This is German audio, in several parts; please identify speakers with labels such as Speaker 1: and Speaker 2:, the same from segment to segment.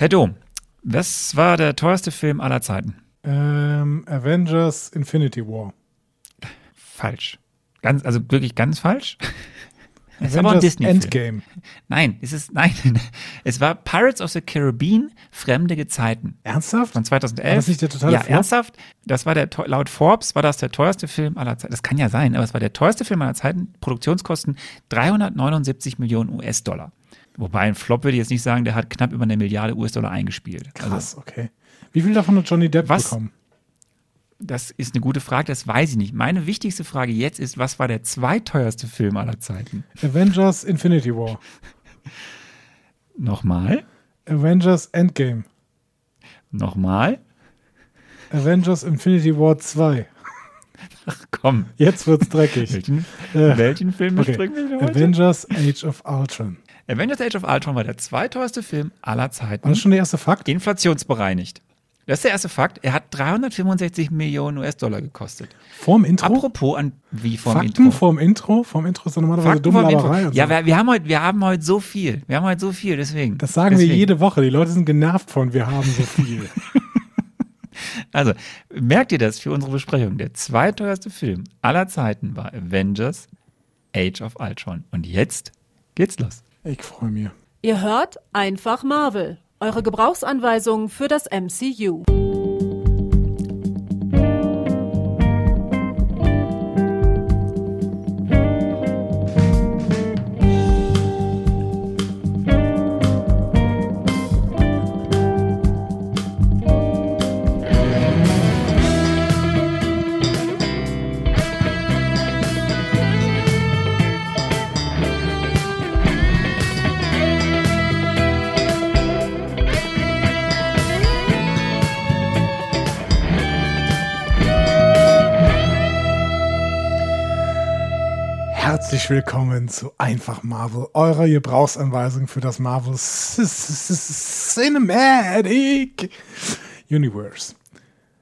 Speaker 1: Herr Dom, was war der teuerste Film aller Zeiten?
Speaker 2: Ähm, Avengers Infinity War.
Speaker 1: Falsch. Ganz, also wirklich ganz falsch.
Speaker 2: Es war ein Disney Endgame.
Speaker 1: Nein, es ist nein, es war Pirates of the Caribbean Fremde Gezeiten.
Speaker 2: Ernsthaft?
Speaker 1: Von 2011. War
Speaker 2: das nicht der totale
Speaker 1: Ja, Flop? ernsthaft. Das war der laut Forbes war das der teuerste Film aller Zeiten. Das kann ja sein, aber es war der teuerste Film aller Zeiten. Produktionskosten 379 Millionen US-Dollar. Wobei ein Flop würde ich jetzt nicht sagen, der hat knapp über eine Milliarde US-Dollar eingespielt.
Speaker 2: Krass, also, okay. Wie viel davon hat Johnny Depp was, bekommen?
Speaker 1: Das ist eine gute Frage, das weiß ich nicht. Meine wichtigste Frage jetzt ist, was war der zweiteuerste Film aller Zeiten?
Speaker 2: Avengers Infinity War.
Speaker 1: Nochmal?
Speaker 2: Avengers Endgame.
Speaker 1: Nochmal?
Speaker 2: Avengers Infinity War 2.
Speaker 1: Ach komm.
Speaker 2: Jetzt wird's dreckig.
Speaker 1: welchen, äh, welchen Film okay. wir
Speaker 2: heute? Avengers Age of Ultron.
Speaker 1: Avengers Age of Ultron war der zweiteuerste Film aller Zeiten.
Speaker 2: War das schon der erste Fakt?
Speaker 1: Inflationsbereinigt. Das ist der erste Fakt. Er hat 365 Millionen US-Dollar gekostet.
Speaker 2: Vorm Intro?
Speaker 1: Apropos an wie vorm
Speaker 2: Fakten
Speaker 1: Intro.
Speaker 2: vorm Intro? Vorm Intro ist doch normalerweise dumme Laberei.
Speaker 1: So. Ja, wir, wir, haben heute, wir haben heute so viel. Wir haben heute so viel, deswegen.
Speaker 2: Das sagen
Speaker 1: deswegen.
Speaker 2: wir jede Woche. Die Leute sind genervt von, wir haben so viel.
Speaker 1: also, merkt ihr das für unsere Besprechung? Der zweiteuerste Film aller Zeiten war Avengers Age of Ultron. Und jetzt geht's los.
Speaker 2: Ich freue mich.
Speaker 3: Ihr hört einfach Marvel. Eure Gebrauchsanweisung für das MCU.
Speaker 2: Willkommen zu Einfach Marvel, eurer Gebrauchsanweisung für das Marvel Cinematic Universe.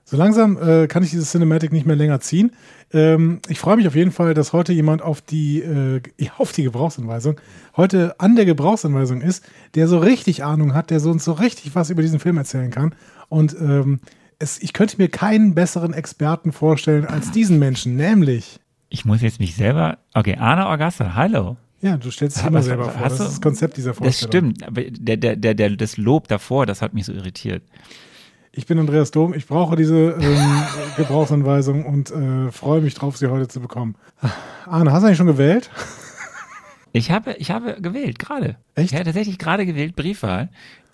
Speaker 2: So langsam äh, kann ich dieses Cinematic nicht mehr länger ziehen. Ähm, ich freue mich auf jeden Fall, dass heute jemand auf die, äh, auf die Gebrauchsanweisung, heute an der Gebrauchsanweisung ist, der so richtig Ahnung hat, der so uns so richtig was über diesen Film erzählen kann. Und ähm, es, ich könnte mir keinen besseren Experten vorstellen als diesen Menschen, nämlich
Speaker 1: ich muss jetzt mich selber. Okay, Arne Orgasse, hallo.
Speaker 2: Ja, du stellst dich immer selber vor. Das ist das Konzept dieser Vorstellung.
Speaker 1: Das stimmt, aber der, der, der, der, das Lob davor, das hat mich so irritiert.
Speaker 2: Ich bin Andreas Dom, ich brauche diese ähm, Gebrauchsanweisung und äh, freue mich drauf, sie heute zu bekommen. Arne, hast du eigentlich schon gewählt?
Speaker 1: Ich habe, ich habe gewählt, gerade.
Speaker 2: Echt?
Speaker 1: Ja, tatsächlich gerade gewählt, Briefwahl.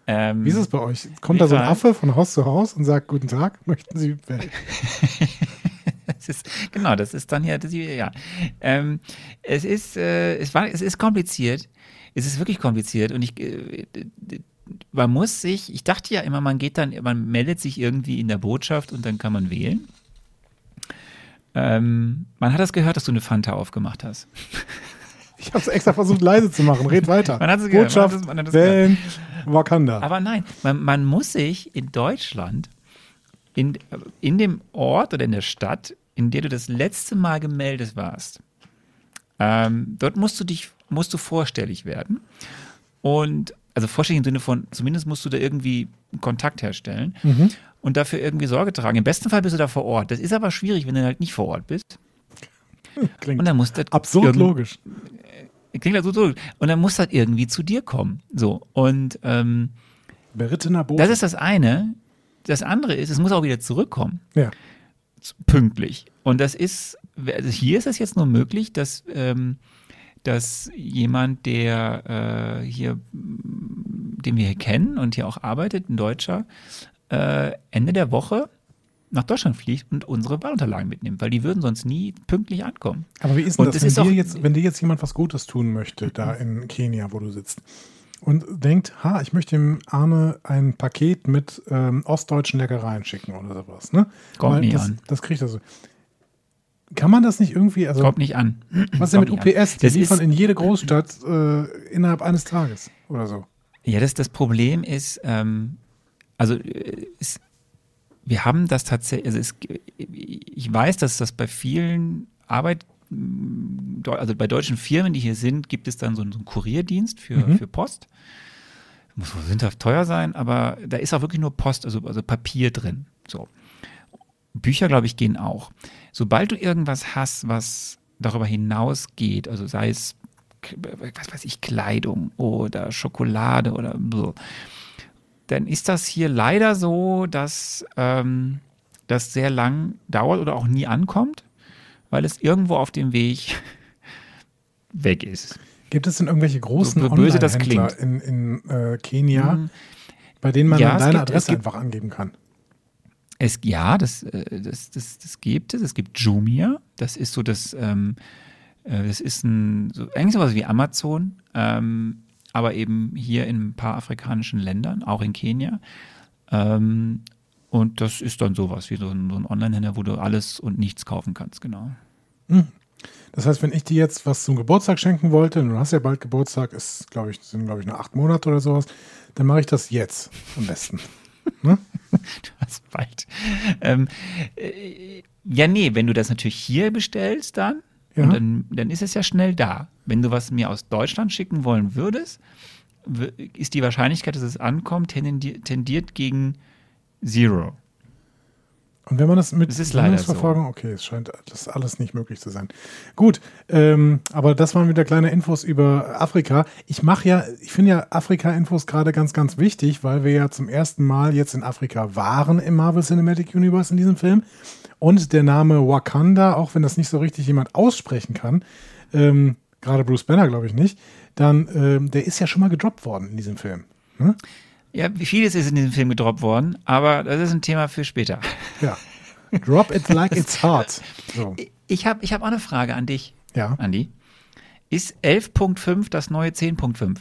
Speaker 2: Ähm, Wie ist es bei euch? Kommt Briefwahl. da so ein Affe von Haus zu Haus und sagt, guten Tag, möchten Sie wählen?
Speaker 1: das ist, genau, das ist dann ja, das, ja. Ähm, es ist, äh, es war, es ist kompliziert. Es ist wirklich kompliziert und ich, äh, man muss sich, ich dachte ja immer, man geht dann, man meldet sich irgendwie in der Botschaft und dann kann man wählen. Ähm, man hat das gehört, dass du eine Fanta aufgemacht hast.
Speaker 2: Ich habe es extra versucht leise zu machen. Red weiter.
Speaker 1: Man hat es
Speaker 2: gehört. Botschaft, man hat es, man hat wählen, Wakanda.
Speaker 1: Aber nein, man, man muss sich in Deutschland in, in dem Ort oder in der Stadt, in der du das letzte Mal gemeldet warst, ähm, dort musst du dich, musst du vorstellig werden. Und also vorstellig im Sinne von, zumindest musst du da irgendwie Kontakt herstellen mhm. und dafür irgendwie Sorge tragen. Im besten Fall bist du da vor Ort. Das ist aber schwierig, wenn du halt nicht vor Ort bist.
Speaker 2: Klingt
Speaker 1: und dann muss das
Speaker 2: absurd logisch.
Speaker 1: Klingt absurd logisch. Und dann muss das irgendwie zu dir kommen. So. Und ähm,
Speaker 2: Berittener Boden.
Speaker 1: Das ist das eine das andere ist, es muss auch wieder zurückkommen.
Speaker 2: Ja.
Speaker 1: Pünktlich. Und das ist, also hier ist es jetzt nur möglich, dass, ähm, dass jemand, der äh, hier, den wir hier kennen und hier auch arbeitet, ein Deutscher, äh, Ende der Woche nach Deutschland fliegt und unsere Wahlunterlagen mitnimmt, weil die würden sonst nie pünktlich ankommen.
Speaker 2: Aber wie ist denn das, das wenn, dir jetzt, wenn dir jetzt jemand was Gutes tun möchte, da in Kenia, wo du sitzt? Und denkt, ha, ich möchte dem Arne ein Paket mit ähm, ostdeutschen Leckereien schicken oder sowas. Ne?
Speaker 1: Kommt nicht
Speaker 2: das,
Speaker 1: an.
Speaker 2: Das kriegt er so. Kann man das nicht irgendwie, also.
Speaker 1: Kommt nicht an.
Speaker 2: Was ist denn mit UPS? Die das liefern in jede Großstadt äh, innerhalb eines Tages oder so.
Speaker 1: Ja, das, das Problem ist, ähm, also ist, wir haben das tatsächlich, also es, ich weiß, dass das bei vielen Arbeit, also bei deutschen Firmen, die hier sind, gibt es dann so einen, so einen Kurierdienst für, mhm. für Post. muss wohl sündhaft teuer sein, aber da ist auch wirklich nur Post, also, also Papier drin. So. Bücher, glaube ich, gehen auch. Sobald du irgendwas hast, was darüber hinausgeht, also sei es, was weiß ich, Kleidung oder Schokolade oder so, dann ist das hier leider so, dass ähm, das sehr lang dauert oder auch nie ankommt, weil es irgendwo auf dem Weg weg ist.
Speaker 2: Gibt es denn irgendwelche großen
Speaker 1: So böse das klingt.
Speaker 2: in, in äh, Kenia,
Speaker 1: Hm,
Speaker 2: bei denen man
Speaker 1: Ja,
Speaker 2: deine
Speaker 1: gibt- es
Speaker 2: Adresse
Speaker 1: gibt-
Speaker 2: einfach angeben kann?
Speaker 1: Es, ja, das, äh, das, das, das gibt es. Es gibt Jumia. Das ist so das, ähm, äh, das ist ein, so, eigentlich sowas wie Amazon, ähm, aber eben hier in ein paar afrikanischen Ländern, auch in Kenia. Ähm, und das ist dann sowas wie so ein, so ein Online-Händler, wo du alles und nichts kaufen kannst, genau.
Speaker 2: Das heißt, wenn ich dir jetzt was zum Geburtstag schenken wollte, und du hast ja bald Geburtstag, ist, glaube ich, sind, glaube ich, nur acht Monate oder sowas, dann mache ich das jetzt am besten.
Speaker 1: Du hast bald. Ähm, äh, ja, nee, wenn du das natürlich hier bestellst, dann,
Speaker 2: Ja.
Speaker 1: und dann, dann ist es ja schnell da. Wenn du was mir aus Deutschland schicken wollen würdest, ist die Wahrscheinlichkeit, dass es ankommt, tendiert gegen Zero.
Speaker 2: Und wenn man das mit
Speaker 1: leider
Speaker 2: Sendungsverfolgung, okay, es scheint das alles nicht möglich zu sein. Gut, ähm, aber das waren wieder kleine Infos über Afrika. Ich mache ja, ich finde ja Afrika-Infos gerade ganz, ganz wichtig, weil wir ja zum ersten Mal jetzt in Afrika waren im Marvel Cinematic Universe in diesem Film. Und der Name Wakanda, auch wenn das nicht so richtig jemand aussprechen kann, ähm, gerade Bruce Banner glaube ich nicht, dann, ähm, der ist ja schon mal gedroppt worden in diesem Film. Ne?
Speaker 1: Ja, vieles ist in diesem Film gedroppt worden, aber das ist ein Thema für später.
Speaker 2: Ja. Drop it like it's hot. So.
Speaker 1: Ich habe ich hab auch eine Frage an dich,
Speaker 2: Ja.
Speaker 1: Andi. Ist 11.5 das neue 10.5?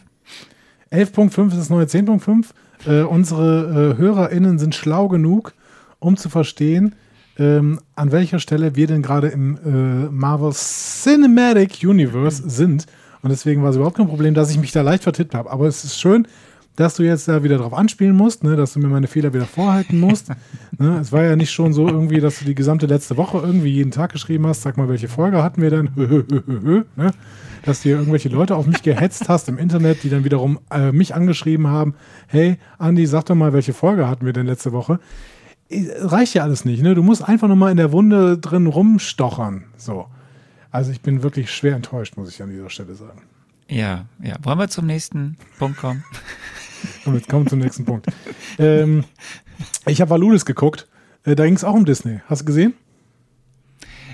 Speaker 2: 11.5 ist das neue 10.5. Äh, unsere äh, HörerInnen sind schlau genug, um zu verstehen, ähm, an welcher Stelle wir denn gerade im äh, Marvel Cinematic Universe sind. Und deswegen war es überhaupt kein Problem, dass ich mich da leicht vertippt habe. Aber es ist schön, dass du jetzt da wieder drauf anspielen musst, ne, dass du mir meine Fehler wieder vorhalten musst. ne, es war ja nicht schon so irgendwie, dass du die gesamte letzte Woche irgendwie jeden Tag geschrieben hast, sag mal, welche Folge hatten wir denn? ne? Dass du hier irgendwelche Leute auf mich gehetzt hast im Internet, die dann wiederum äh, mich angeschrieben haben, hey, Andi, sag doch mal, welche Folge hatten wir denn letzte Woche? Äh, Reicht ja alles nicht, ne? Du musst einfach nur mal in der Wunde drin rumstochern. So. Also ich bin wirklich schwer enttäuscht, muss ich an dieser Stelle sagen.
Speaker 1: Ja, ja. Wollen wir zum nächsten Punkt kommen?
Speaker 2: Und jetzt kommen wir zum nächsten Punkt. Ähm, ich habe Valulis geguckt. Äh, da ging es auch um Disney. Hast du gesehen?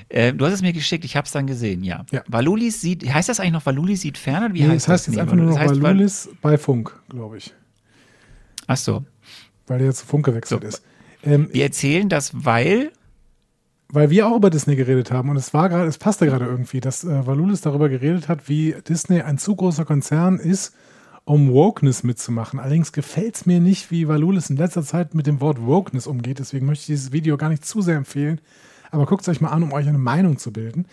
Speaker 1: Äh, du hast es mir geschickt, ich habe es dann gesehen, ja.
Speaker 2: Ja.
Speaker 1: Valulis sieht, heißt das eigentlich noch Valulis sieht ferner? Wie
Speaker 2: Nee,
Speaker 1: heißt
Speaker 2: das heißt
Speaker 1: das?
Speaker 2: jetzt einfach nur noch Valulis bei Funk, glaube ich.
Speaker 1: Ach so.
Speaker 2: Weil der jetzt zu Funk gewechselt
Speaker 1: So.
Speaker 2: ist. Ähm,
Speaker 1: Wir erzählen das, weil
Speaker 2: weil wir auch über Disney geredet haben und es war gerade, es passte gerade irgendwie, dass äh, Valulis darüber geredet hat, wie Disney ein zu großer Konzern ist, um Wokeness mitzumachen. Allerdings gefällt es mir nicht, wie Valulis in letzter Zeit mit dem Wort Wokeness umgeht. Deswegen möchte ich dieses Video gar nicht zu sehr empfehlen. Aber guckt es euch mal an, um euch eine Meinung zu bilden.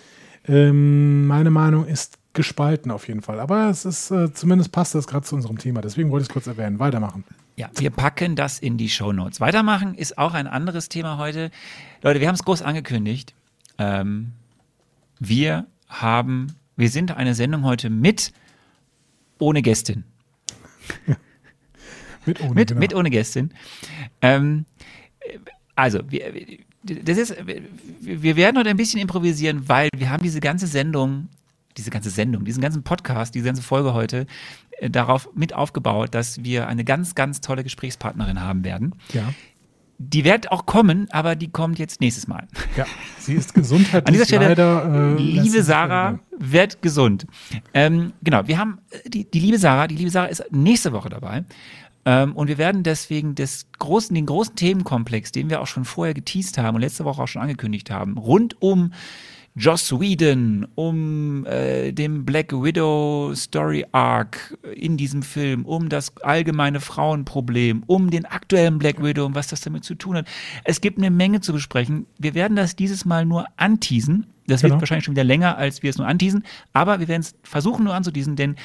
Speaker 2: Ähm, meine Meinung ist gespalten auf jeden Fall. Aber es ist, äh, zumindest passt das gerade zu unserem Thema. Deswegen wollte ich es kurz erwähnen. Weitermachen.
Speaker 1: ja, wir packen das in die Shownotes. Weitermachen ist auch ein anderes Thema heute. Leute, wir haben es groß angekündigt. Ähm, wir haben, wir sind eine Sendung heute mit ohne Gästin.
Speaker 2: Mit ohne,
Speaker 1: Mit,
Speaker 2: genau.
Speaker 1: mit ohne Gästin. Ähm, also, wir, das ist, wir werden heute ein bisschen improvisieren, weil wir haben diese ganze Sendung, diese ganze Sendung, diesen ganzen Podcast, diese ganze Folge heute äh, darauf mit aufgebaut, dass wir eine ganz, ganz tolle Gesprächspartnerin haben werden.
Speaker 2: Ja.
Speaker 1: Die wird auch kommen, aber die kommt jetzt nächstes Mal.
Speaker 2: ja, sie ist gesundheitlich
Speaker 1: An dieser Stelle,
Speaker 2: leider. äh,
Speaker 1: liebe Sarah, werd gesund. Ähm, genau, wir haben äh, die, die liebe Sarah, die liebe Sarah ist nächste Woche dabei. Ähm, und wir werden deswegen des großen, den großen Themenkomplex, den wir auch schon vorher geteased haben und letzte Woche auch schon angekündigt haben, rund um Joss Whedon, um äh, den Black Widow Story Arc in diesem Film, um das allgemeine Frauenproblem, um den aktuellen Black Widow und was das damit zu tun hat. Es gibt eine Menge zu besprechen. Wir werden das dieses Mal nur anteasen. Das
Speaker 2: Genau.
Speaker 1: wird wahrscheinlich schon wieder länger, als wir es nur anteasen. Aber wir werden es versuchen nur anzuteasen, denn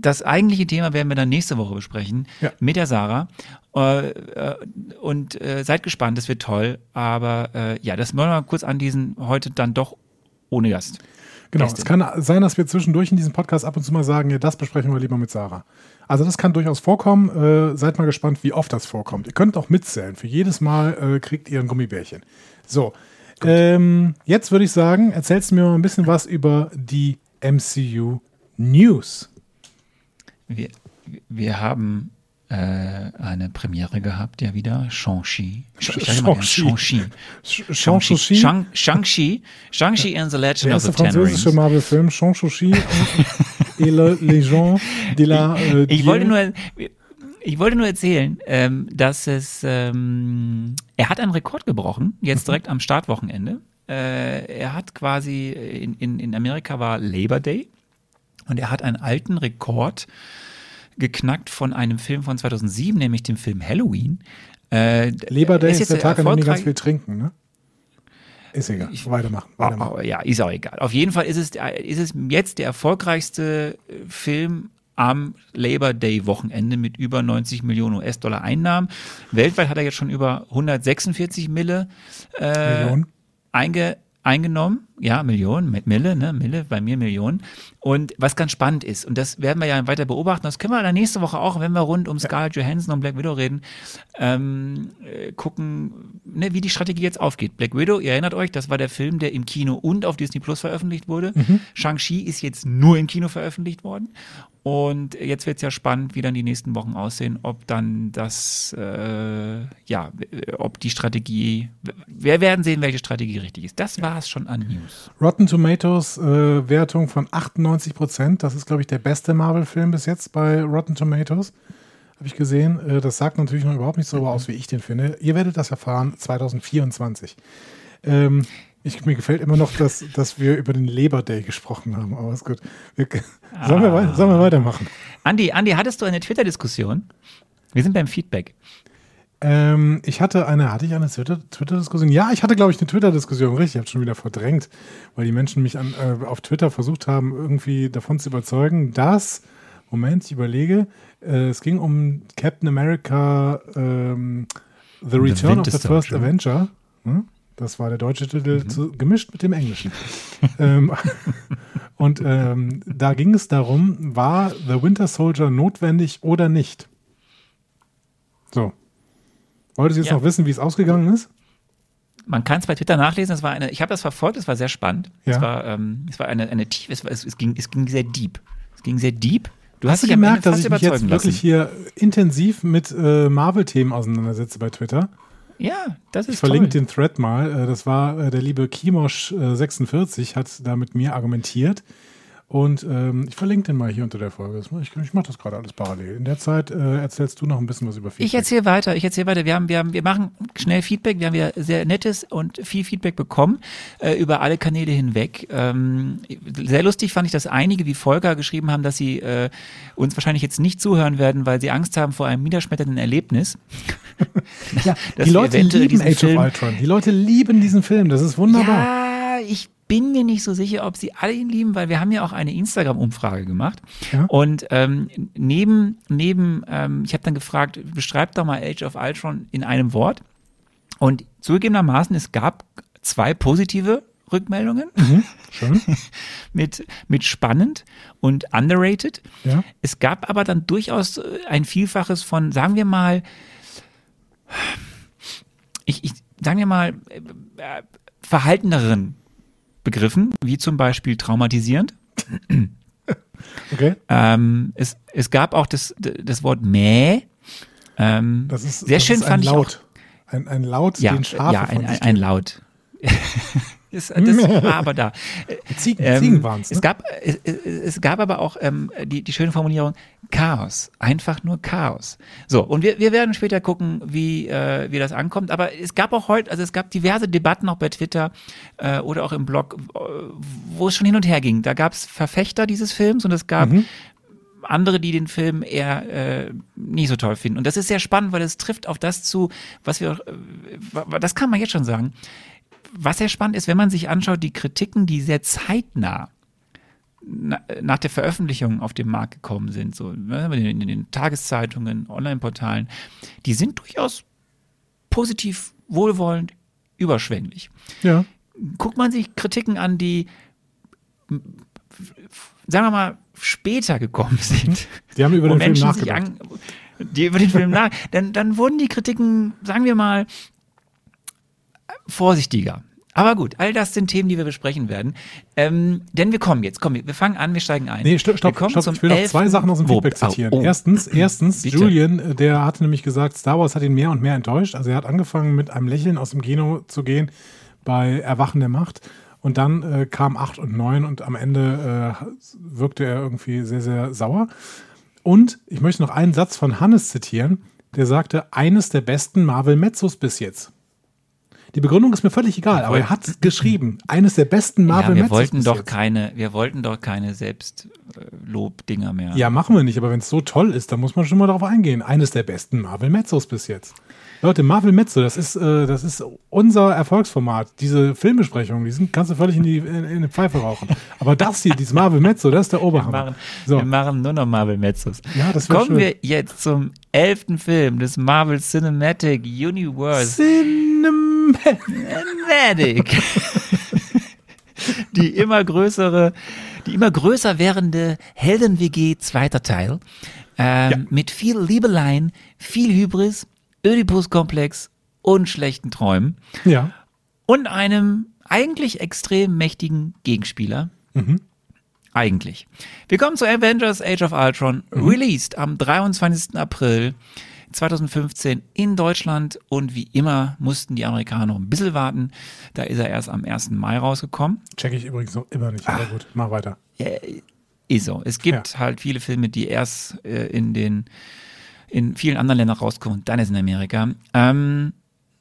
Speaker 1: das eigentliche Thema werden wir dann nächste Woche besprechen
Speaker 2: Ja.
Speaker 1: mit der Sarah. Äh, äh, und äh, seid gespannt, das wird toll. Aber ja, das wollen wir mal kurz an diesen heute dann doch ohne Gast.
Speaker 2: Genau,
Speaker 1: Gästin.
Speaker 2: es kann sein, dass wir zwischendurch in diesem Podcast ab und zu mal sagen, ja, das besprechen wir lieber mit Sarah. Also das kann durchaus vorkommen. Seid mal gespannt, wie oft das vorkommt. Ihr könnt auch mitzählen. Für jedes Mal kriegt ihr ein Gummibärchen. So, ähm, jetzt würde ich sagen, erzählst du mir mal ein bisschen was über die MCU News.
Speaker 1: Wir, wir haben äh, eine Premiere gehabt, ja wieder. Shang-Chi.
Speaker 2: Shang-Chi.
Speaker 1: Shang-Chi.
Speaker 2: Shang-Chi,
Speaker 1: Shang-Chi. Shang- Shang-Chi. Shang-Chi and the Legend
Speaker 2: der
Speaker 1: of the
Speaker 2: erste
Speaker 1: Ten
Speaker 2: französische
Speaker 1: Rings.
Speaker 2: Marvel-Film, Shang-Chi et le Legend de la äh,
Speaker 1: Ich wollte nur, ich wollte nur erzählen, ähm, dass es, ähm, er hat einen Rekord gebrochen, jetzt direkt am Startwochenende. Äh, er hat quasi, in, in, in Amerika war Labor Day und er hat einen alten Rekord geknackt von einem Film von 2007, nämlich dem Film Halloween. Äh,
Speaker 2: Labor Day ist,
Speaker 1: jetzt
Speaker 2: der Tag, an dem die ganz viel trinken, ne? Ist egal. weitermachen. weitermachen.
Speaker 1: Oh, ja, ist auch egal. Auf jeden Fall ist es, ist es jetzt der erfolgreichste äh, Film am Labor Day Wochenende mit über 90 Millionen US-Dollar Einnahmen. Weltweit hat er jetzt schon über 146 Mille äh,
Speaker 2: Millionen.
Speaker 1: einge, eingenommen. Ja, Millionen, mit Mille, ne, Mille, bei mir Millionen. Und was ganz spannend ist, und das werden wir ja weiter beobachten, das können wir dann nächste Woche auch, wenn wir rund um Scarlett Johansson und Black Widow reden, ähm, äh, gucken, ne, wie die Strategie jetzt aufgeht. Black Widow, ihr erinnert euch, das war der Film, der im Kino und auf Disney Plus veröffentlicht wurde. Shang-Chi ist jetzt nur im Kino veröffentlicht worden. Und jetzt wird es ja spannend, wie dann die nächsten Wochen aussehen, ob dann das, äh, ja, ob die Strategie, wir werden sehen, welche Strategie richtig ist. Das war es schon an News.
Speaker 2: Rotten Tomatoes äh, Wertung von 98 Prozent. Das ist, glaube ich, der beste Marvel-Film bis jetzt bei Rotten Tomatoes. Habe ich gesehen. Äh, das sagt natürlich noch überhaupt nicht so aus, wie ich den finde. Ihr werdet das erfahren 2024. Ähm, ich, mir gefällt immer noch, dass, dass wir über den Labor Day gesprochen haben. Aber ist gut. Wir, sollen, wir, sollen wir weitermachen?
Speaker 1: Andi, Andi, hattest du eine Twitter-Diskussion? Wir sind beim Feedback.
Speaker 2: Ähm, ich hatte eine, hatte ich eine Twitter- Twitter-Diskussion? ja, ich hatte, glaube ich, eine Twitter-Diskussion, richtig. Ich habe schon wieder verdrängt, weil die Menschen mich an, äh, auf Twitter versucht haben, irgendwie davon zu überzeugen, dass, Moment, ich überlege, äh, es ging um Captain America ähm, The Return of the First. Avenger. Hm? Das war der deutsche Titel, zu, gemischt mit dem englischen. ähm, und ähm, da ging es darum, war The Winter Soldier notwendig oder nicht? So. Wolltest du jetzt
Speaker 1: Ja.
Speaker 2: noch wissen, wie es ausgegangen ist?
Speaker 1: Man kann es bei Twitter nachlesen. Es war eine, ich habe das verfolgt. Es war sehr spannend.
Speaker 2: Ja.
Speaker 1: Es war, ähm, es war eine, eine tief. Es, es, ging, es ging sehr deep. Es ging sehr deep. Du
Speaker 2: Hast
Speaker 1: hast
Speaker 2: du gemerkt, dass ich mich jetzt
Speaker 1: überzeugen
Speaker 2: wirklich
Speaker 1: lassen.
Speaker 2: hier intensiv mit äh, Marvel-Themen auseinandersetze bei Twitter?
Speaker 1: Ja, das ist
Speaker 2: Ich verlinke
Speaker 1: toll.
Speaker 2: den Thread mal. Äh, Das war äh, der liebe Kimosch46, hat da mit mir argumentiert. Und ähm, ich verlinke den mal hier unter der Folge. Ich, ich mache das gerade alles parallel. In der Zeit äh, erzählst du noch ein bisschen was über
Speaker 1: Ich erzähle weiter, ich erzähle weiter. Wir haben, wir haben, wir machen schnell Feedback. Wir haben ja sehr nettes und viel Feedback bekommen äh, über alle Kanäle hinweg. Ähm, sehr lustig fand ich, dass einige wie Volker geschrieben haben, dass sie äh, uns wahrscheinlich jetzt nicht zuhören werden, weil sie Angst haben vor einem niederschmetternden Erlebnis.
Speaker 2: Ja, die Leute lieben
Speaker 1: diesen
Speaker 2: Age
Speaker 1: Film-
Speaker 2: of Ultron. Die Leute lieben diesen Film. Das ist wunderbar.
Speaker 1: Ja, ich bin mir nicht so sicher, ob sie alle ihn lieben, weil wir haben ja auch eine Instagram-Umfrage gemacht.
Speaker 2: Ja.
Speaker 1: Und ähm, neben, neben ähm, ich habe dann gefragt, beschreibt doch mal Age of Ultron in einem Wort. Und zugegebenermaßen, es gab zwei positive Rückmeldungen
Speaker 2: Schön.
Speaker 1: mit, mit spannend und underrated.
Speaker 2: Ja.
Speaker 1: Es gab aber dann durchaus äh, ein Vielfaches von, sagen wir mal, ich, ich sagen wir mal, äh, äh, verhalteneren Begriffen, wie zum Beispiel traumatisierend.
Speaker 2: Okay.
Speaker 1: Ähm, es, es gab auch das, das Wort Mäh. Ähm,
Speaker 2: Das ist,
Speaker 1: sehr
Speaker 2: das
Speaker 1: schön
Speaker 2: ist
Speaker 1: fand
Speaker 2: ein
Speaker 1: ich auch,
Speaker 2: Laut. Ein, ein Laut,
Speaker 1: ja,
Speaker 2: den Schafe
Speaker 1: ja, ein, ein, ein. Laut. das, das war aber da.
Speaker 2: Ziegen,
Speaker 1: Ähm,
Speaker 2: Ziegen waren es.
Speaker 1: es,
Speaker 2: Ne?
Speaker 1: gab, es, es es gab aber auch ähm, die, die schöne Formulierung Chaos. Einfach nur Chaos. So, und wir, wir werden später gucken, wie, äh, wie das ankommt. Aber es gab auch heute, also es gab diverse Debatten auch bei Twitter äh, oder auch im Blog, äh, wo es schon hin und her ging. Da gab es Verfechter dieses Films und es gab
Speaker 2: Mhm.
Speaker 1: andere, die den Film eher äh, nicht so toll finden. Und das ist sehr spannend, weil es trifft auf das zu, was wir, äh, das kann man jetzt schon sagen. Was sehr spannend ist, wenn man sich anschaut, die Kritiken, die sehr zeitnah na, nach der Veröffentlichung auf den Markt gekommen sind, so ne, in, den- Tageszeitungen, Online-Portalen, die sind durchaus positiv, wohlwollend, überschwänglich
Speaker 2: Ja.
Speaker 1: guckt man sich Kritiken an, die sagen wir mal, später gekommen sind.
Speaker 2: Die haben über den Film nachgedacht.
Speaker 1: an, die über den Film nach, dann, dann wurden die Kritiken, sagen wir mal, vorsichtiger. Aber gut, all das sind Themen, die wir besprechen werden. Ähm, denn wir kommen jetzt, komm, wir fangen an, wir steigen ein.
Speaker 2: Nee, stopp, stopp, stopp. Ich will noch zwei
Speaker 1: 11.
Speaker 2: Sachen aus dem Feedback zitieren.
Speaker 1: Oh, oh.
Speaker 2: Erstens, erstens,
Speaker 1: Bitte.
Speaker 2: Julian, der hatte nämlich gesagt, Star Wars hat ihn mehr und mehr enttäuscht. Also er hat angefangen mit einem Lächeln aus dem Kino zu gehen bei Erwachen der Macht. Und dann äh, kam 8 und 9 und am Ende äh, wirkte er irgendwie sehr, sehr sauer. Und ich möchte noch einen Satz von Hannes zitieren, der sagte, eines der besten Marvel-Mezzos bis jetzt. Die Begründung ist mir völlig egal, aber er hat geschrieben, eines der besten
Speaker 1: Ja,
Speaker 2: Marvel-Mezzos
Speaker 1: wir wollten doch
Speaker 2: jetzt.
Speaker 1: keine, wir wollten doch keine Selbstlob-Dinger mehr.
Speaker 2: Ja, machen wir nicht, aber wenn es so toll ist, dann muss man schon mal darauf eingehen. Eines der besten Marvel Mezzos bis jetzt. Leute, Marvel Mezzo, das ist, äh, das ist unser Erfolgsformat. Diese Filmbesprechungen, die sind, kannst du völlig in die, in, in die Pfeife rauchen. Aber das hier, dieses Marvel Mezzo, das ist der
Speaker 1: Wir
Speaker 2: Oberhammer.
Speaker 1: machen,
Speaker 2: So.
Speaker 1: wir machen nur noch Marvel Mezzos.
Speaker 2: Ja, das
Speaker 1: Kommen
Speaker 2: schön.
Speaker 1: wir jetzt zum elften Film des Marvel Cinematic Universe.
Speaker 2: Cinematic.
Speaker 1: Cinematic. die immer größere, die immer größer werdende Helden-WG zweiter Teil. Ähm,
Speaker 2: Ja.
Speaker 1: Mit viel Liebeleien, viel Hybris, Oedipus-Komplex und schlechten Träumen.
Speaker 2: Ja.
Speaker 1: Und einem eigentlich extrem mächtigen Gegenspieler. Eigentlich. Wir kommen zu Avengers Age of Ultron, released am 23. April 2015 in Deutschland und wie immer mussten die Amerikaner noch ein bisschen warten. Da ist er erst am 1. Mai rausgekommen.
Speaker 2: Check ich übrigens noch immer nicht,
Speaker 1: Ah.
Speaker 2: aber gut, mach weiter.
Speaker 1: Ist so. Es gibt halt viele Filme, die erst äh, in den in vielen anderen Ländern rauskommen und dann ist in Amerika. Ähm,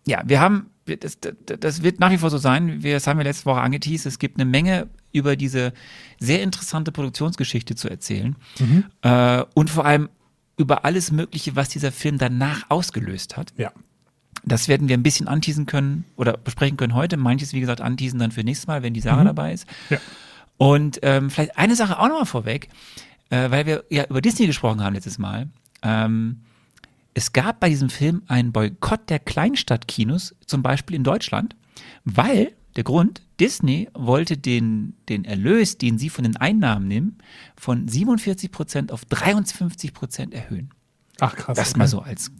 Speaker 1: ja, wir haben, das, das, wird nach wie vor so sein, wir, das haben wir letzte Woche angeteased, es gibt eine Menge über diese sehr interessante Produktionsgeschichte zu erzählen äh, und vor allem über alles Mögliche, was dieser Film danach ausgelöst hat.
Speaker 2: Ja.
Speaker 1: Das werden wir ein bisschen anteasen können oder besprechen können heute. Manches, wie gesagt, anteasen dann für nächstes Mal, wenn die Sarah dabei ist.
Speaker 2: Ja.
Speaker 1: Und ähm, vielleicht eine Sache auch nochmal vorweg, äh, weil wir ja über Disney gesprochen haben letztes Mal. Ähm, es gab bei diesem Film einen Boykott der Kleinstadtkinos, zum Beispiel in Deutschland, weil der Grund, Disney wollte den, den Erlös, den sie von den Einnahmen nehmen, von 47 Prozent auf 53 Prozent erhöhen.
Speaker 2: Ach krass.
Speaker 1: Das
Speaker 2: okay.
Speaker 1: mal so als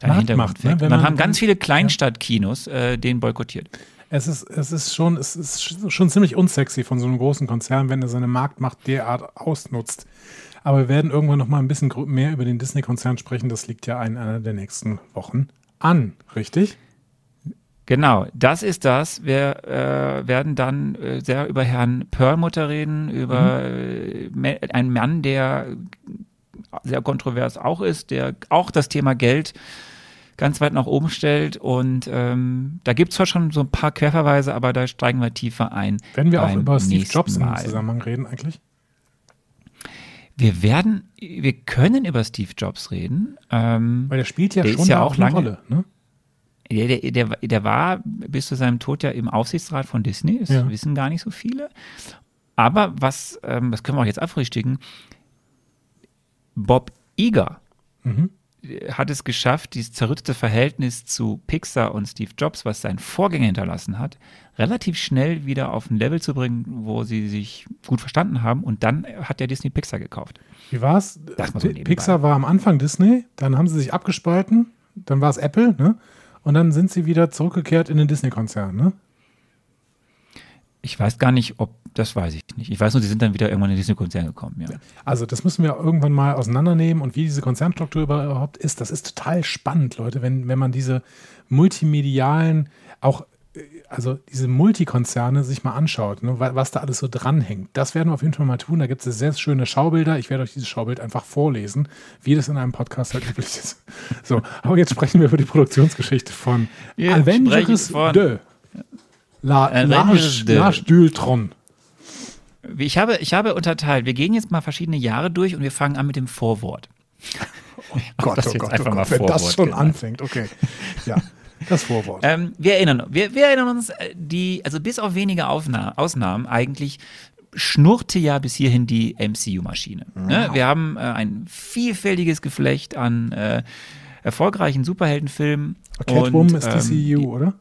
Speaker 1: äh, Hintergrund.
Speaker 2: ne?
Speaker 1: Dann
Speaker 2: man-
Speaker 1: haben ganz viele Kleinstadtkinos äh, den boykottiert.
Speaker 2: Es ist, es ist schon, es ist schon ziemlich unsexy von so einem großen Konzern, wenn er seine Marktmacht derart ausnutzt. Aber wir werden irgendwann noch mal ein bisschen mehr über den Disney-Konzern sprechen. Das liegt ja in einer der nächsten Wochen an, richtig?
Speaker 1: Genau, das ist das. Wir äh, werden dann äh, sehr über Herrn Perlmutter reden, über äh, Me- einen Mann, der sehr kontrovers auch ist, der auch das Thema Geld ganz weit nach oben stellt. Und ähm, da gibt es zwar schon so ein paar Querverweise, aber da steigen wir tiefer ein.
Speaker 2: Werden wir auch über Steve Jobs im. Zusammenhang reden eigentlich?
Speaker 1: Wir werden, wir können über Steve Jobs reden. Ähm,
Speaker 2: Weil der spielt ja
Speaker 1: Der
Speaker 2: schon
Speaker 1: ja auch
Speaker 2: eine
Speaker 1: lange-
Speaker 2: Rolle. Ne?
Speaker 1: Der, der, der, der war bis zu seinem Tod ja im Aufsichtsrat von Disney. Das
Speaker 2: Ja.
Speaker 1: wissen gar nicht so viele. Aber was, ähm, das können wir auch jetzt abfrühstücken, Bob Iger
Speaker 2: Mhm.
Speaker 1: hat es geschafft, dieses zerrüttete Verhältnis zu Pixar und Steve Jobs, was sein Vorgänger hinterlassen hat, relativ schnell wieder auf ein Level zu bringen, wo sie sich gut verstanden haben. Und dann hat der Disney Pixar gekauft.
Speaker 2: Wie war's?
Speaker 1: Das mal so
Speaker 2: Pi-
Speaker 1: nebenbei.
Speaker 2: Pixar war am Anfang Disney, dann haben sie sich abgespalten, dann war es Apple, ne? Und dann sind sie wieder zurückgekehrt in den Disney-Konzern, ne?
Speaker 1: Ich weiß gar nicht, ob, das weiß ich nicht. Ich weiß nur, sie sind dann wieder irgendwann in den Disney-Konzern gekommen. Ja.
Speaker 2: Also das müssen wir irgendwann mal auseinandernehmen und wie diese Konzernstruktur überhaupt ist, das ist total spannend, Leute, wenn, wenn man diese multimedialen, auch also diese Multikonzerne sich mal anschaut, ne, wa- was da alles so dranhängt. Das werden wir auf jeden Fall mal tun. Da gibt es sehr schöne Schaubilder. Ich werde euch dieses Schaubild einfach vorlesen, wie das in einem Podcast halt üblich ist. So, aber jetzt sprechen wir über die Produktionsgeschichte von
Speaker 1: Wir
Speaker 2: Avengers
Speaker 1: von-
Speaker 2: de La,
Speaker 1: Avengers
Speaker 2: Lars, Dültron.
Speaker 1: Ich habe, ich habe unterteilt. Wir gehen jetzt mal verschiedene Jahre durch und wir fangen an mit dem Vorwort.
Speaker 2: Gott,
Speaker 1: das
Speaker 2: oh Gott, oh
Speaker 1: einfach mal
Speaker 2: Gott, wenn das schon
Speaker 1: genannt.
Speaker 2: anfängt, okay. Ja, das Vorwort.
Speaker 1: Ähm, wir erinnern, wir, wir erinnern uns, äh, die, also bis auf wenige Aufna Ausnahmen eigentlich schnurrte ja bis hierhin die MCU-Maschine. Ne? Wir haben äh, ein vielfältiges Geflecht an äh, erfolgreichen Superheldenfilmen.
Speaker 2: Catwoman
Speaker 1: und,
Speaker 2: ist
Speaker 1: ähm,
Speaker 2: DCU, oder?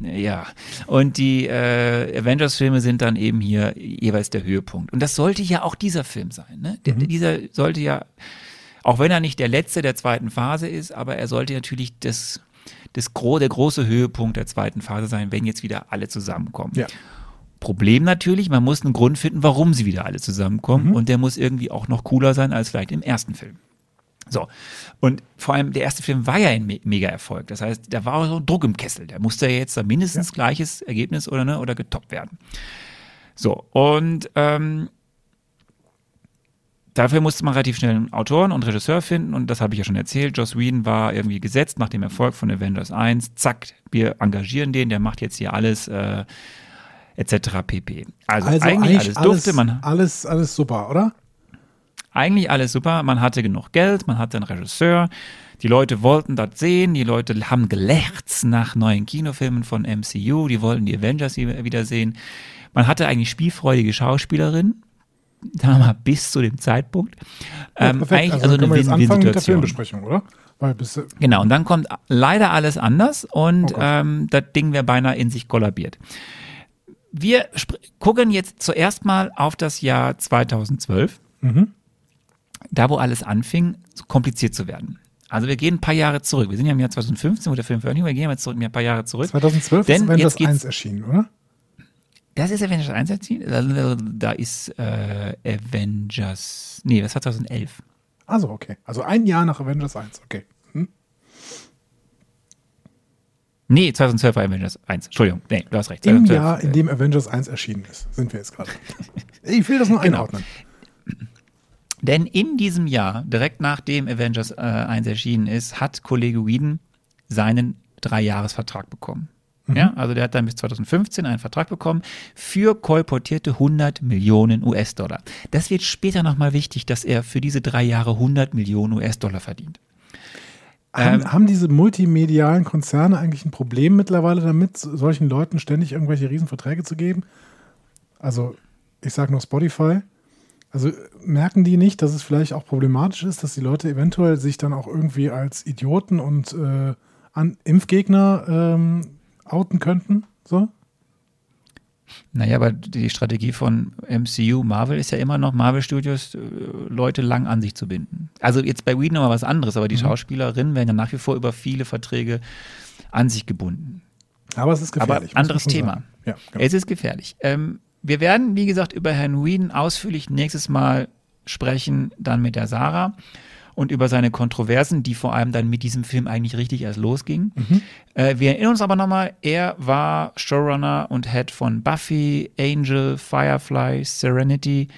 Speaker 1: Ja, und die äh, Avengers-Filme sind dann eben hier jeweils der Höhepunkt. Und das sollte ja auch dieser Film sein. Ne? Der,
Speaker 2: Mhm.
Speaker 1: Dieser sollte ja, auch wenn er nicht der letzte der zweiten Phase ist, aber er sollte natürlich das, das der große Höhepunkt der zweiten Phase sein, wenn jetzt wieder alle zusammenkommen.
Speaker 2: Ja.
Speaker 1: Problem natürlich, man muss einen Grund finden, warum sie wieder alle zusammenkommen.
Speaker 2: Mhm.
Speaker 1: Und der muss irgendwie auch noch cooler sein als vielleicht im ersten Film. So. Und vor allem der erste Film war ja ein Me Mega-Erfolg. Das heißt, da war auch so Druck im Kessel. Da musste ja jetzt da mindestens gleiches Ergebnis oder, ne, oder getoppt werden. So. Und ähm, dafür musste man relativ schnell einen Autoren und Regisseur finden. Und das habe ich ja schon erzählt. Joss Whedon war irgendwie gesetzt nach dem Erfolg von Avengers 1. Zack, wir engagieren den. Der macht jetzt hier alles. Äh, etc. pp. Also,
Speaker 2: Also
Speaker 1: eigentlich, alles dufte, man
Speaker 2: alles, alles super, oder?
Speaker 1: eigentlich alles super. Man hatte genug Geld, man hatte einen Regisseur. Die Leute wollten das sehen. Die Leute haben gelächzt nach neuen Kinofilmen von MCU. Die wollten die Avengers wieder sehen. Man hatte eigentlich spielfreudige Schauspielerinnen. Sagen wir mal, bis zu dem Zeitpunkt.
Speaker 2: Ja,
Speaker 1: Ähm, eigentlich
Speaker 2: also,
Speaker 1: also eine Win-Win-Situation.
Speaker 2: Filmbesprechung, oder?
Speaker 1: Genau, und dann kommt leider alles anders und
Speaker 2: Oh
Speaker 1: ähm, das Ding wäre beinahe in sich kollabiert. Wir gucken jetzt zuerst mal auf das Jahr 2012,
Speaker 2: Mhm.
Speaker 1: da wo alles anfing, so kompliziert zu werden. Also wir gehen ein paar Jahre zurück. Wir sind ja im Jahr 2015, wo der Film veröffentlicht wurde. Wir gehen jetzt zurück, ein paar Jahre zurück.
Speaker 2: 2012
Speaker 1: Denn
Speaker 2: ist Avengers
Speaker 1: jetzt geht's-
Speaker 2: 1 erschienen, oder?
Speaker 1: Das ist Avengers 1 erzählt? Da ist äh, Avengers, nee, das war 2011.
Speaker 2: Also, okay. Also ein Jahr nach Avengers 1, okay. Hm?
Speaker 1: Nee, 2012 war Avengers 1. Entschuldigung, nee, du hast recht.
Speaker 2: Im
Speaker 1: 2012.
Speaker 2: Jahr, in dem Avengers 1 erschienen ist, sind wir jetzt gerade. Ich will das nur
Speaker 1: Genau.
Speaker 2: einordnen.
Speaker 1: Denn in diesem Jahr, direkt nachdem Avengers äh, 1 erschienen ist, hat Kollege Whedon seinen Dreijahresvertrag bekommen. Ja, also der hat dann bis 2015 einen Vertrag bekommen für kolportierte 100 Millionen US-Dollar. Das wird später nochmal wichtig, dass er für diese drei Jahre 100 Millionen US-Dollar verdient.
Speaker 2: Haben,
Speaker 1: Ähm,
Speaker 2: haben diese multimedialen Konzerne eigentlich ein Problem mittlerweile damit, solchen Leuten ständig irgendwelche Riesenverträge zu geben? Also, ich sage nur Spotify. Also merken die nicht, dass es vielleicht auch problematisch ist, dass die Leute eventuell sich dann auch irgendwie als Idioten und äh, Impfgegner ähm, outen könnten? So?
Speaker 1: Naja, aber die Strategie von MCU, Marvel ist ja immer noch, Marvel Studios, äh, Leute lang an sich zu binden. Also jetzt bei Whedon nochmal was anderes, aber die Schauspielerinnen werden ja nach wie vor über viele Verträge an sich gebunden.
Speaker 2: Aber es ist gefährlich.
Speaker 1: Aber anderes Thema.
Speaker 2: Ja, genau.
Speaker 1: Es ist gefährlich. Ähm, wir werden, wie gesagt, über Herrn Whedon ausführlich nächstes Mal sprechen, dann mit der Sarah und über seine Kontroversen, die vor allem dann mit diesem Film eigentlich richtig erst losgingen. Äh, wir erinnern uns aber nochmal, er war Showrunner und Head von Buffy, Angel, Firefly, Serenity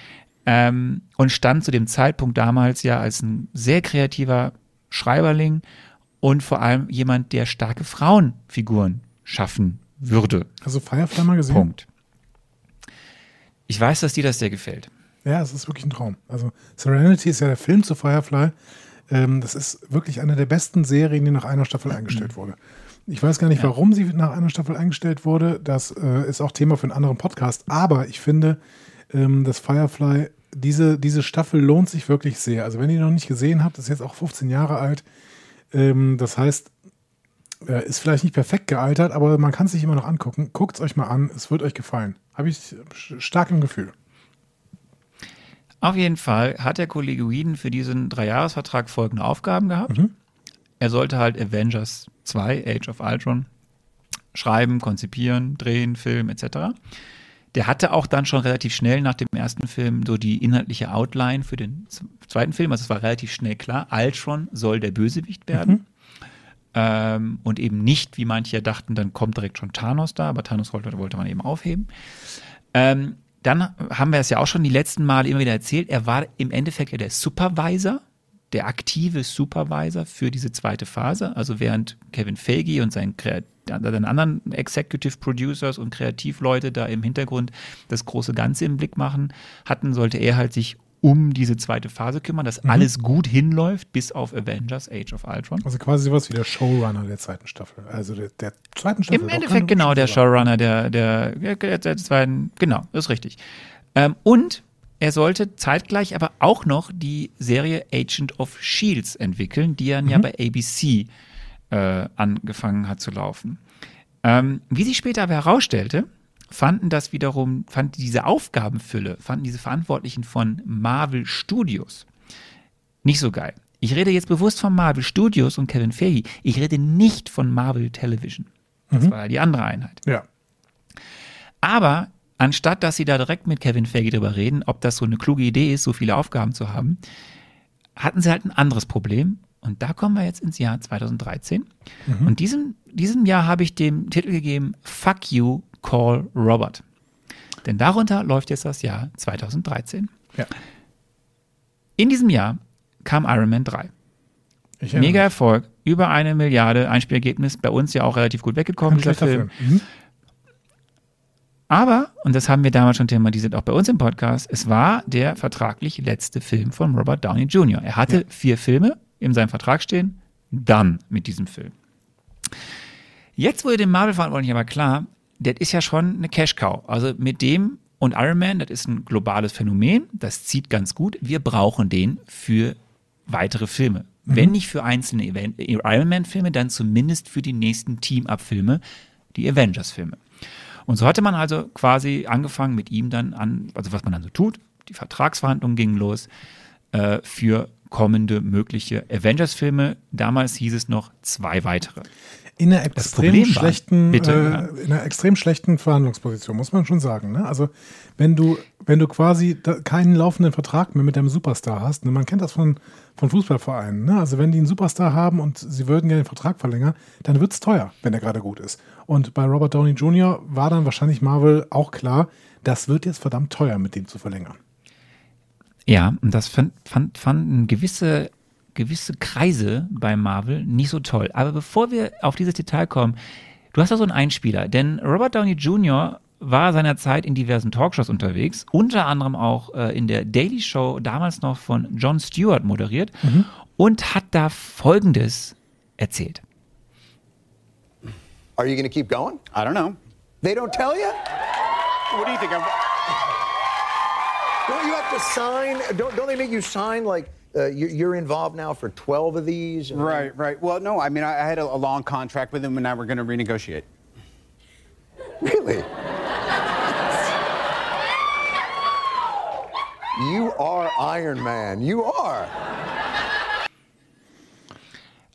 Speaker 1: ähm, und stand zu dem Zeitpunkt damals ja als ein sehr kreativer Schreiberling und vor allem jemand, der starke Frauenfiguren schaffen würde.
Speaker 2: Also Firefly mal gesehen?
Speaker 1: Punkt. Ich weiß, dass dir das sehr gefällt.
Speaker 2: Ja, es ist wirklich ein Traum. Also Serenity ist ja der Film zu Firefly. Ähm, das ist wirklich eine der besten Serien, die nach einer Staffel eingestellt wurde. Ich weiß gar nicht, warum sie nach einer Staffel eingestellt wurde. Das äh, ist auch Thema für einen anderen Podcast. Aber ich finde, ähm, dass Firefly, diese, diese Staffel lohnt sich wirklich sehr. Also wenn ihr noch nicht gesehen habt, ist jetzt auch 15 Jahre alt. Ähm, das heißt, äh, ist vielleicht nicht perfekt gealtert, aber man kann es sich immer noch angucken. Guckt es euch mal an, es wird euch gefallen. Habe ich stark im Gefühl.
Speaker 1: Auf jeden Fall hat der Kollege Whedon für diesen Dreijahresvertrag folgende Aufgaben gehabt. Er sollte halt Avengers 2, Age of Ultron, schreiben, konzipieren, drehen, filmen etc. Der hatte auch dann schon relativ schnell nach dem ersten Film so die inhaltliche Outline für den zweiten Film. Also es war relativ schnell klar, Ultron soll der Bösewicht werden. Ähm, und eben nicht, wie manche dachten, dann kommt direkt schon Thanos da, aber Thanos wollte, wollte man eben aufheben. Ähm, dann haben wir es ja auch schon die letzten Male immer wieder erzählt, er war im Endeffekt ja der Supervisor, der aktive Supervisor für diese zweite Phase. Also während Kevin Feige und sein Kreat seine anderen Executive Producers und Kreativleute da im Hintergrund das große Ganze im Blick machen hatten, sollte er halt sich um diese zweite Phase kümmern, dass alles gut hinläuft, bis auf Avengers Age of Ultron.
Speaker 2: Also quasi sowas wie der Showrunner der zweiten Staffel. Also der, der zweiten Staffel.
Speaker 1: Im Endeffekt genau der. Showrunner der, der, der, der, zweiten, genau, ist richtig. Ähm, und er sollte zeitgleich aber auch noch die Serie Agent of Shields entwickeln, die dann ja
Speaker 2: Mhm.
Speaker 1: bei ABC äh, angefangen hat zu laufen. Ähm, wie sich später aber herausstellte, fanden das wiederum, fand diese Aufgabenfülle, fanden diese Verantwortlichen von Marvel Studios nicht so geil. Ich rede jetzt bewusst von Marvel Studios und Kevin Feige. Ich rede nicht von Marvel Television. Das war ja die andere Einheit.
Speaker 2: Ja.
Speaker 1: Aber anstatt dass sie da direkt mit Kevin Feige drüber reden, ob das so eine kluge Idee ist, so viele Aufgaben zu haben, hatten sie halt ein anderes Problem. Und da kommen wir jetzt ins Jahr 2013. Und diesem, diesem Jahr habe ich dem Titel gegeben, Fuck You, Call Robert. Denn darunter läuft jetzt das Jahr 2013.
Speaker 2: ja.
Speaker 1: In diesem Jahr kam Iron Man 3.
Speaker 2: Ich erinnere
Speaker 1: Mega. Erfolg, über eine Milliarde Einspielergebnis, bei uns ja auch relativ gut weggekommen, dieser Film.
Speaker 2: Film. Mhm.
Speaker 1: Aber, und das haben wir damals schon thematisiert, auch bei uns im Podcast, es war der vertraglich letzte Film von Robert Downey Jr. Er hatte vier Filme in seinem Vertrag stehen, dann mit diesem Film. Jetzt wurde dem Marvel-Verantwortlichen aber klar, das ist ja schon eine Cash-Cow. Also mit dem und Iron Man, das ist ein globales Phänomen, das zieht ganz gut. Wir brauchen den für weitere Filme. Wenn nicht für einzelne Event Iron Man-Filme, dann zumindest für die nächsten Team-Up-Filme, die Avengers-Filme. Und so hatte man also quasi angefangen mit ihm dann an, also was man dann so tut, die Vertragsverhandlungen gingen los äh, für kommende mögliche Avengers-Filme. Damals hieß es noch zwei weitere.
Speaker 2: In einer extrem schlechten,
Speaker 1: Bitte,
Speaker 2: äh, in einer extrem schlechten Verhandlungsposition, muss man schon sagen. Ne? Also wenn du, wenn du quasi keinen laufenden Vertrag mehr mit deinem Superstar hast, ne? man kennt das von, von Fußballvereinen, ne? also wenn die einen Superstar haben und sie würden gerne den Vertrag verlängern, dann wird es teuer, wenn der gerade gut ist. Und bei Robert Downey Jr. war dann wahrscheinlich Marvel auch klar, das wird jetzt verdammt teuer, mit dem zu verlängern.
Speaker 1: Ja, und das fand, fand, fanden gewisse, gewisse Kreise bei Marvel nicht so toll. Aber bevor wir auf dieses Detail kommen, du hast da so einen Einspieler, denn Robert Downey Jr. war seinerzeit in diversen Talkshows unterwegs, unter anderem auch äh, in der Daily Show, damals noch von Jon Stewart moderiert, und hat da Folgendes erzählt.
Speaker 4: Are you going to keep going?
Speaker 5: I don't know.
Speaker 4: They don't tell you?
Speaker 5: What do you think? I'm,
Speaker 4: Don't you have to sign? Don't, don't they make you sign like uh, you're, involved now for 12 of these?
Speaker 5: right, right. Well, no, I mean, I, I had a, a long contract with him, and now we're going to renegotiate.
Speaker 4: Really? you are Iron Man. You are.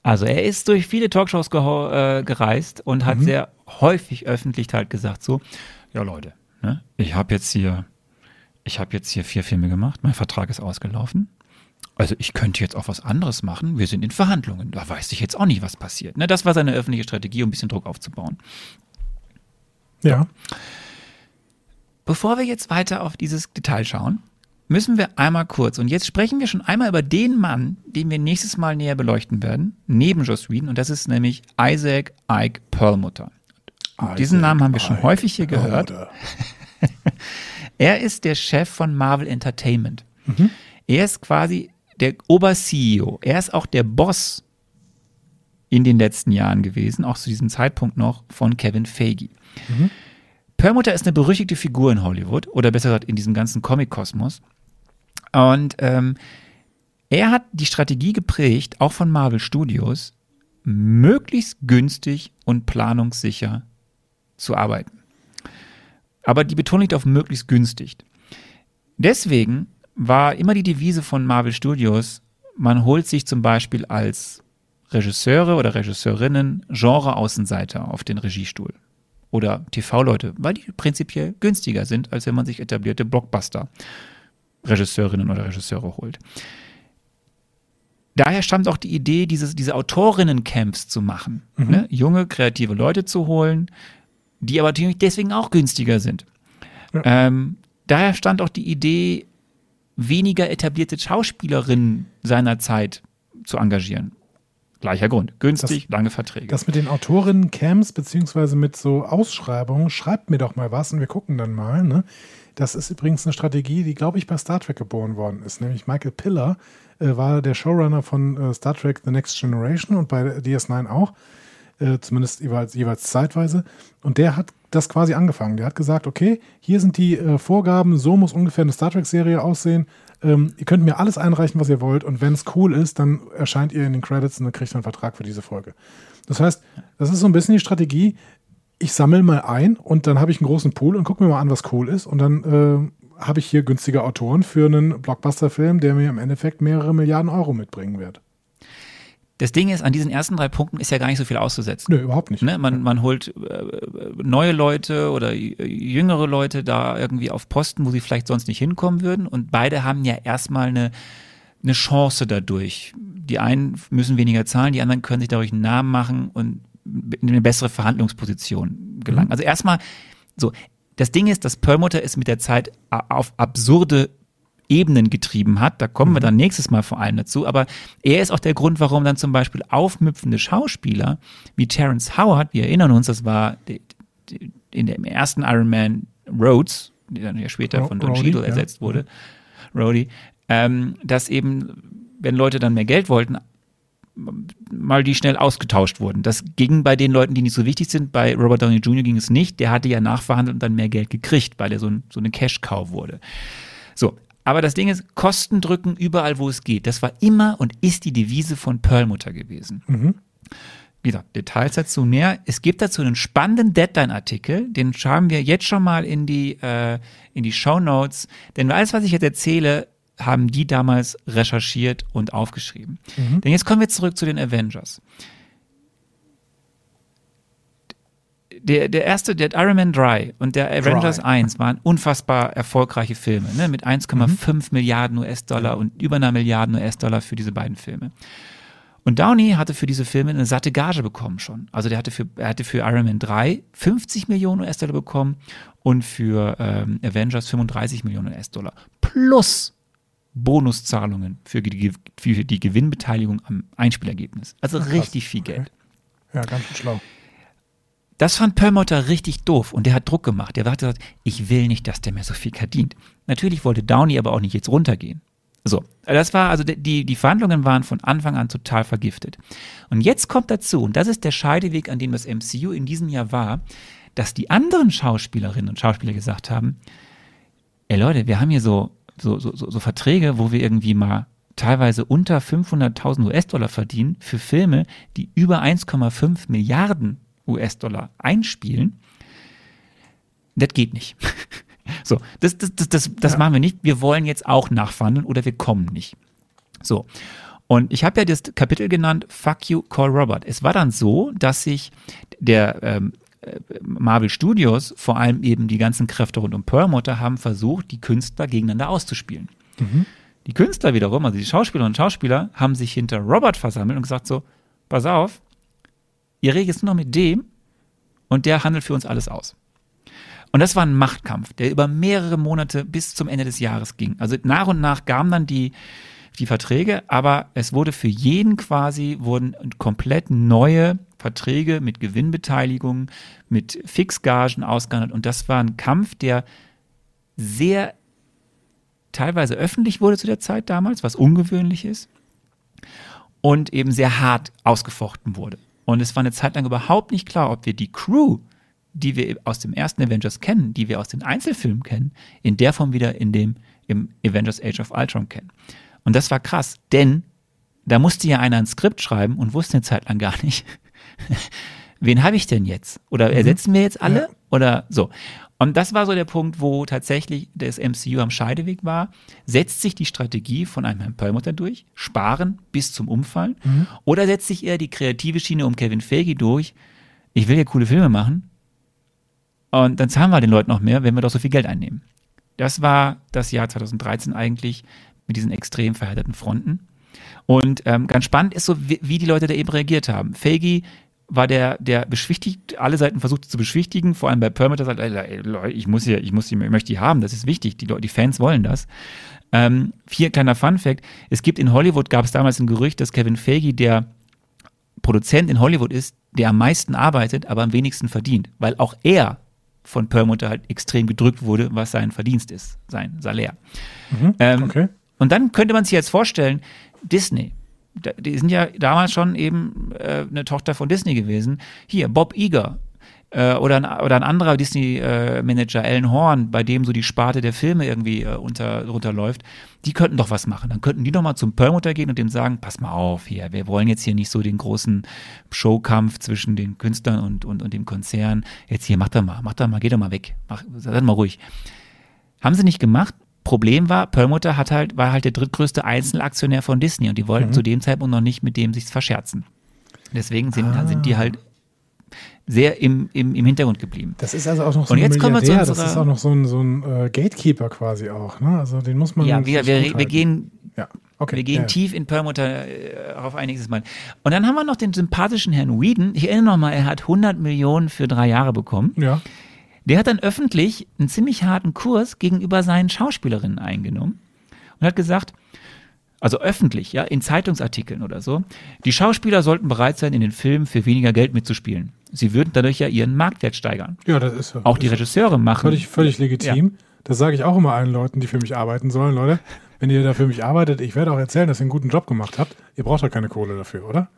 Speaker 1: Also er ist durch viele Talkshows geho- äh, gereist und hat sehr häufig öffentlich halt gesagt so, ja Leute, ne, ich habe jetzt hier, ich habe jetzt hier vier Filme gemacht, mein Vertrag ist ausgelaufen. Also ich könnte jetzt auch was anderes machen. Wir sind in Verhandlungen. Da weiß ich jetzt auch nicht, was passiert. Ne, das war seine öffentliche Strategie, um ein bisschen Druck aufzubauen.
Speaker 2: Ja.
Speaker 1: Bevor wir jetzt weiter auf dieses Detail schauen, müssen wir einmal kurz, und jetzt sprechen wir schon einmal über den Mann, den wir nächstes Mal näher beleuchten werden, neben Joss Whedon, und das ist nämlich Isaac Ike Perlmutter. Und diesen Namen haben wir schon
Speaker 2: Ike
Speaker 1: häufig hier gehört. Er ist der Chef von Marvel Entertainment.
Speaker 2: Mhm.
Speaker 1: Er ist quasi der Ober-CEO. Er ist auch der Boss in den letzten Jahren gewesen, auch zu diesem Zeitpunkt noch von Kevin Feige.
Speaker 2: Mhm.
Speaker 1: Perlmutter ist eine berüchtigte Figur in Hollywood oder besser gesagt in diesem ganzen Comic-Kosmos. Und ähm, er hat die Strategie geprägt, auch von Marvel Studios, möglichst günstig und planungssicher zu arbeiten. Aber die Betonung liegt auf möglichst günstig. Deswegen war immer die Devise von Marvel Studios, man holt sich zum Beispiel als Regisseure oder Regisseurinnen Genre-Außenseiter auf den Regiestuhl. Oder TV-Leute, weil die prinzipiell günstiger sind, als wenn man sich etablierte Blockbuster-Regisseurinnen oder Regisseure holt. Daher stammt auch die Idee, dieses, diese Autorinnen-Camps zu machen. Ne? Junge, kreative Leute zu holen, die aber natürlich deswegen auch günstiger sind. Ähm, daher stand auch die Idee, weniger etablierte Schauspielerinnen seiner Zeit zu engagieren. Gleicher Grund. Günstig, lange Verträge.
Speaker 2: Das mit den Autorinnen-Camps beziehungsweise mit so Ausschreibungen, schreibt mir doch mal was und wir gucken dann mal. Ne? Das ist übrigens eine Strategie, die, glaube ich, bei Star Trek geboren worden ist. Nämlich Michael Piller äh, war der Showrunner von äh, Star Trek The Next Generation und bei DS9 auch. Äh, zumindest jeweils, jeweils zeitweise. Und der hat das quasi angefangen. Der hat gesagt, okay, hier sind die äh, Vorgaben, so muss ungefähr eine Star Trek-Serie aussehen. Ähm, ihr könnt mir alles einreichen, was ihr wollt. Und wenn es cool ist, dann erscheint ihr in den Credits und dann kriegt ihr einen Vertrag für diese Folge. Das heißt, das ist so ein bisschen die Strategie, ich sammle mal ein und dann habe ich einen großen Pool und gucke mir mal an, was cool ist. Und dann äh, habe ich hier günstige Autoren für einen Blockbuster-Film, der mir im Endeffekt mehrere Milliarden Euro mitbringen wird.
Speaker 1: Das Ding ist, an diesen ersten drei Punkten ist ja gar nicht so viel auszusetzen.
Speaker 2: Nö, überhaupt nicht.
Speaker 1: Ne? Man, man holt äh, neue Leute oder jüngere Leute da irgendwie auf Posten, wo sie vielleicht sonst nicht hinkommen würden. Und beide haben ja erstmal eine, eine Chance dadurch. Die einen müssen weniger zahlen, die anderen können sich dadurch einen Namen machen und in eine bessere Verhandlungsposition gelangen. Mhm. Also erstmal so, das Ding ist, dass Perlmutter es mit der Zeit auf absurde Ebenen getrieben hat. Da kommen mhm. wir dann nächstes Mal vor allem dazu. Aber er ist auch der Grund, warum dann zum Beispiel aufmüpfende Schauspieler wie Terence Howard, wir erinnern uns, das war in dem ersten Iron Man Rhodes, der dann ja später von Don Cheadle ersetzt ja. wurde, Rhodey, ähm, dass eben, wenn Leute dann mehr Geld wollten, mal die schnell ausgetauscht wurden. Das ging bei den Leuten, die nicht so wichtig sind. Bei Robert Downey Jr. ging es nicht. Der hatte ja nachverhandelt und dann mehr Geld gekriegt, weil er so, ein, so eine Cash-Cow wurde. So, aber das Ding ist, Kosten drücken überall, wo es geht. Das war immer und ist die Devise von Perlmutter gewesen. Mhm. Wie gesagt, Details dazu mehr. Es gibt dazu einen spannenden Deadline-Artikel, den schauen wir jetzt schon mal in die, äh, in die Show Notes. Denn alles, was ich jetzt erzähle, haben die damals recherchiert und aufgeschrieben. Mhm. Denn jetzt kommen wir zurück zu den Avengers. Der, der erste, der Iron Man 3 und der Avengers Dry. 1 waren unfassbar erfolgreiche Filme, ne? mit 1,5 mhm. Milliarden US-Dollar und über einer Milliarde US-Dollar für diese beiden Filme. Und Downey hatte für diese Filme eine satte Gage bekommen schon. Also der hatte für, er hatte für Iron Man 3 50 Millionen US-Dollar bekommen und für ähm, Avengers 35 Millionen US-Dollar. Plus Bonuszahlungen für die, für die Gewinnbeteiligung am Einspielergebnis. Also Krass. richtig viel Geld.
Speaker 2: Okay. Ja, ganz schön schlau.
Speaker 1: Das fand Perlmutter richtig doof und der hat Druck gemacht. Der hat gesagt, ich will nicht, dass der mir so viel verdient. Natürlich wollte Downey aber auch nicht jetzt runtergehen. So, das war also die, die Verhandlungen waren von Anfang an total vergiftet. Und jetzt kommt dazu, und das ist der Scheideweg, an dem das MCU in diesem Jahr war, dass die anderen Schauspielerinnen und Schauspieler gesagt haben, ey Leute, wir haben hier so, so, so, so Verträge, wo wir irgendwie mal teilweise unter 500.000 US-Dollar verdienen für Filme, die über 1,5 Milliarden US-Dollar einspielen, das geht nicht. so, das, das, das, das, das ja. machen wir nicht. Wir wollen jetzt auch nachverhandeln oder wir kommen nicht. So. Und ich habe ja das Kapitel genannt, Fuck You, Call Robert. Es war dann so, dass sich der ähm, äh, Marvel Studios, vor allem eben die ganzen Kräfte rund um Perlmutter, haben versucht, die Künstler gegeneinander auszuspielen. Mhm. Die Künstler wiederum, also die Schauspielerinnen und Schauspieler, haben sich hinter Robert versammelt und gesagt so, pass auf, Ihr redet nur noch mit dem und der handelt für uns alles aus. Und das war ein Machtkampf, der über mehrere Monate bis zum Ende des Jahres ging. Also nach und nach gaben dann die, die Verträge, aber es wurde für jeden quasi, wurden komplett neue Verträge mit Gewinnbeteiligung, mit Fixgagen ausgehandelt. Und das war ein Kampf, der sehr teilweise öffentlich wurde zu der Zeit damals, was ungewöhnlich ist, und eben sehr hart ausgefochten wurde. Und es war eine Zeit lang überhaupt nicht klar, ob wir die Crew, die wir aus dem ersten Avengers kennen, die wir aus den Einzelfilmen kennen, in der Form wieder in dem im Avengers Age of Ultron kennen. Und das war krass, denn da musste ja einer ein Skript schreiben und wusste eine Zeit lang gar nicht, wen habe ich denn jetzt? Oder mhm. ersetzen wir jetzt alle? Ja. Oder so. Und das war so der Punkt, wo tatsächlich das MCU am Scheideweg war. Setzt sich die Strategie von einem Herrn Perlmutter durch, sparen bis zum Umfallen, mhm. oder setzt sich eher die kreative Schiene um Kevin Feige durch, ich will ja coole Filme machen und dann zahlen wir den Leuten noch mehr, wenn wir doch so viel Geld einnehmen. Das war das Jahr 2013 eigentlich mit diesen extrem verhärteten Fronten. Und ähm, ganz spannend ist so, wie, wie, die Leute da eben reagiert haben. Feige war der, der beschwichtigt, alle Seiten versucht zu beschwichtigen, vor allem bei Permitter sagt, ey, Leute, ich muss hier, ich muss die, ich möchte die haben, das ist wichtig, die, die Fans wollen das. Ähm, vier kleiner Fun Fact, es gibt in Hollywood, gab es damals ein Gerücht, dass Kevin Feige der Produzent in Hollywood ist, der am meisten arbeitet, aber am wenigsten verdient, weil auch er von Perlmutter halt extrem gedrückt wurde, was sein Verdienst ist, sein Salär. Mhm, ähm, okay. Und dann könnte man sich jetzt vorstellen, Disney, die sind ja damals schon eben äh, eine Tochter von Disney gewesen. Hier, Bob Iger, äh, oder, ein, oder ein anderer Disney-Manager, Alan Horn, bei dem so die Sparte der Filme irgendwie äh, unter, runterläuft, die könnten doch was machen. Dann könnten die doch mal zum Perlmutter gehen und dem sagen, pass mal auf hier, wir wollen jetzt hier nicht so den großen Showkampf zwischen den Künstlern und, und, und dem Konzern. Jetzt hier, mach doch mal, mach doch mal, geh doch mal weg. Mach, sei mal ruhig. Haben sie nicht gemacht. Problem war, Perlmutter hat halt, war halt der drittgrößte Einzelaktionär von Disney und die wollten zu dem Zeitpunkt noch nicht mit dem sich verscherzen. Deswegen sind, sind die halt sehr im, im, im Hintergrund geblieben.
Speaker 2: Das ist also auch noch so
Speaker 1: Und
Speaker 2: ein
Speaker 1: jetzt kommen wir zu
Speaker 2: Milliardär, das
Speaker 1: unserer-
Speaker 2: ist auch noch so ein, so ein äh, Gatekeeper quasi auch, ne? Also den muss man
Speaker 1: Ja, wir, wir, wir gehen
Speaker 2: ja. okay.
Speaker 1: Wir gehen
Speaker 2: ja.
Speaker 1: tief in Perlmutter äh, auf einiges Mal. Und dann haben wir noch den sympathischen Herrn Whedon. Ich erinnere noch mal, er hat 100 Millionen für drei Jahre bekommen.
Speaker 2: Ja.
Speaker 1: Der hat dann öffentlich einen ziemlich harten Kurs gegenüber seinen Schauspielerinnen eingenommen und hat gesagt, also öffentlich, ja, in Zeitungsartikeln oder so, die Schauspieler sollten bereit sein, in den Filmen für weniger Geld mitzuspielen. Sie würden dadurch ja ihren Marktwert steigern.
Speaker 2: ja, das ist ja
Speaker 1: Auch die Regisseure machen.
Speaker 2: völlig, völlig legitim. Das sage ich auch immer allen Leuten, die für mich arbeiten sollen, Leute. Wenn ihr da für mich arbeitet, ich werde auch erzählen, dass ihr einen guten Job gemacht habt. Ihr braucht doch keine Kohle dafür, oder?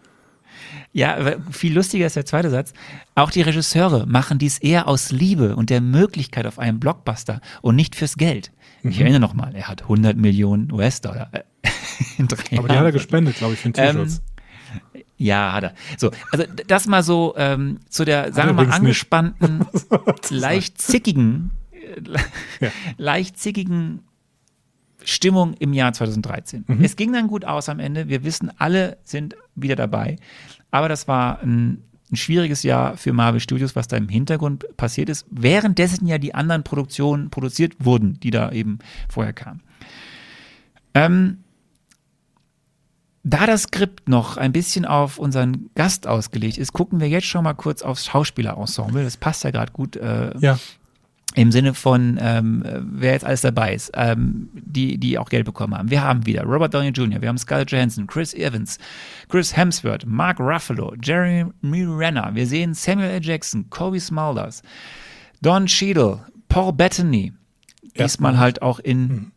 Speaker 1: Ja, aber viel lustiger ist der zweite Satz. Auch die Regisseure machen dies eher aus Liebe und der Möglichkeit auf einen Blockbuster und nicht fürs Geld.
Speaker 2: Mhm.
Speaker 1: Ich erinnere nochmal, er hat 100 Millionen US-Dollar. äh, in drei
Speaker 2: Aber die hat er
Speaker 1: Jahren.
Speaker 2: gespendet, glaube ich, für den Tierschutz.
Speaker 1: Ja, hat er. So, also das mal so ähm, zu der, sagen wir mal, angespannten, leicht zickigen, äh,
Speaker 2: Ja.
Speaker 1: leicht zickigen Stimmung im Jahr 2013.
Speaker 2: Mhm.
Speaker 1: Es ging dann gut aus am Ende. Wir wissen, alle sind wieder dabei. Aber das war ein, ein schwieriges Jahr für Marvel Studios, was da im Hintergrund passiert ist, währenddessen ja die anderen Produktionen produziert wurden, die da eben vorher kamen. Ähm, da das Skript noch ein bisschen auf unseren Gast ausgelegt ist, gucken wir jetzt schon mal kurz aufs Schauspielerensemble. Das passt ja gerade gut äh,
Speaker 2: Ja.
Speaker 1: Im Sinne von, ähm, äh, wer jetzt alles dabei ist, ähm, die, die auch Geld bekommen haben. Wir haben wieder Robert Downey Jr., wir haben Scarlett Johansson, Chris Evans, Chris Hemsworth, Mark Ruffalo, Jeremy Renner, wir sehen Samuel L. Jackson, Kobe Smulders, Don Cheadle, Paul Bettany, diesmal
Speaker 2: Erstmal.
Speaker 1: halt auch in,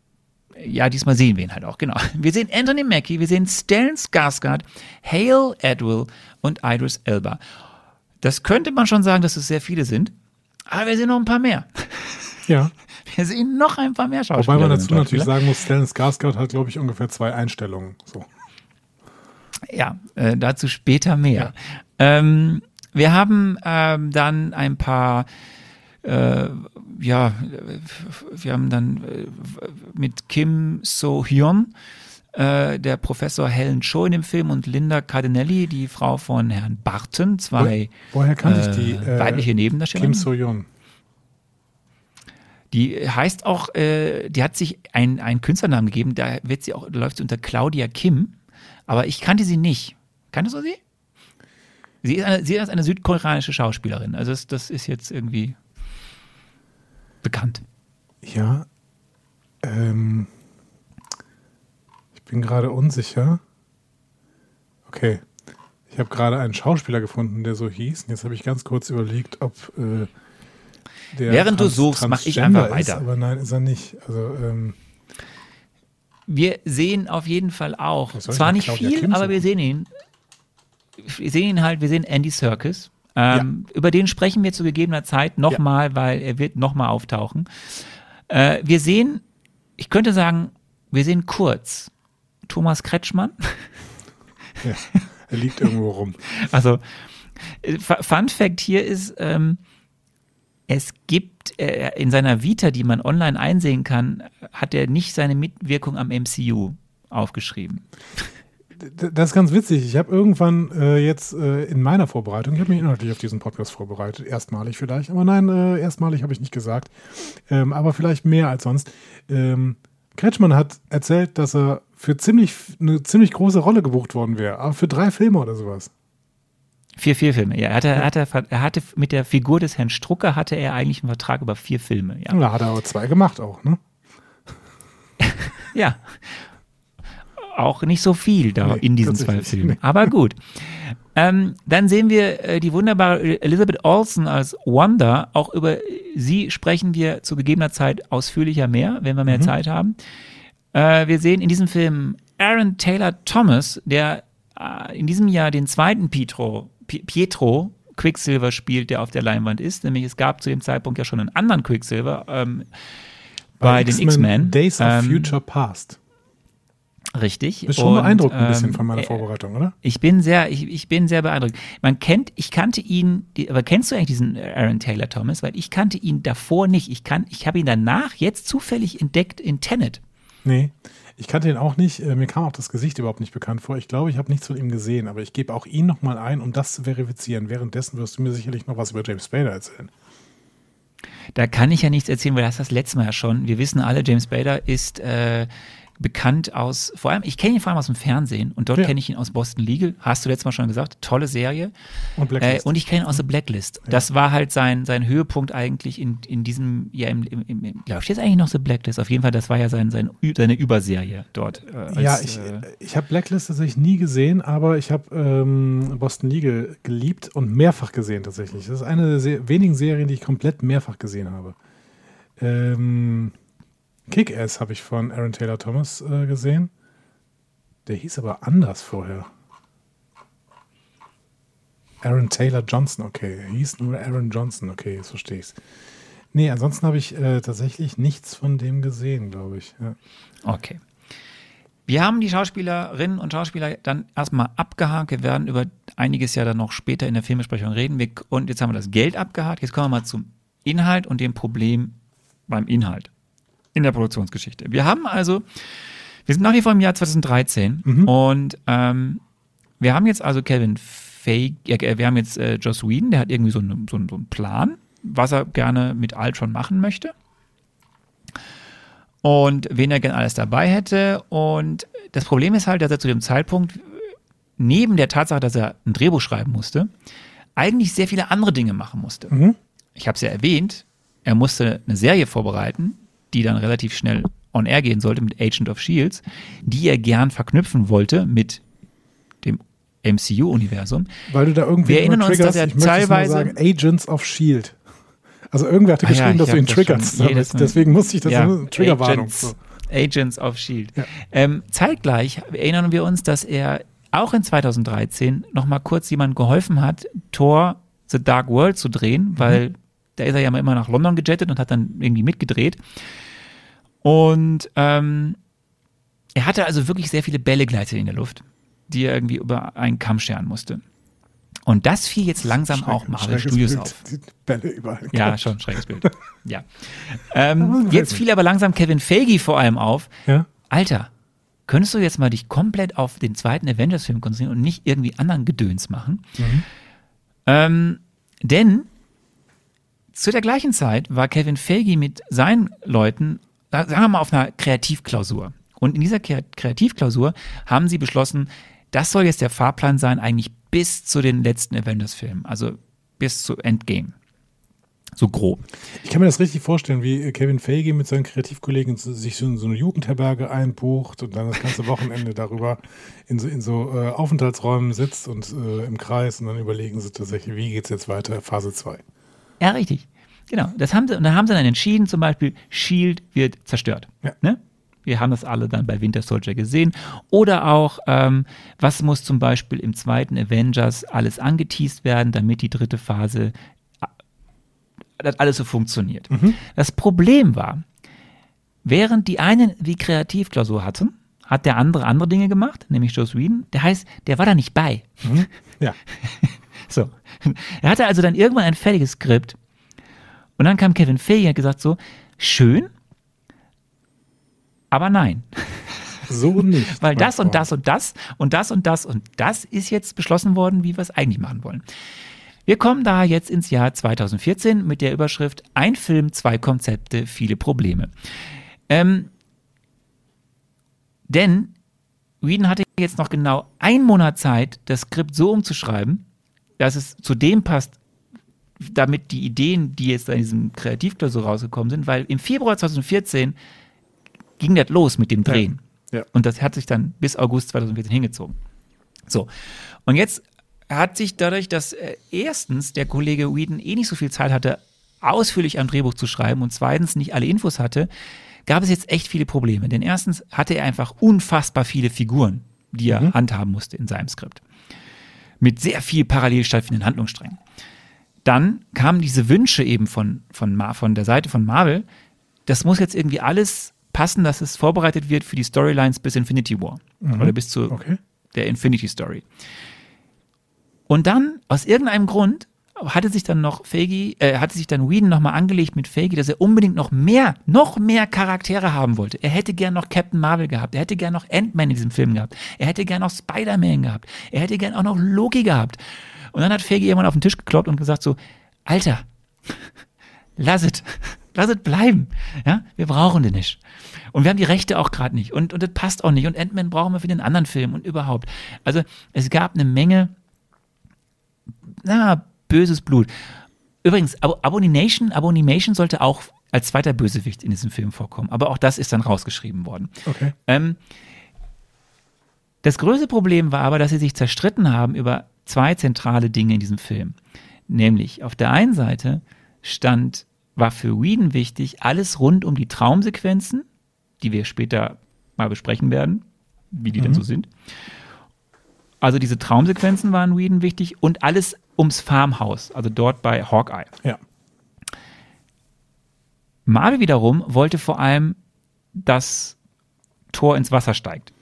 Speaker 1: ja, diesmal sehen wir ihn halt auch, genau. Wir sehen Anthony Mackie, wir sehen Stellan Skarsgård, Hale Atwell und Idris Elba. Das könnte man schon sagen, dass es sehr viele sind, aber wir sehen noch ein paar mehr.
Speaker 2: Ja.
Speaker 1: Wir sehen noch ein paar mehr Schauspieler.
Speaker 2: Wobei man dazu natürlich sagen muss, Stellan Skarsgård hat, glaube ich, ungefähr zwei Einstellungen. So.
Speaker 1: Ja, äh, dazu später mehr. Ähm, wir haben ähm, dann ein paar, äh, ja, äh, wir haben dann äh, mit Kim So-hyun, äh, der Professor Helen Cho in dem Film und Linda Cardinelli, die Frau von Herrn Barton, zwei
Speaker 2: Woher kannte ich die?
Speaker 1: äh, weibliche Nebendarstellerinnen.
Speaker 2: Kim So-Yeon.
Speaker 1: Die heißt auch, äh, die hat sich ein- einen Künstlernamen gegeben, da wird sie auch, da läuft sie unter Claudia Kim, aber ich kannte sie nicht. Kanntest du sie? Sie ist eine, sie ist eine südkoreanische Schauspielerin, also das, das ist jetzt irgendwie bekannt.
Speaker 2: Ja. Ähm, bin gerade unsicher. Okay. Ich habe gerade einen Schauspieler gefunden, der so hieß. Und jetzt habe ich ganz kurz überlegt, ob äh, der
Speaker 1: Während du suchst, mach ich einfach
Speaker 2: ist,
Speaker 1: weiter.
Speaker 2: aber nein, ist er nicht. Also ähm,
Speaker 1: Wir sehen auf jeden Fall auch, zwar nicht
Speaker 2: Claudia
Speaker 1: viel,
Speaker 2: Kim
Speaker 1: aber
Speaker 2: suchen?
Speaker 1: wir sehen ihn. Wir sehen ihn halt, wir sehen Andy Serkis. Ähm, Über den sprechen wir zu gegebener Zeit nochmal, weil er wird nochmal auftauchen. Äh, wir sehen, ich könnte sagen, wir sehen kurz Thomas Kretschmann.
Speaker 2: ja, er liegt irgendwo rum.
Speaker 1: Also, äh, Fu- Fun Fact hier ist, ähm, es gibt äh, in seiner Vita, die man online einsehen kann, hat er nicht seine Mitwirkung am MCU aufgeschrieben.
Speaker 2: Das ist ganz witzig. Ich habe irgendwann äh, jetzt äh, in meiner Vorbereitung, ich habe mich inhaltlich auf diesen Podcast vorbereitet, erstmalig vielleicht, aber nein, äh, erstmalig habe ich nicht gesagt, ähm, aber vielleicht mehr als sonst. Ähm, Kretschmann hat erzählt, dass er für ziemlich eine ziemlich große Rolle gebucht worden wäre, aber für drei Filme oder sowas.
Speaker 1: Vier, vier Filme. Ja, er hatte, er hatte, er hatte mit der Figur des Herrn Strucker hatte er eigentlich einen Vertrag über vier Filme. Ja.
Speaker 2: Da hat er aber zwei gemacht auch, ne?
Speaker 1: ja. Auch nicht so viel da
Speaker 2: Nee,
Speaker 1: in diesen zwei Filmen.
Speaker 2: nicht.
Speaker 1: Aber gut. Ähm, dann sehen wir äh, die wunderbare Elizabeth Olsen als Wanda. Auch über sie sprechen wir zu gegebener Zeit ausführlicher mehr, wenn wir mehr
Speaker 2: Mhm.
Speaker 1: Zeit haben. Äh, wir sehen in diesem Film Aaron Taylor Thomas, der äh, in diesem Jahr den zweiten Pietro, Pi- Pietro Quicksilver spielt, der auf der Leinwand ist. Nämlich es gab zu dem Zeitpunkt ja schon einen anderen Quicksilver ähm, bei, den X-Men.
Speaker 2: Days of
Speaker 1: Ähm,
Speaker 2: Future Past.
Speaker 1: Richtig.
Speaker 2: Bist schon
Speaker 1: Und,
Speaker 2: beeindruckt ein bisschen
Speaker 1: ähm,
Speaker 2: von meiner
Speaker 1: äh,
Speaker 2: Vorbereitung, oder?
Speaker 1: Ich bin sehr, ich, ich bin sehr beeindruckt. Man kennt, ich kannte ihn, die, aber kennst du eigentlich diesen Aaron Taylor Thomas? Weil ich kannte ihn davor nicht. Ich kann, ich habe ihn danach jetzt zufällig entdeckt in Tenet.
Speaker 2: Nee, ich kannte ihn auch nicht. Äh, Mir kam auch das Gesicht überhaupt nicht bekannt vor. Ich glaube, ich habe nichts von ihm gesehen, aber ich gebe auch ihn nochmal ein, um das zu verifizieren. Währenddessen wirst du mir sicherlich noch was über James Spader erzählen.
Speaker 1: Da kann ich ja nichts erzählen, weil das das letzte Mal ja schon. Wir wissen alle, James Bader ist äh, bekannt aus, vor allem, ich kenne ihn vor allem aus dem Fernsehen und dort
Speaker 2: Ja.
Speaker 1: kenne ich ihn aus Boston Legal, hast du letztes Mal schon gesagt, tolle Serie.
Speaker 2: Und Blacklist.
Speaker 1: Äh, und ich kenne ihn aus The Blacklist. Das war halt sein, sein Höhepunkt eigentlich in, in diesem, ja, im, im, im, läuft jetzt eigentlich noch The Blacklist? Auf jeden Fall, das war ja sein, sein, seine Überserie dort. Äh, als,
Speaker 2: ja, ich,
Speaker 1: äh,
Speaker 2: ich habe Blacklist tatsächlich nie gesehen, aber ich habe ähm, Boston Legal geliebt und mehrfach gesehen tatsächlich. Das ist eine der wenigen Serien, die ich komplett mehrfach gesehen habe. Ähm, Kick-Ass habe ich von Aaron Taylor Thomas äh, gesehen. Der hieß aber anders vorher. Aaron Taylor Johnson, okay. Er hieß nur Aaron Johnson, okay, jetzt verstehe ich's. Nee, ansonsten habe ich äh, tatsächlich nichts von dem gesehen, glaube ich. Ja.
Speaker 1: Okay. Wir haben die Schauspielerinnen und Schauspieler dann erstmal abgehakt. Wir werden über einiges ja dann noch später in der Filmbesprechung reden. Wir, und jetzt haben wir das Geld abgehakt. Jetzt kommen wir mal zum Inhalt und dem Problem beim Inhalt in der Produktionsgeschichte. Wir haben also, wir sind nach wie vor im Jahr 2013 und ähm, wir haben jetzt also Kevin Feige, äh, wir haben jetzt äh, Joss Whedon, der hat irgendwie so, eine, so, einen- so einen Plan, was er gerne mit Ultron machen möchte und wen er gerne alles dabei hätte. Und das Problem ist halt, dass er zu dem Zeitpunkt, neben der Tatsache, dass er ein Drehbuch schreiben musste, eigentlich sehr viele andere Dinge machen musste. Ich habe es ja erwähnt, er musste eine Serie vorbereiten, die dann relativ schnell on air gehen sollte mit Agent of Shields, die er gern verknüpfen wollte mit dem MCU-Universum.
Speaker 2: Weil du da irgendwie
Speaker 1: Wir erinnern uns, dass er
Speaker 2: ich
Speaker 1: teilweise-
Speaker 2: sagen, Agents of Shield. Also irgendwer hatte
Speaker 1: Ah ja,
Speaker 2: geschrieben,
Speaker 1: ich
Speaker 2: dass du ihn
Speaker 1: das
Speaker 2: triggerst. damit. Deswegen musste ich das
Speaker 1: Ja,
Speaker 2: eine Triggerwarnung.
Speaker 1: Agents,
Speaker 2: So.
Speaker 1: Agents of Shield.
Speaker 2: Ja.
Speaker 1: Ähm, zeitgleich erinnern wir uns, dass er auch in 2013 noch mal kurz jemand geholfen hat, Thor The Dark World zu drehen, weil da ist er ja mal immer nach London gejettet und hat dann irgendwie mitgedreht. Und ähm, er hatte also wirklich sehr viele Bälle gleichzeitig in der Luft, die er irgendwie über einen Kamm scheren musste. Und das fiel jetzt langsam auch Marvel Studios
Speaker 2: Bild.
Speaker 1: auf.
Speaker 2: Bälle überall.
Speaker 1: Ja, schon ein schräges Bild. ja. Ähm, jetzt fiel aber langsam Kevin Feige vor allem auf.
Speaker 2: Ja?
Speaker 1: Alter, könntest du jetzt mal dich komplett auf den zweiten Avengers-Film konzentrieren und nicht irgendwie anderen Gedöns machen? Ähm, denn zu der gleichen Zeit war Kevin Feige mit seinen Leuten, sa- sagen wir mal, auf einer Kreativklausur. Und in dieser Kre- Kreativklausur haben sie beschlossen, das soll jetzt der Fahrplan sein, eigentlich bis zu den letzten Avengers-Filmen, also bis zu Endgame. So grob.
Speaker 2: Ich kann mir das richtig vorstellen, wie Kevin Feige mit seinen Kreativkollegen sich so in so eine Jugendherberge einbucht und dann das ganze Wochenende darüber in so, in so äh, Aufenthaltsräumen sitzt und äh, im Kreis und dann überlegen sie tatsächlich, wie geht's jetzt weiter, Phase 2.
Speaker 1: Ja, richtig. Genau. Das haben sie, und da haben sie dann entschieden, zum Beispiel, Shield wird zerstört.
Speaker 2: Ja.
Speaker 1: Ne? Wir haben das alle dann bei Winter Soldier gesehen. Oder auch, ähm, was muss zum Beispiel im zweiten Avengers alles angeteased werden, damit die dritte Phase äh, das alles so funktioniert. Das Problem war, während die einen die Kreativklausur hatten, hat der andere andere Dinge gemacht, nämlich Joss Whedon. Der heißt, der war da nicht bei.
Speaker 2: Ja.
Speaker 1: So. Er hatte also dann irgendwann ein fertiges Skript und dann kam Kevin Feige und hat gesagt so, schön, aber nein.
Speaker 2: So nicht.
Speaker 1: Weil das und das und das und das und das und das ist jetzt beschlossen worden, wie wir es eigentlich machen wollen. Wir kommen da jetzt ins Jahr 2014 mit der Überschrift Ein Film, zwei Konzepte, viele Probleme. Ähm, denn Whedon hatte jetzt noch genau einen Monat Zeit, das Skript so umzuschreiben, dass es zu dem passt, damit die Ideen, die jetzt in diesem Kreativklausur rausgekommen sind, weil im Februar 2014 ging das los mit dem Drehen.
Speaker 2: Ja.
Speaker 1: Und das hat sich dann bis August 2014 hingezogen. So. Und jetzt hat sich dadurch, dass äh, erstens der Kollege Whedon eh nicht so viel Zeit hatte, ausführlich am Drehbuch zu schreiben und zweitens nicht alle Infos hatte, gab es jetzt echt viele Probleme. Denn erstens hatte er einfach unfassbar viele Figuren, die er handhaben musste in seinem Skript. Mit sehr viel parallel stattfindenden Handlungssträngen. dann kamen diese Wünsche eben von, von, Mar von der Seite von Marvel. Das muss jetzt irgendwie alles passen, dass es vorbereitet wird für die Storylines bis Infinity War. Oder bis zu
Speaker 2: Okay.
Speaker 1: der Infinity Story. Und dann, aus irgendeinem Grund, hatte sich dann noch Feige, äh, hatte sich dann Whedon nochmal angelegt mit Feige, dass er unbedingt noch mehr, noch mehr Charaktere haben wollte. Er hätte gern noch Captain Marvel gehabt, er hätte gern noch Ant-Man in diesem Film gehabt, er hätte gern noch Spider-Man gehabt, er hätte gern auch noch Loki gehabt. Und dann hat Feige irgendwann auf den Tisch gekloppt und gesagt so, Alter, lass es, lass es bleiben. Ja, wir brauchen den nicht. Und wir haben die Rechte auch gerade nicht. Und, und das passt auch nicht. Und Ant-Man brauchen wir für den anderen Film und überhaupt. Also es gab eine Menge, na, böses Blut. Übrigens, Abo Abomination, Abomination sollte auch als zweiter Bösewicht in diesem Film vorkommen. Aber auch das ist dann rausgeschrieben worden.
Speaker 2: Okay.
Speaker 1: Ähm, das größte Problem war aber, dass sie sich zerstritten haben über zwei zentrale Dinge in diesem Film. Nämlich, auf der einen Seite stand, war für Whedon wichtig, alles rund um die Traumsequenzen, die wir später mal besprechen werden, wie die denn so sind. Also diese Traumsequenzen waren Whedon wichtig und alles ums Farmhaus, also dort bei Hawkeye.
Speaker 2: Ja.
Speaker 1: Marvel wiederum wollte vor allem, dass Thor ins Wasser steigt.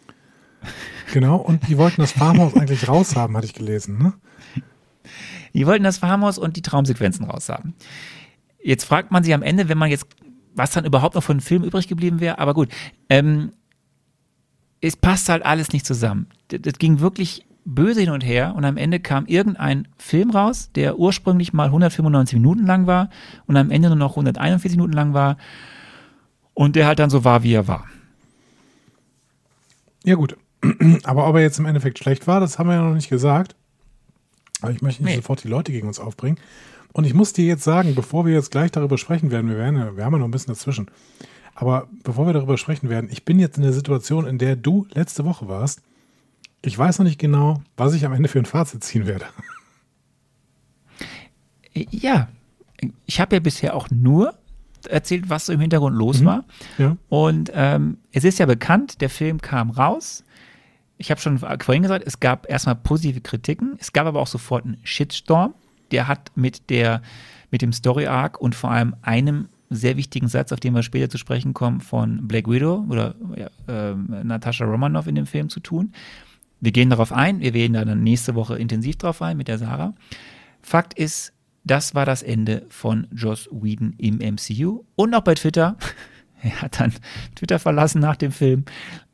Speaker 2: Genau. Und die wollten das Farmhaus eigentlich raushaben, hatte ich gelesen. Ne?
Speaker 1: Die wollten das Farmhaus und die Traumsequenzen raushaben. Jetzt fragt man sich am Ende, wenn man jetzt, was dann überhaupt noch von dem Film übrig geblieben wäre, aber gut, ähm, es passt halt alles nicht zusammen. Das, das ging wirklich böse hin und her und am Ende kam irgendein Film raus, der ursprünglich mal 195 Minuten lang war und am Ende nur noch 141 Minuten lang war und der halt dann so war, wie er war.
Speaker 2: Ja, gut. Aber ob er jetzt im Endeffekt schlecht war, das haben wir ja noch nicht gesagt. Aber ich möchte nicht
Speaker 1: Nee.
Speaker 2: sofort die Leute gegen uns aufbringen. Und ich muss dir jetzt sagen, bevor wir jetzt gleich darüber sprechen werden, wir, werden wir haben ja noch ein bisschen dazwischen. Aber bevor wir darüber sprechen werden, ich bin jetzt in der Situation, in der du letzte Woche warst. Ich weiß noch nicht genau, was ich am Ende für ein Fazit ziehen werde.
Speaker 1: Ja, ich habe ja bisher auch nur erzählt, was so im Hintergrund los war.
Speaker 2: Ja.
Speaker 1: Und ähm, es ist ja bekannt, der Film kam raus. Ich habe schon vorhin gesagt, es gab erstmal positive Kritiken. Es gab aber auch sofort einen Shitstorm. Der hat mit der, mit dem Story Arc und vor allem einem sehr wichtigen Satz, auf den wir später zu sprechen kommen, von Black Widow oder ja, ähm, Natascha Romanoff in dem Film zu tun. Wir gehen darauf ein. Wir werden da dann nächste Woche intensiv drauf ein mit der Sarah. Fakt ist, das war das Ende von Joss Whedon im MCU und auch bei Twitter. Er hat dann Twitter verlassen nach dem Film,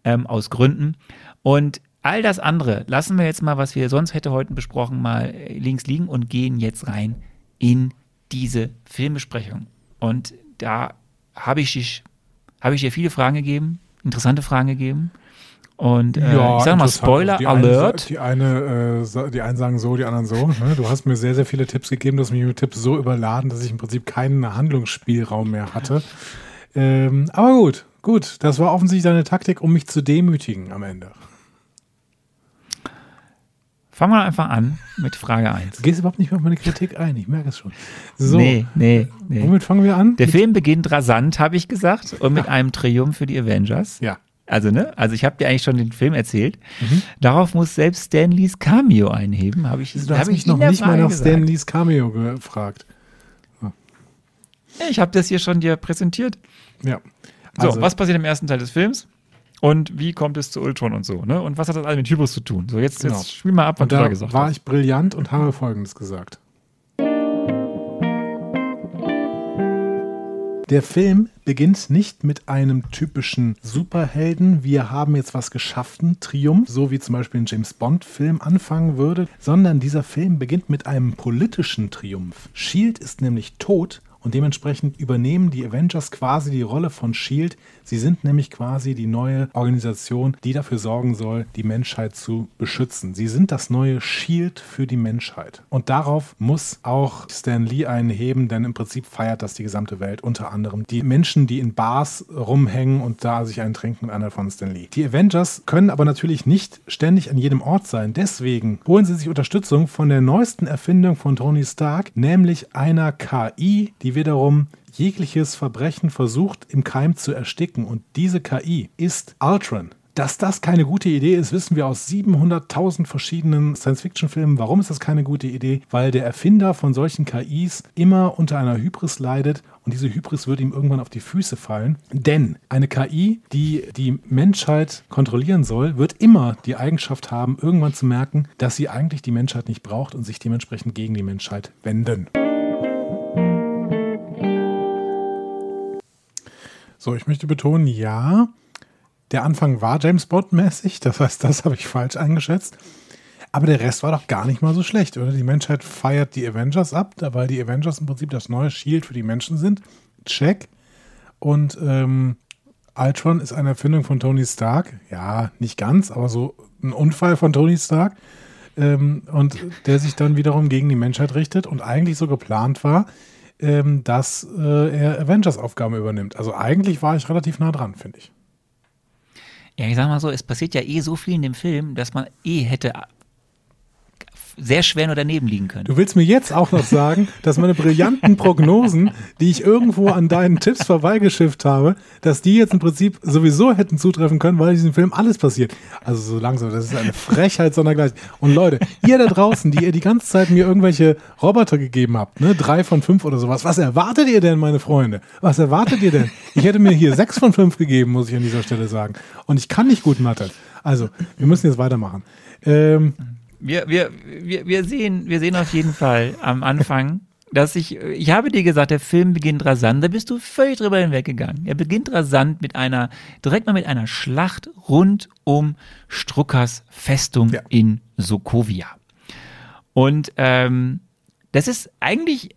Speaker 1: ähm, aus Gründen. Und all das andere lassen wir jetzt mal, was wir sonst hätte heute besprochen, mal links liegen und gehen jetzt rein in diese Filmbesprechung. Und da habe ich, habe ich dir viele Fragen gegeben, interessante Fragen gegeben. Und äh, ich sage mal,
Speaker 2: interessant.
Speaker 1: Spoiler
Speaker 2: die Eine,
Speaker 1: Alert.
Speaker 2: sa- die, eine, äh, die einen sagen so, die anderen so. Ne? Du hast mir sehr, sehr viele Tipps gegeben. Du hast mich mit Tipps so überladen, dass ich im Prinzip keinen Handlungsspielraum mehr hatte. Ähm, aber gut, gut. Das war offensichtlich deine Taktik, um mich zu demütigen am Ende.
Speaker 1: Fangen wir einfach an mit Frage 1.
Speaker 2: Du gehst überhaupt nicht mehr auf meine Kritik ein. Ich merke es schon. So,
Speaker 1: Nee, nee, nee.
Speaker 2: womit fangen wir an?
Speaker 1: Der Film beginnt rasant, habe ich gesagt, und mit einem Triumph für die Avengers.
Speaker 2: Ja.
Speaker 1: Also, ne? Also, ich habe dir eigentlich schon den Film erzählt.
Speaker 2: Mhm.
Speaker 1: Darauf muss selbst Stan Lees Cameo einheben, habe ich
Speaker 2: Du hast
Speaker 1: ich
Speaker 2: mich noch nicht mal nach
Speaker 1: gesagt.
Speaker 2: Stan Lees Cameo gefragt.
Speaker 1: Ich habe das hier schon dir präsentiert.
Speaker 2: Ja.
Speaker 1: So,
Speaker 2: Also-
Speaker 1: was passiert im ersten Teil des Films? Und wie kommt es zu Ultron und so, ne? Und was hat das alles mit Hybris zu tun? So, jetzt,
Speaker 2: Genau.
Speaker 1: jetzt spiel mal ab, was
Speaker 2: Und
Speaker 1: du da gesagt
Speaker 2: war
Speaker 1: hast.
Speaker 2: ich brillant und habe Folgendes gesagt. Der Film beginnt nicht mit einem typischen Superhelden, wir haben jetzt was geschaffen, Triumph, so wie zum Beispiel ein James Bond-Film anfangen würde, sondern dieser Film beginnt mit einem politischen Triumph. Shield ist nämlich tot und dementsprechend übernehmen die Avengers quasi die Rolle von Shield. Sie sind nämlich quasi die neue Organisation, die dafür sorgen soll, die Menschheit zu beschützen. Sie sind das neue Shield für die Menschheit. Und darauf muss auch Stan Lee einen heben, denn im Prinzip feiert das die gesamte Welt, unter anderem die Menschen, die in Bars rumhängen und da sich einen trinken, einer von Stan Lee. Die Avengers können aber natürlich nicht ständig an jedem Ort sein. Deswegen holen sie sich Unterstützung von der neuesten Erfindung von Tony Stark, nämlich einer KI, die wiederum jegliches Verbrechen versucht im Keim zu ersticken. Und diese KI ist Ultron. Dass das keine gute Idee ist, wissen wir aus 700.000 verschiedenen Science-Fiction-Filmen. Warum ist das keine gute Idee? Weil der Erfinder von solchen KIs immer unter einer Hybris leidet und diese Hybris wird ihm irgendwann auf die Füße fallen. Denn eine KI, die die Menschheit kontrollieren soll, wird immer die Eigenschaft haben, irgendwann zu merken, dass sie eigentlich die Menschheit nicht braucht und sich dementsprechend gegen die Menschheit wenden. So, ich möchte betonen, ja, der Anfang war James Bond-mäßig, das heißt, das habe ich falsch eingeschätzt. Aber der Rest war doch gar nicht mal so schlecht, oder? Die Menschheit feiert die Avengers ab, weil die Avengers im Prinzip das neue Shield für die Menschen sind. Check. Und ähm, Ultron ist eine Erfindung von Tony Stark. Ja, nicht ganz, aber so ein Unfall von Tony Stark. Ähm, und der sich dann wiederum gegen die Menschheit richtet und eigentlich so geplant war, ähm, dass äh, er Avengers-Aufgaben übernimmt. Also eigentlich war ich relativ nah dran, finde ich.
Speaker 1: Ja, ich sag mal so, es passiert ja eh so viel in dem Film, dass man eh hätte sehr schwer nur daneben liegen können.
Speaker 2: Du willst mir jetzt auch noch sagen, dass meine brillanten Prognosen, die ich irgendwo an deinen Tipps vorbeigeschifft habe, dass die jetzt im Prinzip sowieso hätten zutreffen können, weil in diesem Film alles passiert. Also so langsam, das ist eine Frechheit sondergleichen. Und Leute, ihr da draußen, die ihr die ganze Zeit mir irgendwelche Roboter gegeben habt, ne, drei von fünf oder sowas, was erwartet ihr denn, meine Freunde? Was erwartet ihr denn? Ich hätte mir hier sechs von fünf gegeben, muss ich an dieser Stelle sagen. Und ich kann nicht gut Mathe. Also, wir müssen jetzt weitermachen. Ähm,
Speaker 1: wir, wir, wir, wir, sehen, wir sehen auf jeden Fall am Anfang, dass ich, ich habe dir gesagt, der Film beginnt rasant, da bist du völlig drüber hinweggegangen. Er beginnt rasant mit einer, direkt mal mit einer Schlacht rund um Struckers Festung ja. in Sokovia. Und ähm, das ist eigentlich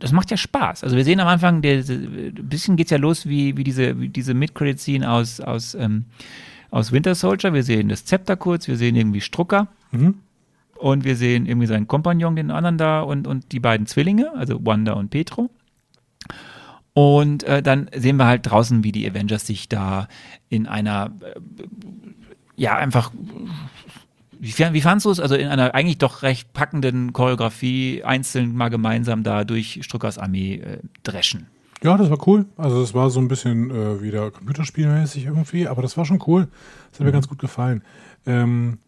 Speaker 1: das macht ja Spaß. Also wir sehen am Anfang, der, ein bisschen geht es ja los wie, wie diese, wie diese Mid-Credit-Scene aus, aus, ähm, aus Winter Soldier. Wir sehen das Zepter kurz, wir sehen irgendwie Strucker. Mhm. Und wir sehen irgendwie seinen Kompagnon, den anderen da und, und die beiden Zwillinge, also Wanda und Petro. Und äh, dann sehen wir halt draußen, wie die Avengers sich da in einer, äh, ja, einfach, wie, wie fandst du es? Also in einer eigentlich doch recht packenden Choreografie einzeln mal gemeinsam da durch Struckers Armee äh, dreschen.
Speaker 2: Ja, das war cool. Also es war so ein bisschen äh, wieder computerspielmäßig irgendwie, aber das war schon cool. Das hat mir mhm. ganz gut gefallen. Ähm,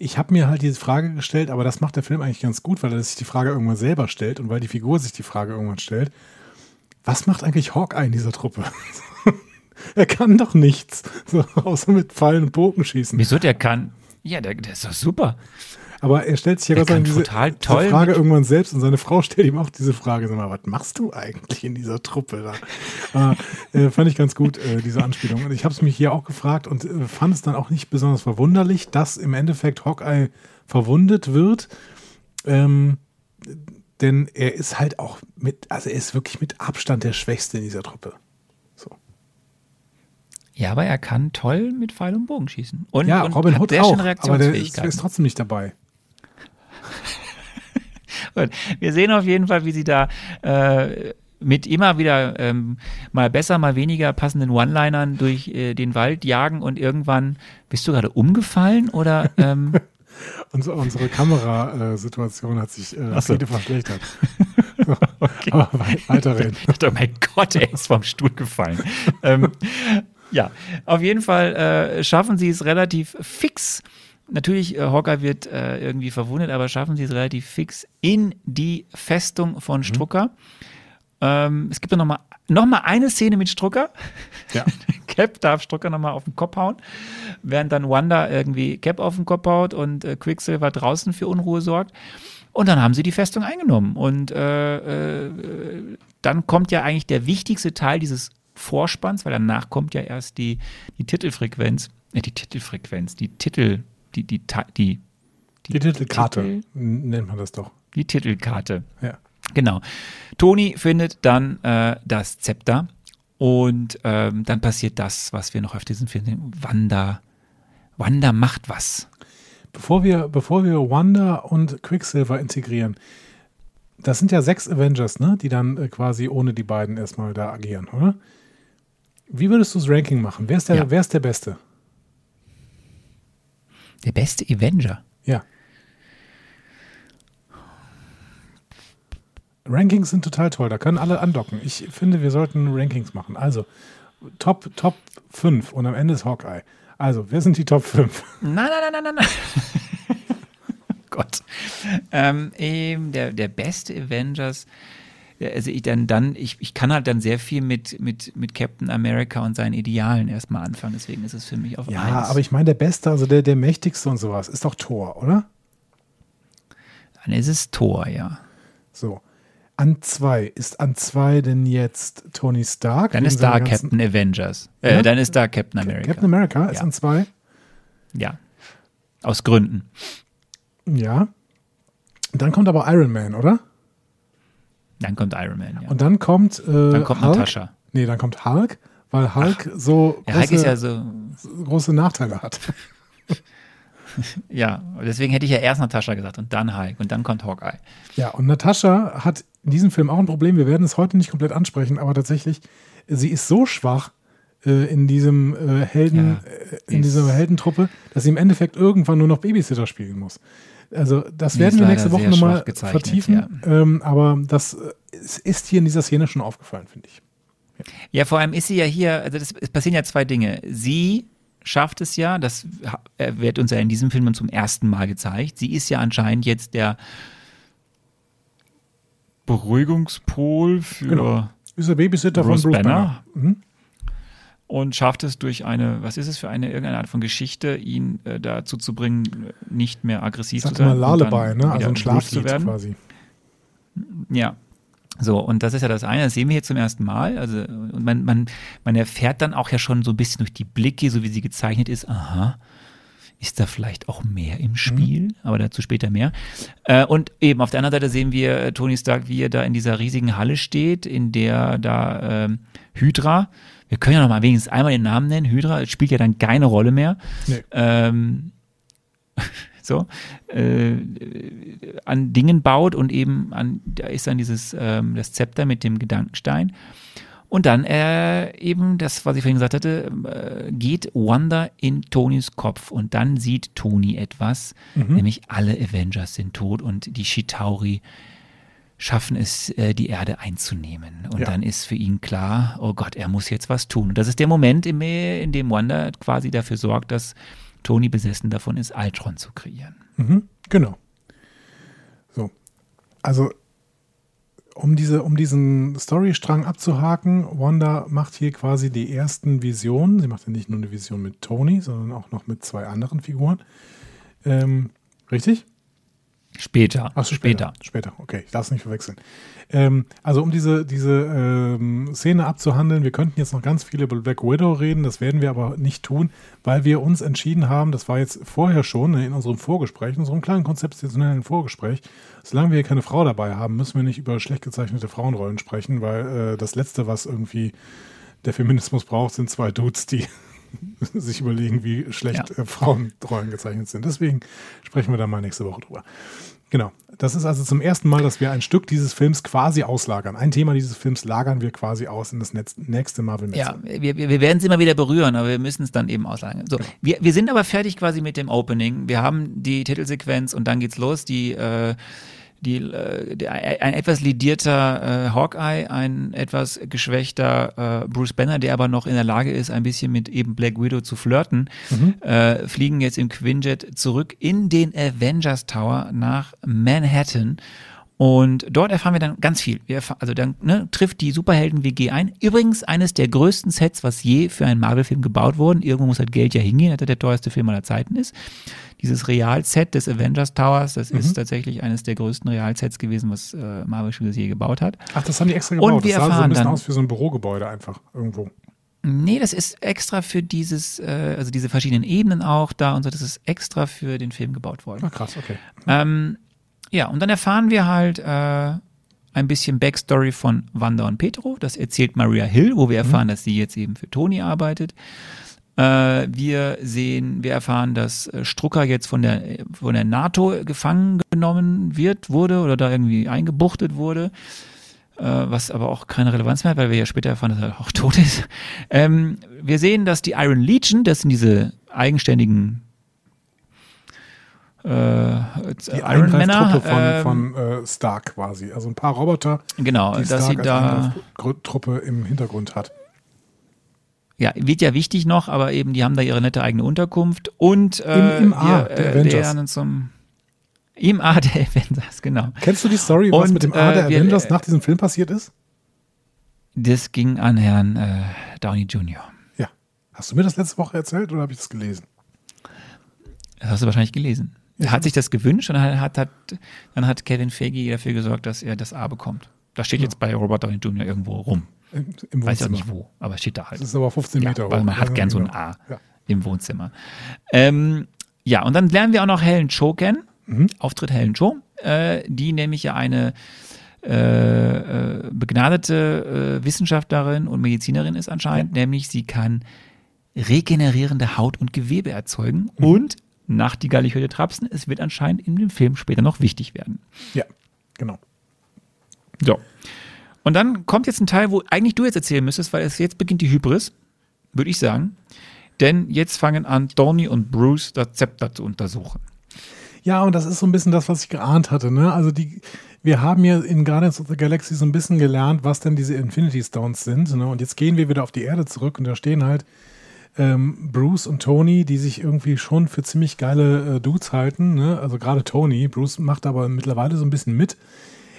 Speaker 2: ich habe mir halt diese Frage gestellt, aber das macht der Film eigentlich ganz gut, weil er sich die Frage irgendwann selber stellt und weil die Figur sich die Frage irgendwann stellt. Was macht eigentlich Hawkeye in dieser Truppe? er kann doch nichts, so, außer mit Pfeilen und Bogen schießen.
Speaker 1: Wieso der kann? Ja, der, der ist doch super.
Speaker 2: Aber er stellt sich ja Gott diese,
Speaker 1: total toll
Speaker 2: diese Frage irgendwann selbst und seine Frau stellt ihm auch diese Frage. Sag mal, was machst du eigentlich in dieser Truppe da? äh, äh, fand ich ganz gut, äh, diese Anspielung. Und ich habe es mich hier auch gefragt und äh, fand es dann auch nicht besonders verwunderlich, dass im Endeffekt Hawkeye verwundet wird. Ähm, denn er ist halt auch mit, also er ist wirklich mit Abstand der Schwächste in dieser Truppe. So.
Speaker 1: Ja, aber er kann toll mit Pfeil und Bogen schießen. Und,
Speaker 2: ja,
Speaker 1: und
Speaker 2: Robin Hood auch, aber der ist, der ist trotzdem nicht dabei.
Speaker 1: Wir sehen auf jeden Fall, wie sie da äh, mit immer wieder ähm, mal besser, mal weniger passenden One-Linern durch äh, den Wald jagen und irgendwann bist du gerade umgefallen oder ähm
Speaker 2: unsere, unsere Kamerasituation hat sich äh, so. verschlechtert.
Speaker 1: okay. Aber weiter reden. Ich dachte, mein Gott, er ist vom Stuhl gefallen. ähm, ja, auf jeden Fall äh, schaffen sie es relativ fix Natürlich, äh, Hawkeye wird äh, irgendwie verwundet, aber schaffen sie es relativ fix in die Festung von mhm. Strucker. Mhm. Ähm, es gibt ja nochmal noch mal eine Szene mit Strucker. Ja. Cap darf Strucker nochmal auf den Kopf hauen, während dann Wanda irgendwie Cap auf den Kopf haut und äh, Quicksilver draußen für Unruhe sorgt. Und dann haben sie die Festung eingenommen. Und äh, äh, dann kommt ja eigentlich der wichtigste Teil dieses Vorspanns, weil danach kommt ja erst die, die Titelfrequenz, äh, die Titelfrequenz, die Titel, die, die, die,
Speaker 2: die, Titelkarte Titel, nennt man das doch.
Speaker 1: Die Titelkarte.
Speaker 2: Ja.
Speaker 1: Genau. Toni findet dann äh, das Zepter und ähm, dann passiert das, was wir noch auf diesem Film sehen. Wanda, Wanda macht was.
Speaker 2: Bevor wir, bevor wir Wanda und Quicksilver integrieren, das sind ja sechs Avengers, ne, die dann äh, quasi ohne die beiden erstmal da agieren, oder? Wie würdest du das Ranking machen? Wer ist der, ja. wer ist der Beste?
Speaker 1: Der beste Avenger.
Speaker 2: Ja. Rankings sind total toll, da können alle andocken. Ich finde, wir sollten Rankings machen. Also Top, Top 5 und am Ende ist Hawkeye. Also, wer sind die Top 5?
Speaker 1: Nein, nein, nein, nein, nein, nein. Gott. Ähm, eben der, der beste Avengers. Also ich dann, dann, ich, ich kann halt dann sehr viel mit, mit, mit Captain America und seinen Idealen erstmal anfangen, deswegen ist es für mich auf
Speaker 2: Ja,
Speaker 1: eins.
Speaker 2: aber ich meine, der Beste, also der, der mächtigste und sowas, ist doch Thor, oder?
Speaker 1: Dann ist es Thor, ja.
Speaker 2: So. An zwei. Ist an zwei denn jetzt Tony Stark?
Speaker 1: Dann ist da Captain Avengers. Äh,
Speaker 2: Ja?
Speaker 1: Dann ist da Captain America.
Speaker 2: Captain America ist
Speaker 1: Ja.
Speaker 2: an zwei.
Speaker 1: Ja. Aus Gründen.
Speaker 2: Ja. Dann kommt aber Iron Man, oder?
Speaker 1: Dann kommt Iron Man, ja.
Speaker 2: Und dann kommt. Äh,
Speaker 1: Dann kommt
Speaker 2: Hulk.
Speaker 1: Natascha.
Speaker 2: Nee, dann kommt Hulk, weil Hulk so
Speaker 1: Ja, Hulk
Speaker 2: große,
Speaker 1: ist ja so,
Speaker 2: große Nachteile hat.
Speaker 1: ja, deswegen hätte ich ja erst Natascha gesagt und dann Hulk und dann kommt Hawkeye.
Speaker 2: Ja, und Natascha hat in diesem Film auch ein Problem. Wir werden es heute nicht komplett ansprechen, aber tatsächlich, sie ist so schwach äh, in diesem äh, Helden,
Speaker 1: Ja,
Speaker 2: äh, in dieser Heldentruppe, dass sie im Endeffekt irgendwann nur noch Babysitter spielen muss. Also das werden wir nächste Woche nochmal vertiefen. Ähm, aber das äh, ist hier in dieser Szene schon aufgefallen, finde ich.
Speaker 1: Ja, vor allem ist sie ja hier, also das, es passieren ja zwei Dinge. Sie schafft es ja, das äh, wird uns ja in diesem Film zum ersten Mal gezeigt. Sie ist ja anscheinend jetzt der Beruhigungspol für
Speaker 2: Genau. Ist der Babysitter
Speaker 1: Bruce
Speaker 2: von Bruce
Speaker 1: Banner.
Speaker 2: Banner. Mhm.
Speaker 1: Und schafft es durch eine, was ist es für eine, irgendeine Art von Geschichte, ihn äh, dazu zu bringen, nicht mehr aggressiv
Speaker 2: Sag
Speaker 1: zu sein.
Speaker 2: mal Lullaby, ne? Also ein Schlaflied quasi.
Speaker 1: Ja. So, und das ist ja das eine, das sehen wir hier zum ersten Mal. Also, und man, man, man erfährt dann auch ja schon so ein bisschen durch die Blicke, so wie sie gezeichnet ist, aha, ist da vielleicht auch mehr im Spiel, aber dazu später mehr. Äh, und eben auf der anderen Seite sehen wir äh, Tony Stark, wie er da in dieser riesigen Halle steht, in der da ähm, Hydra, wir können ja noch mal wenigstens einmal den Namen nennen, Hydra spielt ja dann keine Rolle mehr.
Speaker 2: Nee.
Speaker 1: Ähm, so, äh, an Dingen baut und eben an, da ist dann dieses, ähm, das Zepter mit dem Gedankenstein. Und dann äh, eben, das, was ich vorhin gesagt hatte, äh, geht Wanda in Tonys Kopf und dann sieht Tony etwas, nämlich alle Avengers sind tot und die Chitauri schaffen es, äh, die Erde einzunehmen. Und
Speaker 2: Ja.
Speaker 1: dann ist für ihn klar, oh Gott, er muss jetzt was tun. Und das ist der Moment, in, dem Wanda quasi dafür sorgt, dass Tony besessen davon ist, Ultron zu kreieren.
Speaker 2: Mhm, genau. So. Also, um, diese, um diesen Storystrang abzuhaken, Wanda macht hier quasi die ersten Visionen. Sie macht ja nicht nur eine Vision mit Tony, sondern auch noch mit zwei anderen Figuren. Ähm, richtig?
Speaker 1: Später.
Speaker 2: Ach so, später. Später, okay, ich darf es nicht verwechseln. Ähm, also um diese, diese ähm, Szene abzuhandeln, wir könnten jetzt noch ganz viele über Black Widow reden, das werden wir aber nicht tun, weil wir uns entschieden haben, das war jetzt vorher schon ne, in unserem Vorgespräch, in unserem kleinen konzeptionellen Vorgespräch, solange wir hier keine Frau dabei haben, müssen wir nicht über schlecht gezeichnete Frauenrollen sprechen, weil äh, das Letzte, was irgendwie der Feminismus braucht, sind zwei Dudes, die sich überlegen, wie schlecht
Speaker 1: Ja.
Speaker 2: äh, Frauenrollen gezeichnet sind. Deswegen sprechen wir da mal nächste Woche drüber. Genau. Das ist also zum ersten Mal, dass wir ein Stück dieses Films quasi auslagern. Ein Thema dieses Films lagern wir quasi aus in das nächste marvel
Speaker 1: Ja, wir, wir wir werden es immer wieder berühren, aber wir müssen es dann eben auslagern. So, wir, wir sind aber fertig quasi mit dem Opening. Wir haben die Titelsequenz und dann geht's los. Die, äh, die, äh, der, ein etwas lidierter äh, Hawkeye, ein etwas geschwächter äh, Bruce Banner, der aber noch in der Lage ist, ein bisschen mit eben Black Widow zu flirten, äh, fliegen jetzt im Quinjet zurück in den Avengers Tower nach Manhattan. Und dort erfahren wir dann ganz viel. Wir erfahren, also dann ne, trifft die Superhelden-WG ein. Übrigens eines der größten Sets, was je für einen Marvel-Film gebaut wurden. Irgendwo muss halt Geld ja hingehen, dass das der teuerste Film aller Zeiten ist. Dieses Realset des Avengers Towers, das ist tatsächlich eines der größten Realsets gewesen, was äh, Marvel Studios je gebaut hat.
Speaker 2: Ach, das haben die extra
Speaker 1: Und
Speaker 2: gebaut.
Speaker 1: wir
Speaker 2: das sah so ein
Speaker 1: erfahren
Speaker 2: bisschen
Speaker 1: dann-
Speaker 2: aus wie so ein Bürogebäude einfach irgendwo.
Speaker 1: Nee, das ist extra für dieses, äh, also diese verschiedenen Ebenen auch da und so, das ist extra für den Film gebaut worden.
Speaker 2: Ah, krass, okay.
Speaker 1: Ähm, ja, und dann erfahren wir halt äh, ein bisschen Backstory von Wanda und Petro. Das erzählt Maria Hill, wo wir erfahren, dass sie jetzt eben für Tony arbeitet. Äh, wir sehen, wir erfahren, dass äh, Strucker jetzt von der, von der NATO gefangen genommen wird, wurde oder da irgendwie eingebuchtet wurde. Äh, was aber auch keine Relevanz mehr hat, weil wir ja später erfahren, dass er auch tot ist. Ähm, wir sehen, dass die Iron Legion, das sind diese eigenständigen äh,
Speaker 2: Die
Speaker 1: Iron Männer,
Speaker 2: von,
Speaker 1: ähm,
Speaker 2: von äh, Stark quasi. Also ein paar Roboter,
Speaker 1: genau,
Speaker 2: die
Speaker 1: dass sie
Speaker 2: Stark
Speaker 1: da
Speaker 2: als Eingreiftruppe im Hintergrund hat.
Speaker 1: ja, wird ja wichtig noch, aber eben, die haben da ihre nette eigene Unterkunft und äh,
Speaker 2: Im- im A
Speaker 1: wir,
Speaker 2: der
Speaker 1: äh,
Speaker 2: Avengers.
Speaker 1: lernen zum im A der Avengers, genau.
Speaker 2: Kennst du die Story, was
Speaker 1: Und,
Speaker 2: mit dem A der
Speaker 1: äh, wir-
Speaker 2: Avengers nach diesem Film passiert ist?
Speaker 1: Das ging an Herrn äh, Downey Jr.
Speaker 2: Ja. Hast du mir das letzte Woche erzählt oder habe ich das gelesen?
Speaker 1: Das hast du wahrscheinlich gelesen. Er hat sich das gewünscht und dann hat, hat, dann hat Kevin Feige dafür gesorgt, dass er das A bekommt. Das steht jetzt bei Robert Downey Jr. irgendwo rum.
Speaker 2: Im, im
Speaker 1: Weiß ja
Speaker 2: Wohnzimmer.
Speaker 1: nicht wo, aber steht da halt.
Speaker 2: Das ist aber 15 Meter
Speaker 1: ja, weil
Speaker 2: hoch.
Speaker 1: man hat
Speaker 2: Ja,
Speaker 1: gern so ein
Speaker 2: genau.
Speaker 1: A
Speaker 2: Ja.
Speaker 1: im Wohnzimmer. Ähm, ja, und dann lernen wir auch noch Helen Cho kennen.
Speaker 2: Mhm.
Speaker 1: Auftritt Helen Cho, äh, die nämlich ja eine äh, äh, begnadete äh, Wissenschaftlerin und Medizinerin ist anscheinend, nämlich sie kann regenerierende Haut und Gewebe erzeugen
Speaker 2: Mhm.
Speaker 1: und Nachtigall, ich hörte Trapsen, es wird anscheinend in dem Film später noch wichtig werden.
Speaker 2: Ja, genau.
Speaker 1: So. Und dann kommt jetzt ein Teil, wo eigentlich du jetzt erzählen müsstest, weil es jetzt beginnt die Hybris, würde ich sagen. Denn jetzt fangen an, Donny und Bruce das Zepter zu untersuchen.
Speaker 2: Ja, und das ist so ein bisschen das, was ich geahnt hatte. Ne? Also die, wir haben ja in Guardians of the Galaxy so ein bisschen gelernt, was denn diese Infinity Stones sind. Ne? Und jetzt gehen wir wieder auf die Erde zurück und da stehen halt ähm, Bruce und Tony, die sich irgendwie schon für ziemlich geile äh, Dudes halten. Ne? Also gerade Tony. Bruce macht aber mittlerweile so ein bisschen mit.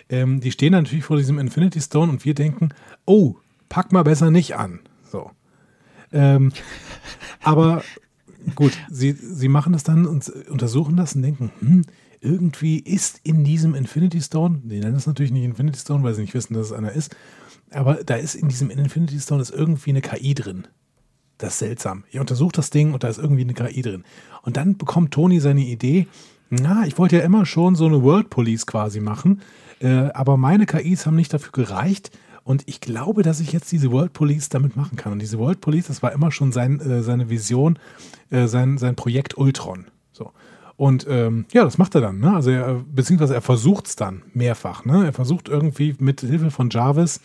Speaker 2: Ähm, die stehen natürlich vor diesem Infinity Stone und wir denken, oh, pack mal besser nicht an. So. Ähm, aber gut, sie, sie machen das dann und untersuchen das und denken, hm, irgendwie ist in diesem Infinity Stone, die nennen es natürlich nicht Infinity Stone, weil sie nicht wissen, dass es einer ist, aber da ist in diesem Infinity Stone ist irgendwie eine KI drin. Das ist seltsam. Ihr untersucht das Ding und da ist irgendwie eine KI drin. Und dann bekommt Tony seine Idee, na, ich wollte ja immer schon so eine World Police quasi machen, äh, aber meine KIs haben nicht dafür gereicht. Und ich glaube, dass ich jetzt diese World Police damit machen kann. Und diese World Police, das war immer schon sein, äh, seine Vision, äh, sein, sein Projekt Ultron. So. Und ähm, ja, das macht er dann. Ne? Also er, beziehungsweise er versucht es dann mehrfach. Ne? Er versucht irgendwie mit Hilfe von Jarvis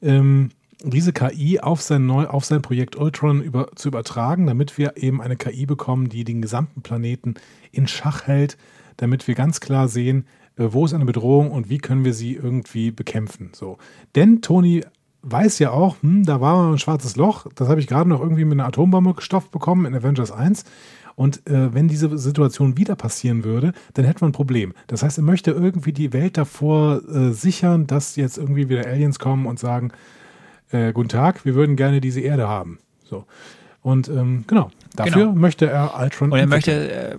Speaker 2: ähm, diese KI auf sein, neu, auf sein Projekt Ultron über, zu übertragen, damit wir eben eine KI bekommen, die den gesamten Planeten in Schach hält, damit wir ganz klar sehen, äh, wo ist eine Bedrohung und wie können wir sie irgendwie bekämpfen. So. Denn Tony weiß ja auch, hm, da war ein schwarzes Loch, das habe ich gerade noch irgendwie mit einer Atombombe gestopft bekommen in Avengers 1. Und äh, wenn diese Situation wieder passieren würde, dann hätten wir ein Problem. Das heißt, er möchte irgendwie die Welt davor äh, sichern, dass jetzt irgendwie wieder Aliens kommen und sagen, äh, guten Tag, wir würden gerne diese Erde haben. So. Und ähm, genau, dafür
Speaker 1: Genau.
Speaker 2: möchte er Ultron
Speaker 1: Und er
Speaker 2: entwickeln.
Speaker 1: möchte, äh,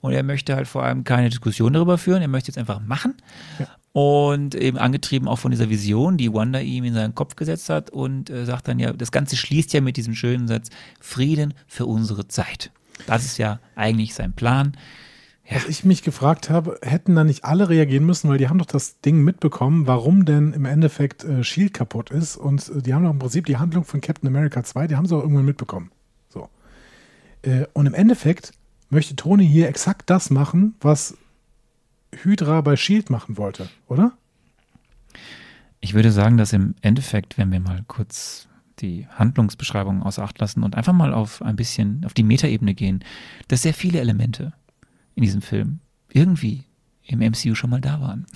Speaker 1: und er möchte halt vor allem keine Diskussion darüber führen, er möchte jetzt einfach machen. Und eben angetrieben auch von dieser Vision, die Wanda ihm in seinen Kopf gesetzt hat und äh, sagt dann ja, das Ganze schließt ja mit diesem schönen Satz, Frieden für unsere Zeit. Das ist ja eigentlich sein Plan. Ja.
Speaker 2: Was ich mich gefragt habe, hätten da nicht alle reagieren müssen, weil die haben doch das Ding mitbekommen, warum denn im Endeffekt äh, Shield kaputt ist und äh, die haben doch im Prinzip die Handlung von Captain America 2, die haben sie auch irgendwann mitbekommen. So. Äh, und im Endeffekt möchte Tony hier exakt das machen, was Hydra bei Shield machen wollte, oder?
Speaker 1: Ich würde sagen, dass im Endeffekt, wenn wir mal kurz die Handlungsbeschreibung außer Acht lassen und einfach mal auf ein bisschen auf die Metaebene gehen, dass sehr viele Elemente in diesem Film irgendwie im MCU schon mal da waren.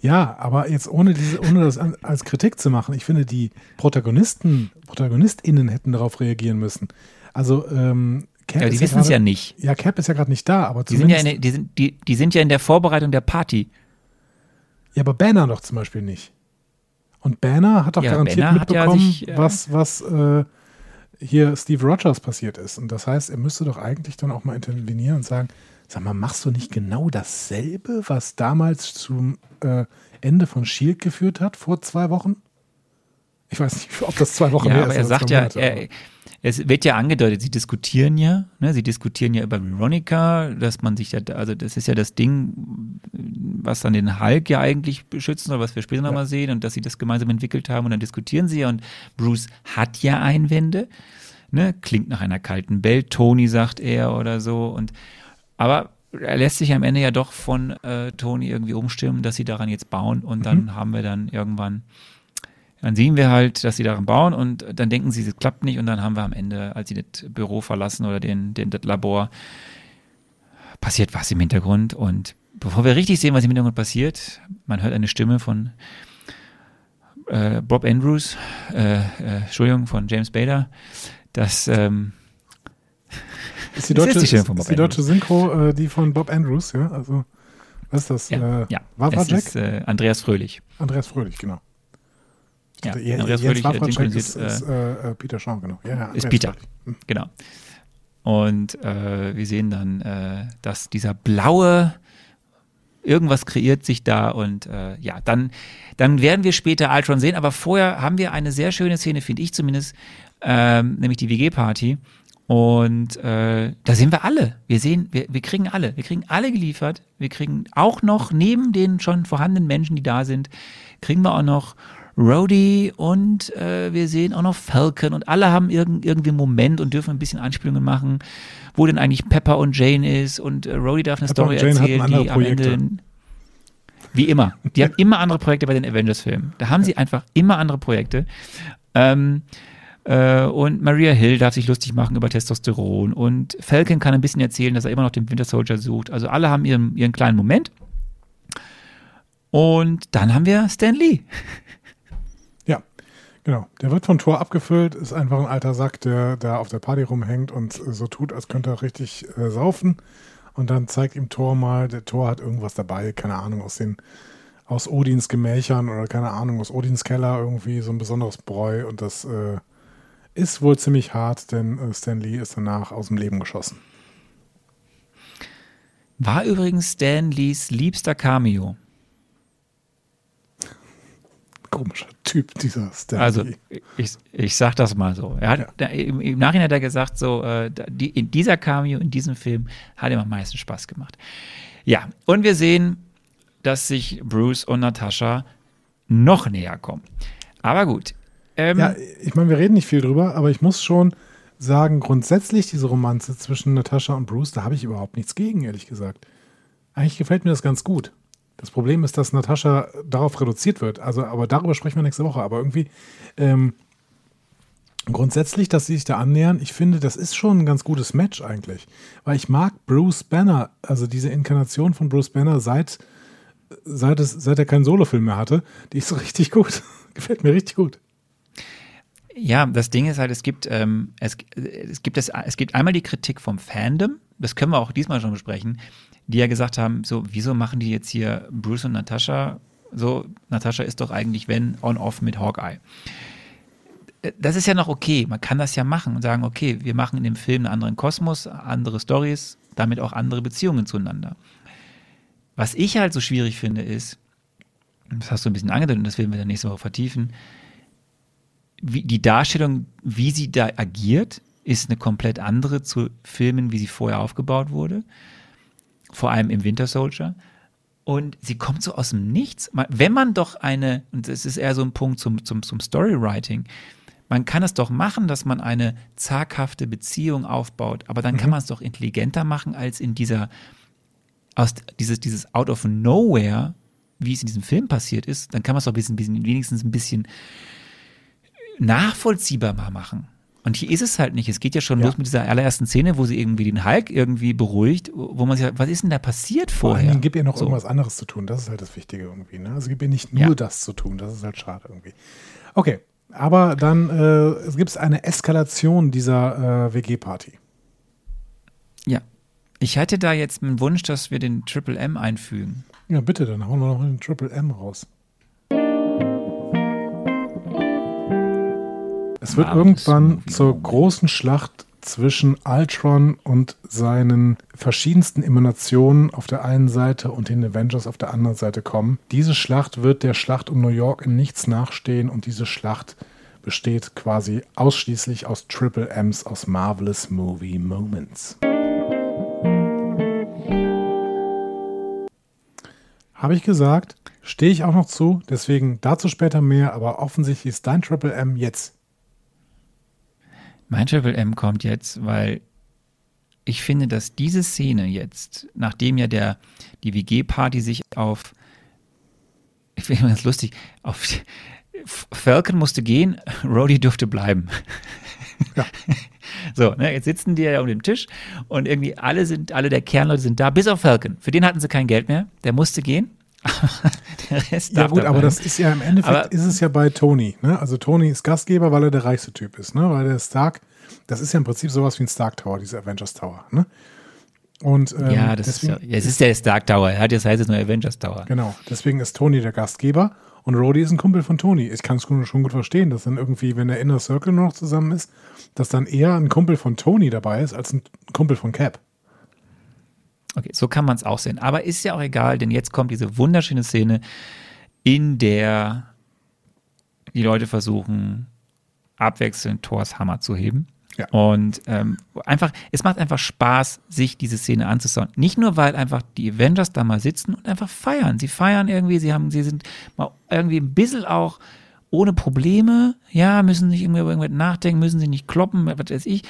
Speaker 2: Ja, aber jetzt ohne diese, ohne das an, als Kritik zu machen, ich finde, die Protagonisten, ProtagonistInnen hätten darauf reagieren müssen. Also, ähm, Cap
Speaker 1: Ja, die wissen es
Speaker 2: gerade-
Speaker 1: ja nicht.
Speaker 2: Ja, Cap ist ja gerade nicht da, aber
Speaker 1: Die sind, ja der, die, sind, die, die sind ja in der Vorbereitung der Party.
Speaker 2: ja, aber Banner doch zum Beispiel nicht. Und Banner hat doch
Speaker 1: Ja,
Speaker 2: garantiert
Speaker 1: Banner hat ja
Speaker 2: mitbekommen,
Speaker 1: sich, äh,
Speaker 2: was, was äh, hier Steve Rogers passiert ist. Und das heißt, er müsste doch eigentlich dann auch mal intervenieren und sagen, sag mal, machst du nicht genau dasselbe, was damals zum äh, Ende von Shield geführt hat, vor zwei Wochen? Ich weiß nicht, ob das zwei Wochen
Speaker 1: Ja,
Speaker 2: her
Speaker 1: aber
Speaker 2: ist.
Speaker 1: er sagt ja,
Speaker 2: Monate,
Speaker 1: er, es wird ja angedeutet, sie diskutieren ja, ne, sie diskutieren ja über Veronica, dass man sich ja, also das ist ja das Ding, was dann den Hulk ja eigentlich beschützen soll, was wir später nochmal sehen und dass sie das gemeinsam entwickelt haben und dann diskutieren sie ja und Bruce hat ja Einwände, ne, klingt nach einer kalten Welt, Tony sagt er oder so und, aber er lässt sich am Ende ja doch von äh, Tony irgendwie umstimmen, dass sie daran jetzt bauen und dann haben wir dann irgendwann dann sehen wir halt, dass sie daran bauen und dann denken sie, es klappt nicht und dann haben wir am Ende, als sie das Büro verlassen oder den, den, das Labor, passiert was im Hintergrund und bevor wir richtig sehen, was im Hintergrund passiert, man hört eine Stimme von äh, Bob Andrews, äh, äh, Entschuldigung, von James Bader, das ähm,
Speaker 2: Ist die
Speaker 1: Das ist
Speaker 2: deutsche,
Speaker 1: die
Speaker 2: ist, ist die deutsche Synchro äh, die von Bob Andrews, ja? Also, was ist das?
Speaker 1: ja,
Speaker 2: äh,
Speaker 1: ja.
Speaker 2: War, war Jack?
Speaker 1: ist äh, Andreas Fröhlich.
Speaker 2: Andreas Fröhlich, genau.
Speaker 1: Ja,
Speaker 2: Der- Jens
Speaker 1: Andreas Fröhlich äh,
Speaker 2: Wawracek
Speaker 1: synchronisiert,
Speaker 2: ist, ist äh, äh, Peter Schaum, genau. Ja, ja,
Speaker 1: ist Peter.
Speaker 2: Fröhlich. Hm.
Speaker 1: Genau. Und äh, wir sehen dann, äh, dass dieser blaue irgendwas kreiert sich da und äh, ja, dann, dann werden wir später Ultron sehen, aber vorher haben wir eine sehr schöne Szene, finde ich zumindest, ähm, nämlich die WG-Party. Und äh, da sehen wir alle. Wir sehen, wir, wir kriegen alle. Wir kriegen alle geliefert. Wir kriegen auch noch neben den schon vorhandenen Menschen, die da sind, kriegen wir auch noch Rhodey und äh, wir sehen auch noch Falcon und alle haben irgend, irgendwie einen Moment und dürfen ein bisschen Anspielungen machen, wo denn eigentlich Pepper und Jane ist und äh, Rhodey darf eine
Speaker 2: Pepper
Speaker 1: Story erzählen, die am Ende wie immer. Die haben immer andere Projekte bei den Avengers-Filmen. Da haben sie einfach immer andere Projekte. Ähm, äh, und Maria Hill darf sich lustig machen über Testosteron. Und Falcon kann ein bisschen erzählen, dass er immer noch den Winter Soldier sucht. Also alle haben ihren, ihren kleinen Moment. Und dann haben wir Stan Lee.
Speaker 2: Genau. Der wird von Thor abgefüllt, ist einfach ein alter Sack, der da auf der Party rumhängt und so tut, als könnte er richtig äh, saufen. Und dann zeigt ihm Thor mal, der Thor hat irgendwas dabei, keine Ahnung, aus den aus Odins Gemächern oder keine Ahnung, aus Odins Keller irgendwie so ein besonderes Bräu und das äh, ist wohl ziemlich hart, denn äh, Stan Lee ist danach aus dem Leben geschossen.
Speaker 1: War übrigens Stan Lees liebster Cameo.
Speaker 2: Komischer Typ, dieser Stan
Speaker 1: Also ich, ich sag das mal so. Er hat,
Speaker 2: Ja.
Speaker 1: im, Im Nachhinein hat er gesagt, so äh, die, in dieser Cameo, in diesem Film, hat ihm am meisten Spaß gemacht. Ja, und wir sehen, dass sich Bruce und Natascha noch näher kommen. Aber gut. Ähm,
Speaker 2: Ja, ich meine, wir reden nicht viel drüber, aber ich muss schon sagen, grundsätzlich diese Romanze zwischen Natascha und Bruce, da habe ich überhaupt nichts gegen, ehrlich gesagt. Eigentlich gefällt mir das ganz gut. Das Problem ist, dass Natascha darauf reduziert wird. Also, aber darüber sprechen wir nächste Woche. Aber irgendwie ähm, grundsätzlich, dass sie sich da annähern, ich finde, das ist schon ein ganz gutes Match eigentlich. Weil ich mag Bruce Banner, also diese Inkarnation von Bruce Banner seit, seit, es, seit er keinen Solofilm mehr hatte, die ist richtig gut. Gefällt mir richtig gut.
Speaker 1: Ja, das Ding ist halt, es gibt, ähm, es, es, gibt das, es gibt einmal die Kritik vom Fandom, das können wir auch diesmal schon besprechen, die ja gesagt haben, so, wieso machen die jetzt hier Bruce und Natascha so, Natascha ist doch eigentlich, wenn, on-off mit Hawkeye. Äh, Das ist ja noch okay, man kann das ja machen und sagen, okay, wir machen in dem Film einen anderen Kosmos, andere Stories, damit auch andere Beziehungen zueinander. Was ich halt so schwierig finde, ist, das hast du ein bisschen angedeutet und das werden wir dann nächste Woche vertiefen, wie, die Darstellung, wie sie da agiert, ist eine komplett andere zu Filmen, wie sie vorher aufgebaut wurde. Vor allem im Winter Soldier. Und sie kommt so aus dem Nichts. Wenn man doch eine, und das ist eher so ein Punkt zum, zum, zum Storywriting, man kann es doch machen, dass man eine zaghafte Beziehung aufbaut, aber dann kann man es doch intelligenter machen als in dieser, aus dieses, dieses Out of Nowhere, wie es in diesem Film passiert ist, dann kann man es doch ein bisschen, wenigstens ein bisschen nachvollziehbar mal machen. Und hier ist es halt nicht. Es geht ja schon
Speaker 2: Ja.
Speaker 1: los mit dieser allerersten Szene, wo sie irgendwie den Hulk irgendwie beruhigt, wo man sich sagt, was ist denn da passiert
Speaker 2: Vor
Speaker 1: vorher?
Speaker 2: Dingen gib ihr noch
Speaker 1: So.
Speaker 2: irgendwas anderes zu tun. Das ist halt das Wichtige irgendwie. Ne? Also gib ihr nicht nur
Speaker 1: Ja.
Speaker 2: das zu tun. Das ist halt schade irgendwie. Okay, aber dann äh, es gibt eine Eskalation dieser äh, WG-Party.
Speaker 1: Ja. Ich hatte da jetzt einen Wunsch, dass wir den Triple M einfügen.
Speaker 2: Ja, bitte, dann hauen wir noch den Triple M raus. Es wird irgendwann zur großen Schlacht zwischen Ultron und seinen verschiedensten Emanationen auf der einen Seite und den Avengers auf der anderen Seite kommen. Diese Schlacht wird der Schlacht um New York in nichts nachstehen und diese Schlacht besteht quasi ausschließlich aus Triple M's aus Marvelous Movie Moments. Habe ich gesagt, stehe ich auch noch zu, deswegen dazu später mehr, aber offensichtlich ist dein Triple M jetzt.
Speaker 1: Mein Triple M kommt jetzt, weil ich finde, dass diese Szene jetzt, nachdem ja der, die WG-Party sich auf, ich finde ganz lustig, auf Falcon musste gehen, Rhodey durfte bleiben.
Speaker 2: Ja.
Speaker 1: So, ne, jetzt sitzen die ja um den Tisch und irgendwie alle sind, alle der Kernleute sind da, bis auf Falcon. Für den hatten sie kein Geld mehr, der musste gehen. der Rest
Speaker 2: Ja gut, aber das ist ja im Endeffekt
Speaker 1: Aber-
Speaker 2: ist es ja bei Tony. Ne? Also Tony ist Gastgeber, weil er der reichste Typ ist. Ne? Weil der Stark, das ist ja im Prinzip sowas wie ein Stark Tower, dieser Avengers Tower. Ne? Und ähm,
Speaker 1: Ja, das
Speaker 2: deswegen,
Speaker 1: ist ja, es ist der Stark Tower. Er hat jetzt heißt es nur Avengers Tower.
Speaker 2: Genau, deswegen ist Tony der Gastgeber und Rhodey ist ein Kumpel von Tony. Ich kann es schon gut verstehen, dass dann irgendwie, wenn der Inner Circle noch zusammen ist, dass dann eher ein Kumpel von Tony dabei ist als ein Kumpel von Cap.
Speaker 1: Okay, so kann man es auch sehen. Aber ist ja auch egal, denn jetzt kommt diese wunderschöne Szene, in der die Leute versuchen, abwechselnd Thors Hammer zu heben.
Speaker 2: Ja.
Speaker 1: Und ähm, einfach, es macht einfach Spaß, sich diese Szene anzuschauen. Nicht nur, weil einfach die Avengers da mal sitzen und einfach feiern. Sie feiern irgendwie, sie haben, sie sind mal irgendwie ein bisschen auch ohne Probleme, ja, müssen nicht irgendwie über irgendwas nachdenken, müssen sie nicht kloppen, was weiß ich.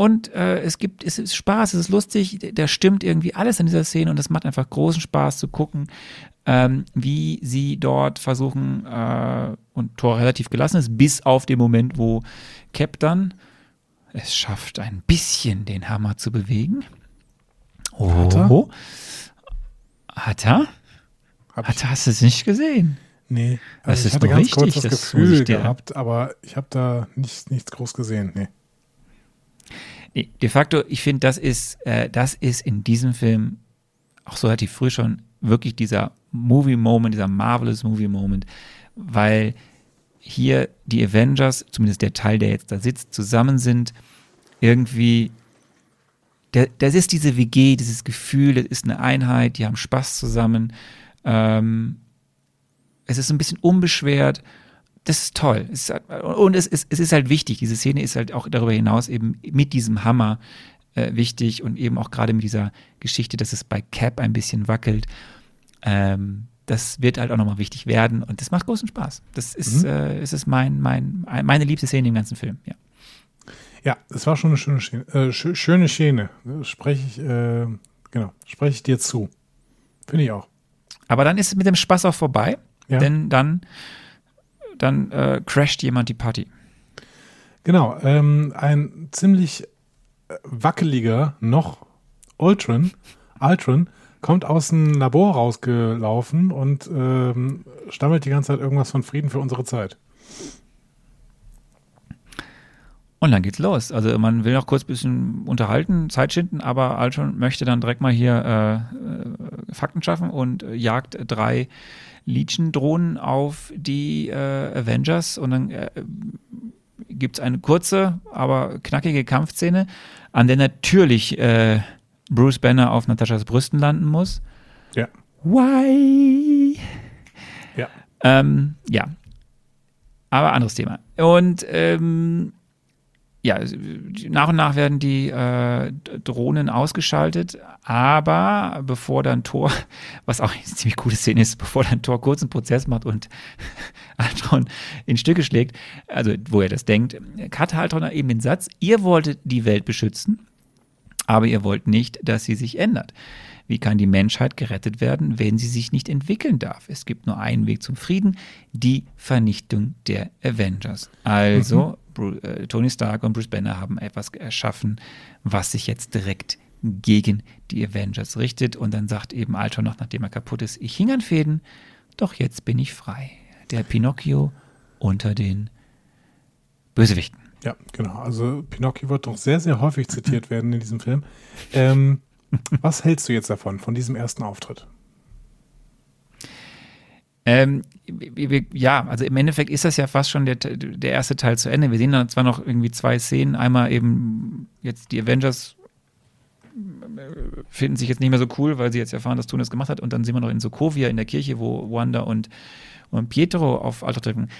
Speaker 1: Und äh, es gibt, es ist Spaß, es ist lustig, da stimmt irgendwie alles in dieser Szene und es macht einfach großen Spaß zu gucken, ähm, wie sie dort versuchen äh, und Thor relativ gelassen ist, bis auf den Moment, wo Cap dann es schafft, ein bisschen den Hammer zu bewegen. Oh,
Speaker 2: Hat er?
Speaker 1: Hat er? Hat er? Hast du es nicht gesehen?
Speaker 2: Nee,
Speaker 1: Das
Speaker 2: also
Speaker 1: ist
Speaker 2: ich hatte
Speaker 1: doch
Speaker 2: ganz
Speaker 1: richtig,
Speaker 2: kurz das,
Speaker 1: das
Speaker 2: Gefühl gehabt, aber ich habe da nicht, nichts groß gesehen. Nee.
Speaker 1: Nee, de facto, ich finde, das ist, äh, das ist in diesem Film auch so relativ früh schon wirklich dieser Movie-Moment, dieser Marvelous Movie-Moment, weil hier die Avengers, zumindest der Teil, der jetzt da sitzt, zusammen sind, irgendwie, das ist diese WG, dieses Gefühl, das ist eine Einheit, die haben Spaß zusammen, ähm, es ist ein bisschen unbeschwert, das ist toll. Es ist, halt- und es ist, es ist halt wichtig. Diese Szene ist halt auch darüber hinaus eben mit diesem Hammer äh, wichtig und eben auch gerade mit dieser Geschichte, dass es bei Cap ein bisschen wackelt. Ähm, das wird halt auch nochmal wichtig werden und das macht großen Spaß. Das ist, äh, es ist mein, mein, meine liebste Szene im ganzen Film. Ja.
Speaker 2: Ja, es war schon eine schöne Szene. Äh, schö- schöne Szene. Spreche ich, äh, genau, spreche ich dir zu. Finde ich auch.
Speaker 1: Aber dann ist es mit dem Spaß auch vorbei,
Speaker 2: Ja.
Speaker 1: denn dann, dann äh, crasht jemand die Party.
Speaker 2: Genau, ähm, ein ziemlich äh, wackeliger noch Ultron, Ultron kommt aus dem Labor rausgelaufen und ähm, stammelt die ganze Zeit irgendwas von Frieden für unsere Zeit.
Speaker 1: Und dann geht's los. Also man will noch kurz ein bisschen unterhalten, Zeit schinden, aber Alton möchte dann direkt mal hier äh, äh, Fakten schaffen und äh, jagt drei Legion-Drohnen auf die äh, Avengers und dann äh, gibt's eine kurze, aber knackige Kampfszene, an der natürlich äh, Bruce Banner auf Nataschas Brüsten landen muss.
Speaker 2: Ja.
Speaker 1: Why?
Speaker 2: Ja.
Speaker 1: Ähm, ja. Aber anderes Thema. Und ähm, ja, nach und nach werden die äh, Drohnen ausgeschaltet, aber bevor dann Thor, was auch eine ziemlich coole Szene ist, bevor dann Thor kurz einen Prozess macht und Altron in Stücke schlägt, also wo er das denkt, hat Altron eben den Satz, ihr wolltet die Welt beschützen, aber ihr wollt nicht, dass sie sich ändert. Wie kann die Menschheit gerettet werden, wenn sie sich nicht entwickeln darf? Es gibt nur einen Weg zum Frieden, die Vernichtung der Avengers. Also, Äh, Tony Stark und Bruce Banner haben etwas erschaffen, was sich jetzt direkt gegen die Avengers richtet. Und dann sagt eben Ultron noch, nachdem er kaputt ist, ich hing an Fäden, doch jetzt bin ich frei. Der Pinocchio unter den Bösewichten.
Speaker 2: Ja, genau. Also Pinocchio wird doch sehr, sehr häufig zitiert werden in diesem Film. Ähm, was hältst du jetzt davon, von diesem ersten Auftritt?
Speaker 1: Ähm, ja, also im Endeffekt ist das ja fast schon der, der erste Teil zu Ende. Wir sehen dann zwar noch irgendwie zwei Szenen. Einmal eben jetzt die Avengers äh, finden sich jetzt nicht mehr so cool, weil sie jetzt erfahren, dass das gemacht hat. Und dann sehen wir noch in Sokovia in der Kirche, wo Wanda und, und Pietro auf Ultron treffen.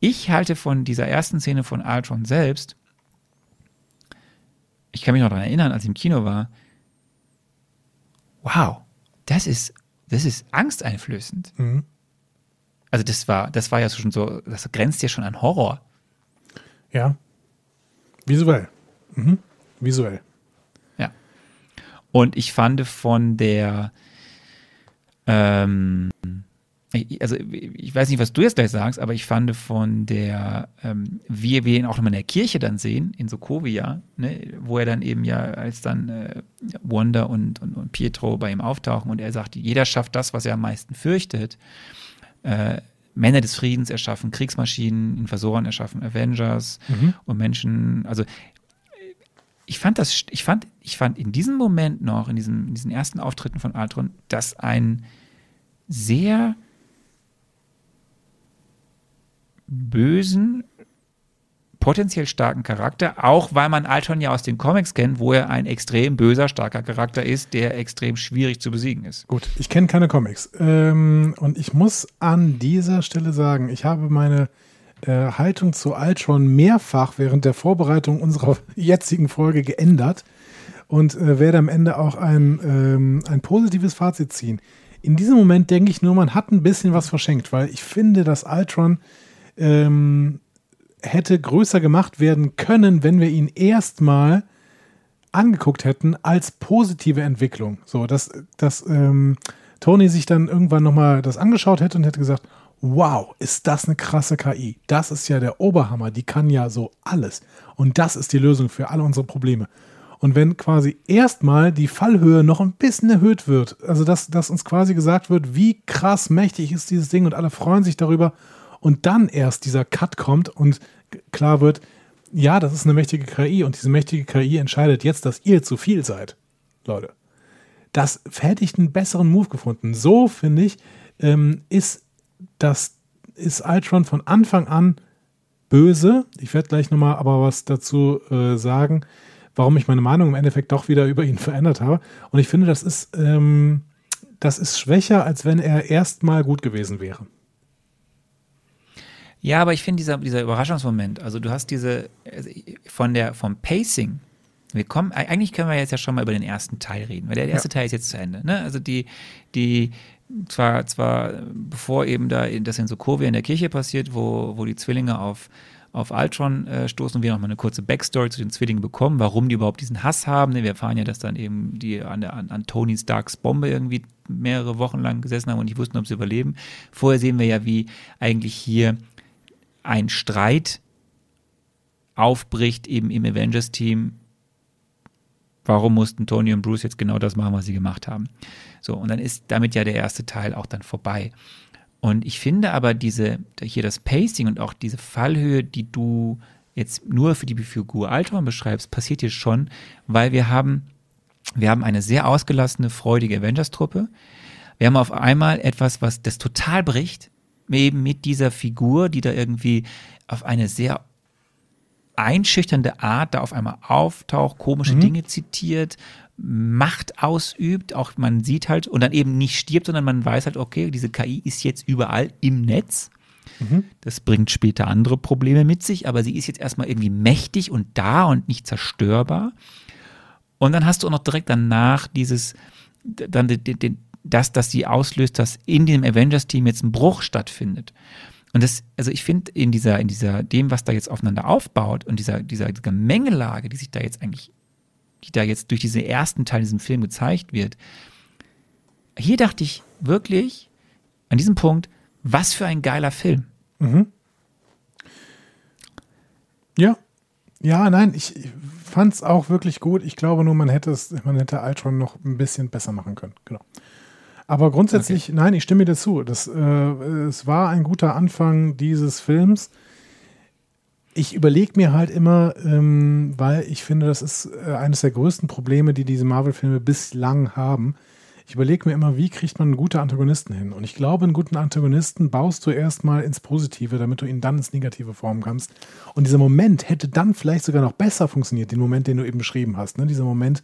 Speaker 1: Ich halte von dieser ersten Szene von Ultron selbst, ich kann mich noch daran erinnern, als ich im Kino war, wow, das ist, das ist angsteinflößend.
Speaker 2: Mhm.
Speaker 1: Also das war, das war ja schon so, das grenzt ja schon an Horror.
Speaker 2: Ja. Visuell. Mhm. Visuell.
Speaker 1: Ja. Und ich fand von der, ähm, also ich weiß nicht, was du jetzt gleich sagst, aber ich fand von der, ähm, wie wir ihn auch nochmal in der Kirche dann sehen, in Sokovia, ne, wo er dann eben ja, als dann äh, Wanda und, und, und Pietro bei ihm auftauchen und er sagt, jeder schafft das, was er am meisten fürchtet. Äh, Männer des Friedens erschaffen Kriegsmaschinen, Invasoren erschaffen Avengers und Menschen, also ich fand das, ich fand, ich fand in diesem Moment noch, in, diesem, in diesen ersten Auftritten von Altron, dass ein sehr bösen, potenziell starken Charakter, auch weil man Altron ja aus den Comics kennt, wo er ein extrem böser, starker Charakter ist, der extrem schwierig zu besiegen ist.
Speaker 2: Gut, ich kenne keine Comics. Ähm, und ich muss an dieser Stelle sagen, ich habe meine äh, Haltung zu Ultron mehrfach während der Vorbereitung unserer jetzigen Folge geändert und äh, werde am Ende auch ein, ähm, ein positives Fazit ziehen. In diesem Moment denke ich nur, man hat ein bisschen was verschenkt, weil ich finde, dass Ultron ähm, hätte größer gemacht werden können, wenn wir ihn erstmal angeguckt hätten als positive Entwicklung. So, dass, dass ähm, Tony sich dann irgendwann nochmal das angeschaut hätte und hätte gesagt, wow, ist das eine krasse KI. Das ist ja der Oberhammer, die kann ja so alles. Und das ist die Lösung für alle unsere Probleme. Und wenn quasi erstmal die Fallhöhe noch ein bisschen erhöht wird, also dass, dass uns quasi gesagt wird, wie krass mächtig ist dieses Ding und alle freuen sich darüber und dann erst dieser Cut kommt und klar wird, ja, das ist eine mächtige KI und diese mächtige KI entscheidet jetzt, dass ihr zu viel seid, Leute. Das hätte ich einen besseren Move gefunden. So finde ich, ähm, ist das ist Ultron von Anfang an böse. Ich werde gleich nochmal aber was dazu äh, sagen, warum ich meine Meinung im Endeffekt doch wieder über ihn verändert habe. Und ich finde, das ist, ähm, das ist schwächer, als wenn er erstmal gut gewesen wäre.
Speaker 1: Ja, aber ich finde dieser, dieser Überraschungsmoment, also du hast diese, also von der, vom Pacing, wir kommen, eigentlich können wir jetzt ja schon mal über den ersten Teil reden, weil der erste Teil ist jetzt zu Ende. Ne? Also die, die, zwar, zwar bevor eben da das in Sokovia in der Kirche passiert, wo, wo die Zwillinge auf, auf Ultron äh, stoßen und wir nochmal eine kurze Backstory zu den Zwillingen bekommen, warum die überhaupt diesen Hass haben. Ne? Wir erfahren ja, dass dann eben die an, der, an, an Tony Starks Bombe irgendwie mehrere Wochen lang gesessen haben und nicht wussten, ob sie überleben. Vorher sehen wir ja, wie eigentlich hier ein Streit aufbricht eben im Avengers-Team. Warum mussten Tony und Bruce jetzt genau das machen, was sie gemacht haben? So, und dann ist damit ja der erste Teil auch dann vorbei. Und ich finde aber diese, hier das Pacing und auch diese Fallhöhe, die du jetzt nur für die Figur Altron beschreibst, passiert hier schon, weil wir haben, wir haben eine sehr ausgelassene, freudige Avengers-Truppe. Wir haben auf einmal etwas, was das total bricht, eben mit dieser Figur, die da irgendwie auf eine sehr einschüchternde Art da auf einmal auftaucht, komische Dinge zitiert, Macht ausübt, auch man sieht halt und dann eben nicht stirbt, sondern man weiß halt, okay, diese KI ist jetzt überall im Netz. Das bringt später andere Probleme mit sich, aber sie ist jetzt erstmal irgendwie mächtig und da und nicht zerstörbar. Und dann hast du auch noch direkt danach dieses, dann den, den, das, dass sie auslöst, dass in dem Avengers-Team jetzt ein Bruch stattfindet. Und das, also ich finde, in dieser, in dieser, dem, was da jetzt aufeinander aufbaut und dieser, dieser Gemengelage, die sich da jetzt eigentlich, die da jetzt durch diesen ersten Teil in diesem Film gezeigt wird, hier dachte ich wirklich an diesem Punkt, was für ein geiler Film.
Speaker 2: Ja. Ja, nein, ich fand es auch wirklich gut. Ich glaube nur, man hätte es, man hätte Ultron noch ein bisschen besser machen können. Genau. Aber grundsätzlich, nein, ich stimme dir zu. Das, äh, es war ein guter Anfang dieses Films. Ich überlege mir halt immer, ähm, weil ich finde, das ist äh, eines der größten Probleme, die diese Marvel-Filme bislang haben. Ich überlege mir immer, wie kriegt man gute Antagonisten hin? Und ich glaube, einen guten Antagonisten baust du erstmal ins Positive, damit du ihn dann ins Negative formen kannst. Und dieser Moment hätte dann vielleicht sogar noch besser funktioniert, den Moment, den du eben beschrieben hast. Ne? Dieser Moment,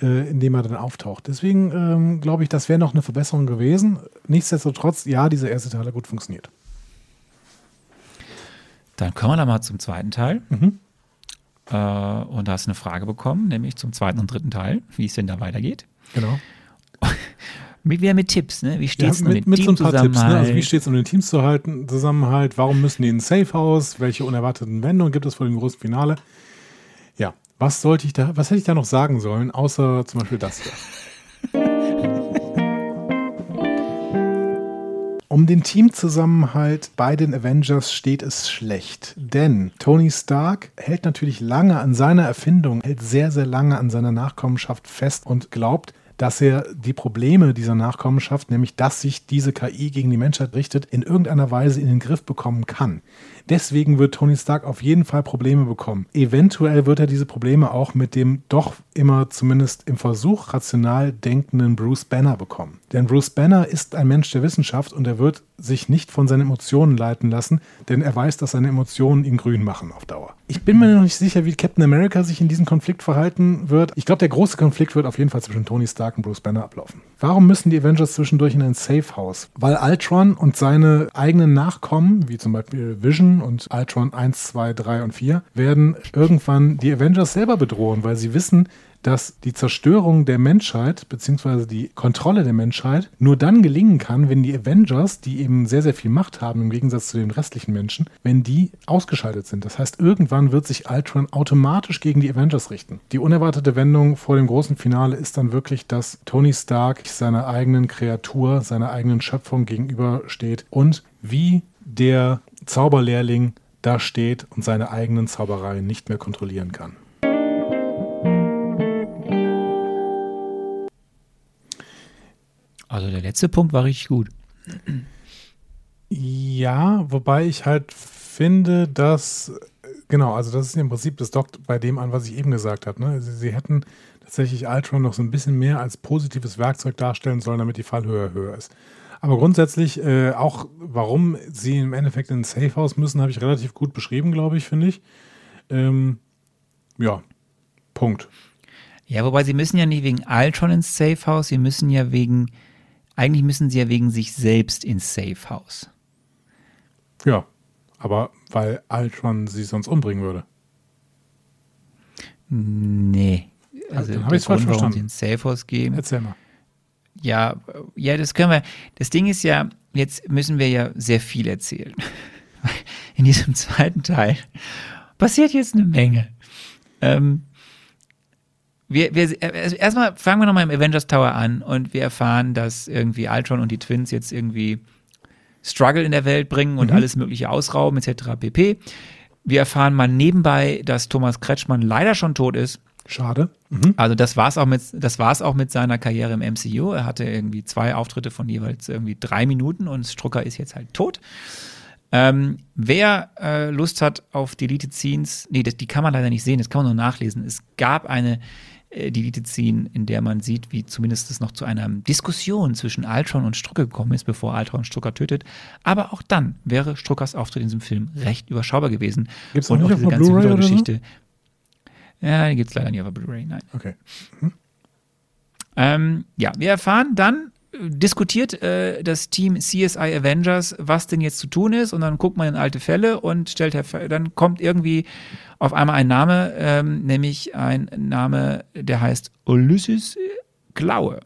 Speaker 2: äh, in dem er dann auftaucht. Deswegen ähm, glaube ich, das wäre noch eine Verbesserung gewesen. Nichtsdestotrotz, ja, dieser erste Teil hat gut funktioniert.
Speaker 1: Dann kommen wir dann mal zum zweiten Teil.
Speaker 2: Mhm.
Speaker 1: Äh, und da hast du eine Frage bekommen, nämlich zum zweiten und dritten Teil, wie es denn da weitergeht.
Speaker 2: Genau.
Speaker 1: Mit, wieder mit Tipps, ne? Wie steht es
Speaker 2: Ja,
Speaker 1: um
Speaker 2: mit,
Speaker 1: den
Speaker 2: mit so ein paar Tipps. Ne? Also wie steht es um den Teamzusammenhalt? Warum müssen die in ein Safe House? Welche unerwarteten Wendungen gibt es vor dem großen Finale? Was sollte ich da, was hätte ich da noch sagen sollen, außer zum Beispiel das hier? Um den Teamzusammenhalt bei den Avengers steht es schlecht. Denn Tony Stark hält natürlich lange an seiner Erfindung, hält sehr, sehr lange an seiner Nachkommenschaft fest und glaubt, dass er die Probleme dieser Nachkommenschaft, nämlich dass sich diese KI gegen die Menschheit richtet, in irgendeiner Weise in den Griff bekommen kann. Deswegen wird Tony Stark auf jeden Fall Probleme bekommen. Eventuell wird er diese Probleme auch mit dem doch immer zumindest im Versuch rational denkenden Bruce Banner bekommen. Denn Bruce Banner ist ein Mensch der Wissenschaft und er wird sich nicht von seinen Emotionen leiten lassen, denn er weiß, dass seine Emotionen ihn grün machen auf Dauer. Ich bin mir noch nicht sicher, wie Captain America sich in diesem Konflikt verhalten wird. Ich glaube, der große Konflikt wird auf jeden Fall zwischen Tony Stark und Bruce Banner ablaufen. Warum müssen die Avengers zwischendurch in ein Safe House? Weil Ultron und seine eigenen Nachkommen, wie zum Beispiel Vision und Ultron 1, 2, 3 und 4, werden irgendwann die Avengers selber bedrohen, weil sie wissen, dass die Zerstörung der Menschheit bzw. die Kontrolle der Menschheit nur dann gelingen kann, wenn die Avengers, die eben sehr, sehr viel Macht haben im Gegensatz zu den restlichen Menschen, wenn die ausgeschaltet sind. Das heißt, irgendwann wird sich Ultron automatisch gegen die Avengers richten. Die unerwartete Wendung vor dem großen Finale ist dann wirklich, dass Tony Stark seiner eigenen Kreatur, seiner eigenen Schöpfung gegenübersteht und wie der Zauberlehrling da steht und seine eigenen Zaubereien nicht mehr kontrollieren kann.
Speaker 1: Also der letzte Punkt war richtig gut.
Speaker 2: Ja, wobei ich halt finde, dass, genau, also das ist im Prinzip, das dockt bei dem an, was ich eben gesagt habe. Ne? Sie, sie hätten tatsächlich Ultron noch so ein bisschen mehr als positives Werkzeug darstellen sollen, damit die Fallhöhe höher ist. Aber grundsätzlich äh, auch, warum sie im Endeffekt in ein Safehouse müssen, habe ich relativ gut beschrieben, glaube ich, finde ich. Ähm, ja, Punkt.
Speaker 1: Ja, wobei sie müssen ja nicht wegen Ultron ins Safehouse, sie müssen ja wegen eigentlich müssen sie ja wegen sich selbst ins Safe House.
Speaker 2: Ja, aber weil Ultron sie sonst umbringen würde.
Speaker 1: Nee.
Speaker 2: Also, dann habe ich es falsch verstanden.
Speaker 1: Sie ins Safe House gehen.
Speaker 2: Erzähl mal.
Speaker 1: Ja, ja, das können wir. Das Ding ist ja, jetzt müssen wir ja sehr viel erzählen. In diesem zweiten Teil passiert jetzt eine Menge. Ähm, wir, wir, also erstmal fangen wir nochmal im Avengers Tower an und wir erfahren, dass irgendwie Ultron und die Twins jetzt irgendwie Struggle in der Welt bringen und mhm. alles Mögliche ausrauben, etc. pp. Wir erfahren mal nebenbei, dass Thomas Kretschmann leider schon tot ist.
Speaker 2: Schade.
Speaker 1: Mhm. Also das war's auch mit das war's auch mit seiner Karriere im MCU. Er hatte irgendwie zwei Auftritte von jeweils irgendwie drei Minuten und Strucker ist jetzt halt tot. Ähm, wer äh, Lust hat auf Deleted Scenes, nee, das, die kann man leider nicht sehen, das kann man nur nachlesen. Es gab eine äh, Lied ziehen, in der man sieht, wie zumindest es noch zu einer Diskussion zwischen Ultron und Strucker gekommen ist, bevor Ultron Strucker tötet. Aber auch dann wäre Struckers Auftritt in diesem Film recht überschaubar gewesen.
Speaker 2: Gibt es auch, diese ganze
Speaker 1: Videogeschichte. Ja, die gibt es leider nicht auf der Blu-ray, nein.
Speaker 2: Okay. Hm.
Speaker 1: Ähm, ja, wir erfahren dann, diskutiert äh, das Team CSI Avengers, was denn jetzt zu tun ist, und dann guckt man in alte Fälle und stellt her, dann kommt irgendwie auf einmal ein Name, ähm, nämlich ein Name, der heißt Ulysses Klaue,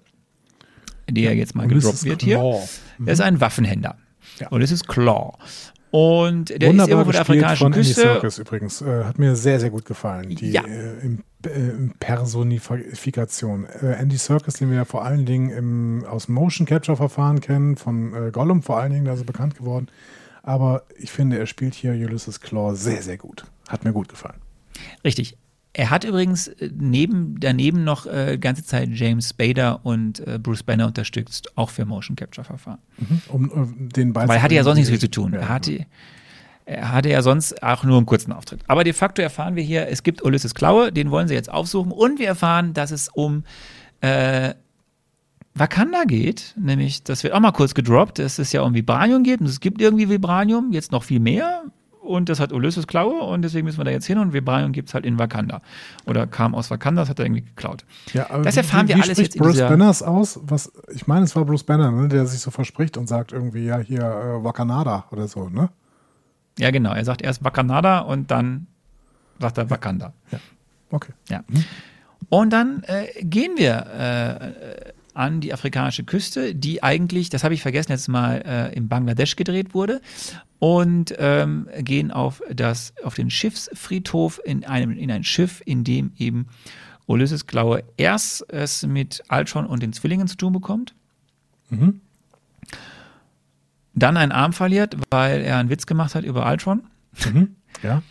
Speaker 1: der jetzt mal Ulysses gedroppt wird Claw. hier. Mhm. Er ist ein Waffenhändler. Ja. Ulysses Claw. Und der
Speaker 2: Wunderbar
Speaker 1: ist irgendwo von der afrikanischen
Speaker 2: von
Speaker 1: Küste.
Speaker 2: Andy Serkis übrigens. Äh, hat mir sehr, sehr gut gefallen. Die ja. äh, äh, Personifikation. Äh, Andy Serkis, den wir ja vor allen Dingen im, aus Motion Capture Verfahren kennen, von äh, Gollum vor allen Dingen, da ist er bekannt geworden. Aber ich finde, er spielt hier Ulysses Claw sehr, sehr gut. Hat mir gut gefallen.
Speaker 1: Richtig. Er hat übrigens äh, neben, daneben noch äh, ganze Zeit James Spader und äh, Bruce Banner unterstützt, auch für Motion Capture Verfahren.
Speaker 2: Mhm. Um, um den
Speaker 1: Weil er hatte ja sonst nichts viel zu tun. Ja, er hatte, er hatte ja sonst auch nur einen kurzen Auftritt. Aber de facto erfahren wir hier, es gibt Ulysses Klaue, den wollen sie jetzt aufsuchen. Und wir erfahren, dass es um äh, Wakanda geht. Nämlich, das wird auch mal kurz gedroppt, dass es ja um Vibranium geht. Und es gibt irgendwie Vibranium, jetzt noch viel mehr und das hat Ulysses Klaue und deswegen müssen wir da jetzt hin und Vibranium gibt es halt in Wakanda. Oder kam aus Wakanda, das hat er irgendwie geklaut.
Speaker 2: Ja, aber das erfahren wie, wie wir alles jetzt Bruce in Banners aus? Was, ich meine, es war Bruce Banner, ne, der sich so verspricht und sagt irgendwie, ja, hier äh, Wakanada oder so, ne?
Speaker 1: Ja, genau. Er sagt erst Wakanada und dann sagt er Wakanda.
Speaker 2: Ja. Okay.
Speaker 1: Ja. Mhm. Und dann äh, gehen wir äh, an die afrikanische Küste, die eigentlich, das habe ich vergessen, jetzt mal äh, in Bangladesch gedreht wurde und ähm, gehen auf das auf den Schiffsfriedhof in einem in ein Schiff, in dem eben Ulysses Klaue erst es mit Altron und den Zwillingen zu tun bekommt. Mhm. dann einen Arm verliert, weil er einen Witz gemacht hat über Ultron.
Speaker 2: Ja.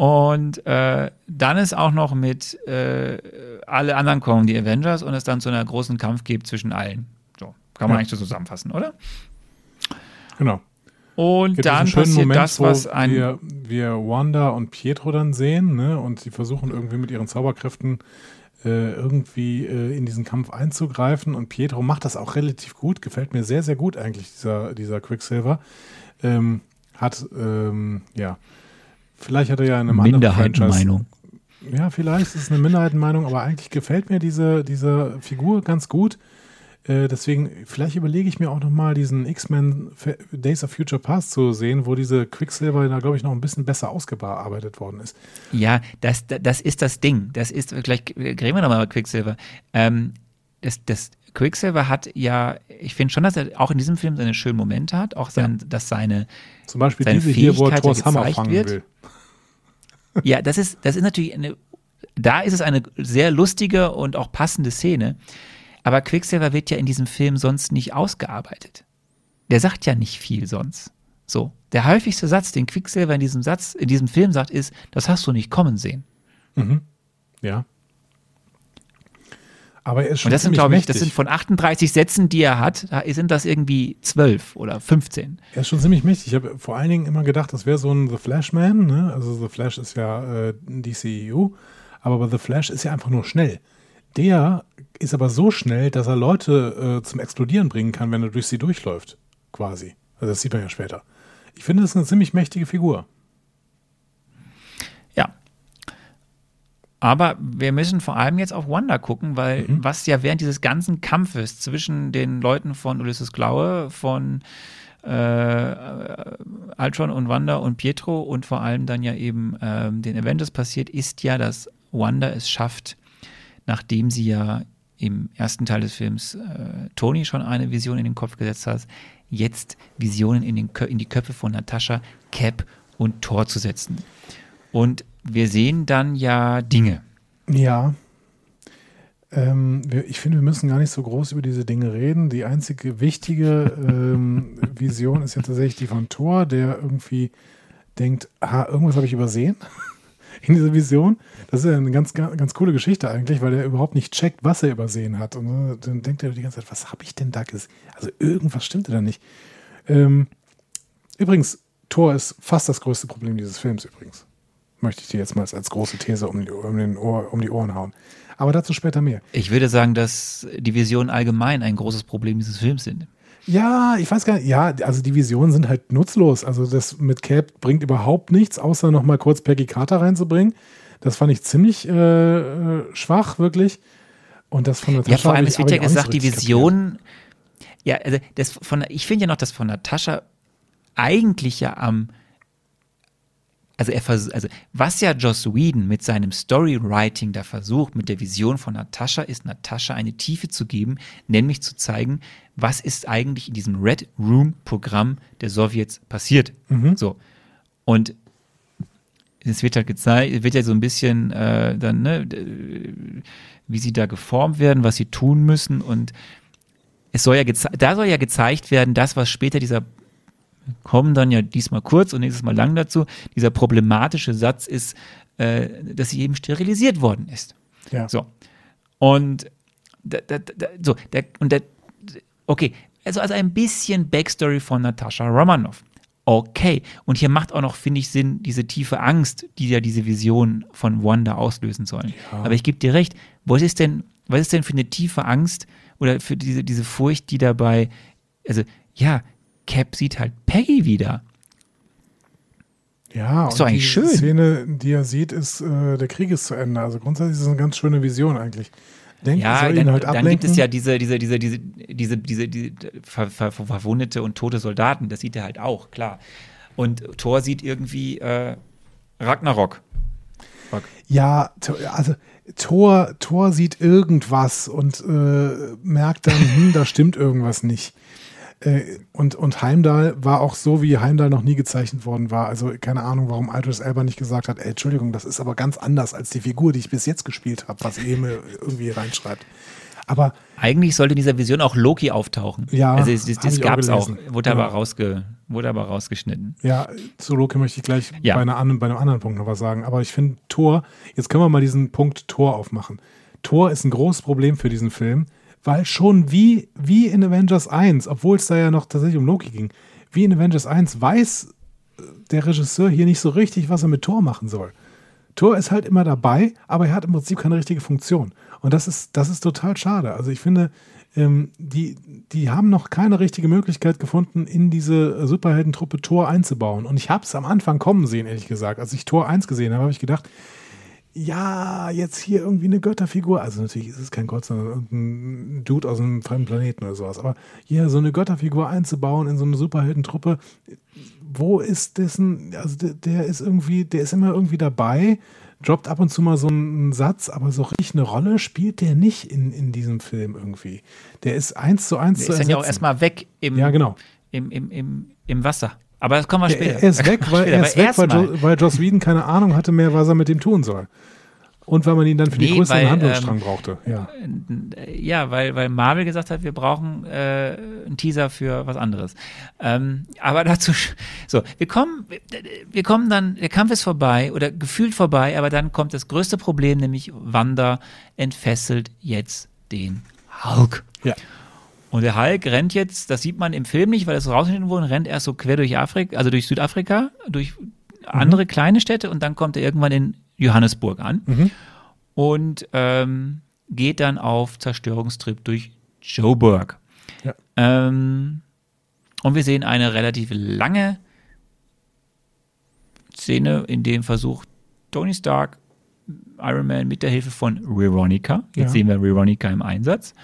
Speaker 1: Und äh, dann ist auch noch mit äh, alle anderen kommen, die Avengers, und es dann zu einer großen Kampf gibt zwischen allen. So, kann man
Speaker 2: Ja.
Speaker 1: eigentlich so zusammenfassen, oder?
Speaker 2: Genau.
Speaker 1: Und
Speaker 2: Gibt
Speaker 1: dann passiert
Speaker 2: Moment,
Speaker 1: das, was ein.
Speaker 2: wir, wir Wanda und Pietro dann sehen, ne? Und sie versuchen irgendwie mit ihren Zauberkräften äh, irgendwie äh, in diesen Kampf einzugreifen. Und Pietro macht das auch relativ gut. Gefällt mir sehr, sehr gut eigentlich, dieser, dieser Quicksilver. Ähm, hat, ähm, ja, vielleicht hat er ja Franchise
Speaker 1: Minderheitenmeinung.
Speaker 2: ja, vielleicht ist es eine Minderheitenmeinung, aber eigentlich gefällt mir diese, diese Figur ganz gut. Äh, deswegen, vielleicht überlege ich mir auch nochmal diesen X-Men Days of Future Past zu sehen, wo diese Quicksilver da, glaube ich, noch ein bisschen besser ausgearbeitet worden ist.
Speaker 1: Ja, das, das ist das Ding. Das ist, gleich reden wir nochmal über Quicksilver. Ähm, das, das Quicksilver hat ja, ich finde schon, dass er auch in diesem Film seine schönen Momente hat, auch sein, dass seine,
Speaker 2: Zum Beispiel
Speaker 1: Seine
Speaker 2: diese hier, wo er Thors
Speaker 1: ja
Speaker 2: Hammer fangen
Speaker 1: wird.
Speaker 2: will.
Speaker 1: ja, das ist, das ist natürlich eine, da ist es eine sehr lustige und auch passende Szene. Aber Quicksilver wird ja in diesem Film sonst nicht ausgearbeitet. Der sagt ja nicht viel sonst. So. Der häufigste Satz, den Quicksilver in diesem Satz, in diesem Film sagt, ist, das hast du nicht kommen sehen.
Speaker 2: Ja. Aber er ist schon
Speaker 1: Und das sind, glaube ich,
Speaker 2: mächtig.
Speaker 1: das sind von 38 Sätzen, die er hat, da sind das irgendwie 12 oder 15.
Speaker 2: Er ist schon ziemlich mächtig. Ich habe vor allen Dingen immer gedacht, das wäre so ein The Flash-Man. Ne? Also The Flash ist ja äh, DCEU, aber bei The Flash ist ja einfach nur schnell. Der ist aber so schnell, dass er Leute äh, zum Explodieren bringen kann, wenn er durch sie durchläuft, quasi. Also das sieht man ja später. Ich finde, das ist eine ziemlich mächtige Figur.
Speaker 1: Ja. Aber wir müssen vor allem jetzt auf Wanda gucken, weil was ja während dieses ganzen Kampfes zwischen den Leuten von Ulysses Klaue, von äh, äh, Ultron und Wanda und Pietro und vor allem dann ja eben ähm, den Avengers passiert, ist ja, dass Wanda es schafft, nachdem sie ja im ersten Teil des Films äh, Tony schon eine Vision in den Kopf gesetzt hat, jetzt Visionen in, den in die Köpfe von Natascha, Cap und Thor zu setzen. Und wir sehen dann ja Dinge.
Speaker 2: Ja. Ähm, ich finde, wir müssen gar nicht so groß über diese Dinge reden. Die einzige wichtige ähm, Vision ist ja tatsächlich die von Thor, der irgendwie denkt, ah, irgendwas habe ich übersehen in dieser Vision. Das ist ja eine ganz, ganz, ganz coole Geschichte eigentlich, weil er überhaupt nicht checkt, was er übersehen hat. Und dann denkt er die ganze Zeit, was habe ich denn da gesehen? Also irgendwas stimmte da nicht. Ähm, übrigens, Thor ist fast das größte Problem dieses Films übrigens. Möchte ich dir jetzt mal als große These um die, um, den Ohr, um die Ohren hauen. Aber dazu später mehr.
Speaker 1: Ich würde sagen, dass die Visionen allgemein ein großes Problem dieses Films sind.
Speaker 2: Ja, ich weiß gar nicht. Ja, also die Visionen sind halt nutzlos. Also das mit Cap bringt überhaupt nichts, außer noch mal kurz Peggy Carter reinzubringen. Das fand ich ziemlich äh, äh, schwach, wirklich. Und das von Natascha
Speaker 1: Ja, vor allem, es wird ja gesagt, die
Speaker 2: richtig
Speaker 1: Vision, ja, also das von, ich finde ja noch, dass von Natascha eigentlich ja am, also er vers also was ja Joss Whedon mit seinem Storywriting da versucht, mit der Vision von Natascha, ist Natascha eine Tiefe zu geben, nämlich zu zeigen, was ist eigentlich in diesem Red Room Programm der Sowjets passiert. So. Und es wird halt gezeigt, wird ja so ein bisschen äh, dann, ne, wie sie da geformt werden, was sie tun müssen und es soll ja da soll ja gezeigt werden, das, was später dieser kommen dann ja diesmal kurz und nächstes Mal lang dazu, dieser problematische Satz ist, äh, dass sie eben sterilisiert worden ist.
Speaker 2: Ja.
Speaker 1: So. Und da, da, da, so, der, und der, okay, also, also ein bisschen Backstory von Natascha Romanoff. Okay. Und hier macht auch noch, finde ich, Sinn, diese tiefe Angst, die ja diese Vision von Wanda auslösen sollen. Aber ich gebe dir recht, was ist denn, was ist denn für eine tiefe Angst oder für diese, diese Furcht, die dabei, also, ja, Cap sieht halt Peggy wieder.
Speaker 2: Ja,
Speaker 1: Ist doch eigentlich
Speaker 2: die
Speaker 1: schön.
Speaker 2: Szene, die er sieht, ist, äh, der Krieg ist zu Ende. Also grundsätzlich ist es eine ganz schöne Vision eigentlich. Denkt,
Speaker 1: Ja,
Speaker 2: soll ihn
Speaker 1: dann,
Speaker 2: halt
Speaker 1: dann
Speaker 2: ablenken.
Speaker 1: gibt es ja diese, diese, diese, diese, diese, diese, diese ver, ver, ver, verwundete und tote Soldaten, das sieht er halt auch, klar. Und Thor sieht irgendwie äh, Ragnarok.
Speaker 2: Ja, Th- also Thor, Thor sieht irgendwas und äh, merkt dann, hm, da stimmt irgendwas nicht. Äh, und, und Heimdall war auch so, wie Heimdall noch nie gezeichnet worden war. Also keine Ahnung, warum Idris Elba nicht gesagt hat, ey, Entschuldigung, das ist aber ganz anders als die Figur, die ich bis jetzt gespielt habe, was Emil irgendwie reinschreibt. Aber
Speaker 1: Eigentlich sollte in dieser Vision auch Loki auftauchen.
Speaker 2: Ja,
Speaker 1: also das, das
Speaker 2: auch
Speaker 1: gab es auch,
Speaker 2: gelesen.
Speaker 1: wurde aber,
Speaker 2: Ja.
Speaker 1: rausge, wurde aber rausgeschnitten.
Speaker 2: Ja, zu Loki möchte ich gleich
Speaker 1: Ja.
Speaker 2: bei, einer bei einem anderen Punkt noch was sagen. Aber ich finde Thor, jetzt können wir mal diesen Punkt Thor aufmachen. Thor ist ein großes Problem für diesen Film, weil schon wie, wie in Avengers 1, obwohl es da ja noch tatsächlich um Loki ging, wie in Avengers 1 weiß äh, der Regisseur hier nicht so richtig, was er mit Thor machen soll. Thor ist halt immer dabei, aber er hat im Prinzip keine richtige Funktion. Und das ist, das ist total schade. Also ich finde, ähm, die, die haben noch keine richtige Möglichkeit gefunden, in diese Superheldentruppe Tor einzubauen. Und ich habe es am Anfang kommen sehen, ehrlich gesagt. Als ich Tor 1 gesehen habe, habe ich gedacht, ja, jetzt hier irgendwie eine Götterfigur. Also natürlich ist es kein Gott, sondern irgendein Dude aus einem fremden Planeten oder sowas. Aber hier so eine Götterfigur einzubauen in so eine Superheldentruppe, wo ist dessen, also der, der ist irgendwie, der ist immer irgendwie dabei, droppt ab und zu mal so einen Satz, aber so richtig eine Rolle spielt der nicht in, in diesem Film irgendwie. Der ist eins zu eins
Speaker 1: Der
Speaker 2: zu
Speaker 1: ist dann ja auch
Speaker 2: ersetzen.
Speaker 1: erstmal weg im,
Speaker 2: Ja, genau.
Speaker 1: im, im, im, im Wasser. Aber das kommen wir später.
Speaker 2: Er, er ist weg, weil,
Speaker 1: Später.
Speaker 2: er ist weg weil, jo, weil Joss Whedon keine Ahnung hatte mehr, was er mit dem tun soll. Und weil man ihn dann für die
Speaker 1: Nee,
Speaker 2: größeren
Speaker 1: weil,
Speaker 2: Handlungsstrang
Speaker 1: ähm,
Speaker 2: brauchte. Ja.
Speaker 1: Ja, weil, weil Marvel gesagt hat, wir brauchen äh, einen Teaser für was anderes. Ähm, aber dazu, so, wir kommen, wir kommen dann, der Kampf ist vorbei oder gefühlt vorbei, aber dann kommt das größte Problem, nämlich Wanda entfesselt jetzt den Hulk.
Speaker 2: ja.
Speaker 1: Und der Hulk rennt jetzt, das sieht man im Film nicht, weil es rausgeschnitten wurde, rennt erst so quer durch Afrika, also durch Südafrika, durch andere kleine Städte und dann kommt er irgendwann in Johannesburg an und ähm, geht dann auf Zerstörungstrip durch Joburg.
Speaker 2: Ja.
Speaker 1: Ähm, und wir sehen eine relativ lange Szene, in dem versucht Tony Stark, Iron Man mit der Hilfe von Veronica, jetzt
Speaker 2: Ja.
Speaker 1: sehen wir Veronica im Einsatz,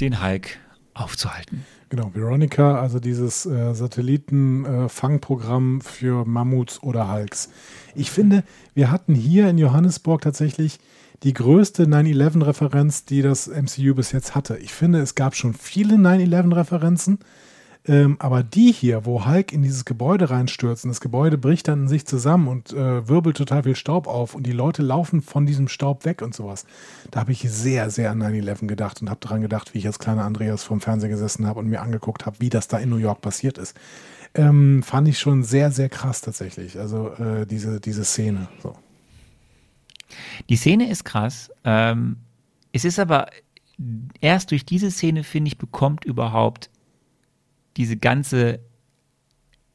Speaker 1: den Hulk aufzuhalten.
Speaker 2: Genau, Veronica, also dieses äh, Satelliten-Fangprogramm für Mammuts oder Hulks. Ich finde, wir hatten hier in Johannesburg tatsächlich die größte 9-11-Referenz, die das MCU bis jetzt hatte. Ich finde, es gab schon viele 9-11-Referenzen, ähm, aber die hier, wo Hulk in dieses Gebäude reinstürzt und das Gebäude bricht dann in sich zusammen und äh, wirbelt total viel Staub auf und die Leute laufen von diesem Staub weg und sowas. Da habe ich sehr, sehr an 9-11 gedacht und habe daran gedacht, wie ich als kleiner Andreas vorm Fernseher gesessen habe und mir angeguckt habe, wie das da in New York passiert ist. Ähm, fand ich schon sehr, sehr krass tatsächlich. Also äh, diese, diese Szene. So.
Speaker 1: Die Szene ist krass. Ähm, es ist aber erst durch diese Szene, finde ich, bekommt überhaupt diese ganze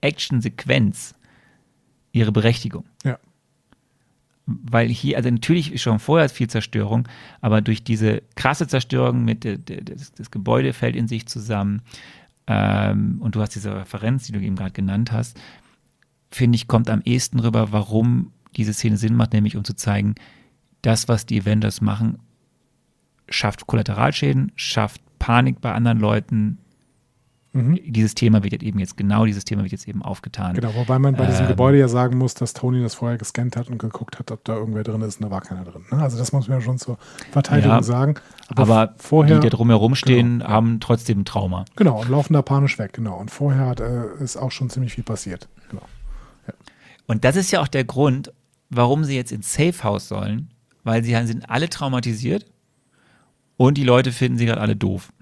Speaker 1: Action-Sequenz ihre Berechtigung.
Speaker 2: Ja.
Speaker 1: Weil hier, also natürlich schon vorher viel Zerstörung, aber durch diese krasse Zerstörung mit der, der, das, das Gebäude fällt in sich zusammen ähm, und du hast diese Referenz, die du eben gerade genannt hast, finde ich, kommt am ehesten rüber, warum diese Szene Sinn macht, nämlich um zu zeigen, das, was die Avengers machen, schafft Kollateralschäden, schafft Panik bei anderen Leuten. Dieses Thema wird jetzt eben jetzt, genau dieses Thema wird jetzt eben aufgetan.
Speaker 2: Genau, wobei man bei diesem
Speaker 1: Ähm.
Speaker 2: Gebäude ja sagen muss, dass Tony das vorher gescannt hat und geguckt hat, ob da irgendwer drin ist und da war keiner drin. Ne? Also das muss man ja schon zur Verteidigung
Speaker 1: Ja,
Speaker 2: sagen.
Speaker 1: Aber
Speaker 2: vorher,
Speaker 1: die, die drumherum stehen, haben trotzdem ein Trauma.
Speaker 2: genau, und laufen da panisch weg, genau. Und vorher hat, äh, ist auch schon ziemlich viel passiert. Genau.
Speaker 1: Und das ist ja auch der Grund, warum sie jetzt ins Safe House sollen, weil sie sind alle traumatisiert und die Leute finden sie gerade alle doof.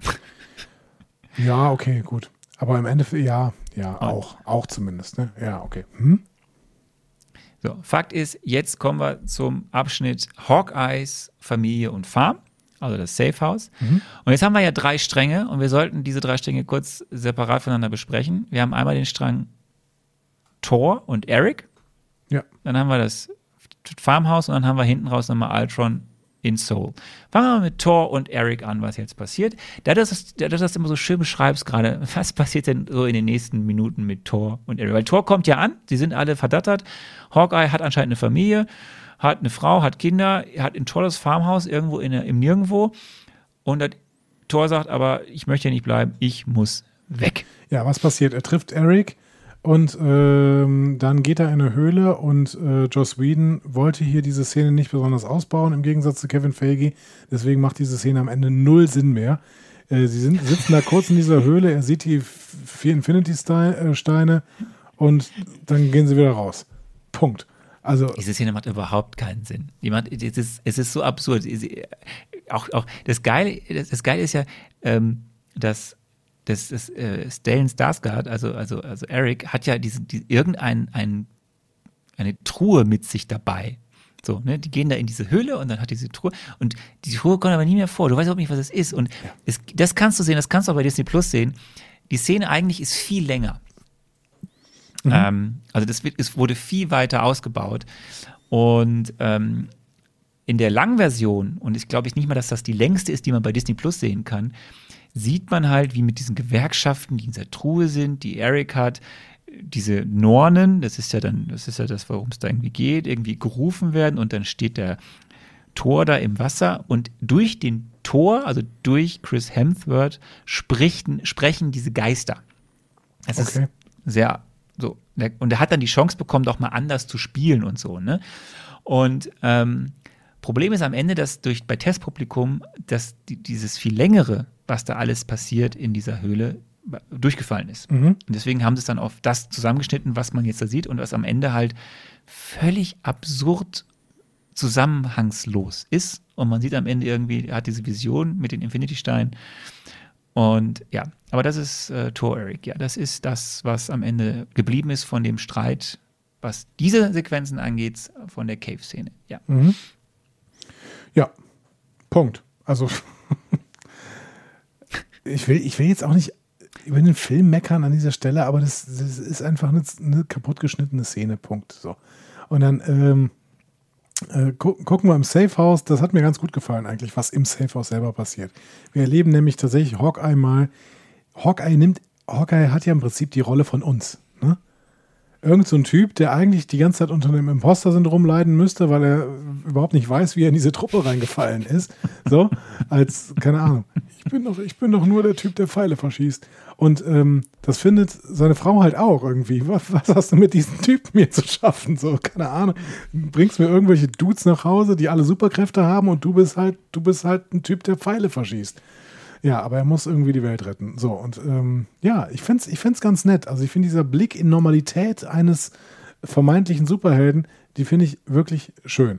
Speaker 2: Ja, okay, gut. Aber im Endeffekt, ja, ja, auch, auch zumindest, ne? Ja, okay. Hm?
Speaker 1: So, Fakt ist, jetzt kommen wir zum Abschnitt Hawkeyes Familie und Farm, also das Safe House. Und jetzt haben wir ja drei Stränge und wir sollten diese drei Stränge kurz separat voneinander besprechen. Wir haben einmal den Strang Thor und Eric,
Speaker 2: Ja.
Speaker 1: dann haben wir das Farmhaus und dann haben wir hinten raus nochmal Ultron in Seoul. Fangen wir mal mit Thor und Eric an, was jetzt passiert. Da du das, da das immer so schön beschreibst gerade, was passiert denn so in den nächsten Minuten mit Thor und Eric? Weil Thor kommt ja an, sie sind alle verdattert. Hawkeye hat anscheinend eine Familie, hat eine Frau, hat Kinder, hat ein tolles Farmhaus irgendwo in, im Nirgendwo. Und Thor sagt aber, ich möchte hier nicht bleiben, ich muss weg.
Speaker 2: Ja, was passiert? Er trifft Eric und ähm, dann geht er in eine Höhle und äh, Joss Whedon wollte hier diese Szene nicht besonders ausbauen, im Gegensatz zu Kevin Feige. Deswegen macht diese Szene am Ende null Sinn mehr. Äh, sie sind, sitzen da kurz in dieser Höhle, er sieht die vier Infinity-Steine und dann gehen sie wieder raus. Punkt. Also,
Speaker 1: Diese Szene macht überhaupt keinen Sinn. Die macht, es, ist, es ist so absurd. Auch, auch das Geile, das Geile ist ja, ähm, dass das, das äh, Stellan Skarsgård, also, also, also Eric, hat ja diese, die, irgendein ein, eine Truhe mit sich dabei. So, ne, die gehen da in diese Höhle und dann hat diese Truhe und die Truhe kommt aber nie mehr vor. Du weißt überhaupt nicht, was es ist. Und es, das kannst du sehen, das kannst du auch bei Disney Plus sehen. Die Szene eigentlich ist viel länger. Ähm, also das wird, es wurde viel weiter ausgebaut. Und ähm, in der Langversion, und ich glaube ich nicht mal, dass das die längste ist, die man bei Disney Plus sehen kann, sieht man halt, wie mit diesen Gewerkschaften, die in dieser Truhe sind, die Eric hat, diese Nornen, das ist ja dann, das ist ja das, worum es da irgendwie geht, irgendwie gerufen werden und dann steht der Tor da im Wasser und durch den Tor, also durch Chris Hemsworth, sprichten, sprechen diese Geister. Es
Speaker 2: Okay.
Speaker 1: ist sehr so. der- Und er hat dann die Chance bekommen, doch mal anders zu spielen und so, ne? Und ähm, Problem ist am Ende, dass durch bei Testpublikum, dass die, dieses viel längere, was da alles passiert in dieser Höhle, durchgefallen ist. Und deswegen haben sie es dann auf das zusammengeschnitten, was man jetzt da sieht und was am Ende halt völlig absurd zusammenhangslos ist. Und man sieht am Ende irgendwie, er hat diese Vision mit den Infinity-Steinen. Und ja, aber das ist äh, Thor Eric. Ja, das ist das, was am Ende geblieben ist von dem Streit, was diese Sequenzen angeht, von der Cave-Szene. Ja.
Speaker 2: Ja, Punkt. Also, ich will, ich will jetzt auch nicht über den Film meckern an dieser Stelle, aber das, das ist einfach eine, eine kaputtgeschnittene Szene, Punkt. So. Und dann ähm, äh, gu gucken wir im Safe House, das hat mir ganz gut gefallen eigentlich, was im Safe House selber passiert. Wir erleben nämlich tatsächlich Hawkeye mal. Hawkeye nimmt, Hawkeye hat ja im Prinzip die Rolle von uns. Ne? Irgend so ein Typ, der eigentlich die ganze Zeit unter einem Imposter-Syndrom leiden müsste, weil er überhaupt nicht weiß, wie er in diese Truppe reingefallen ist. So, als, keine Ahnung, ich bin doch, ich bin doch nur der Typ, der Pfeile verschießt. Und ähm, das findet seine Frau halt auch irgendwie. Was, was hast du mit diesem Typen mir zu schaffen? So, keine Ahnung. Bringst mir irgendwelche Dudes nach Hause, die alle Superkräfte haben und du bist halt, du bist halt ein Typ, der Pfeile verschießt. Ja, aber er muss irgendwie die Welt retten. So, und ähm, ja, ich finde es ich find's ganz nett. Also ich finde dieser Blick in Normalität eines vermeintlichen Superhelden, die finde ich wirklich schön.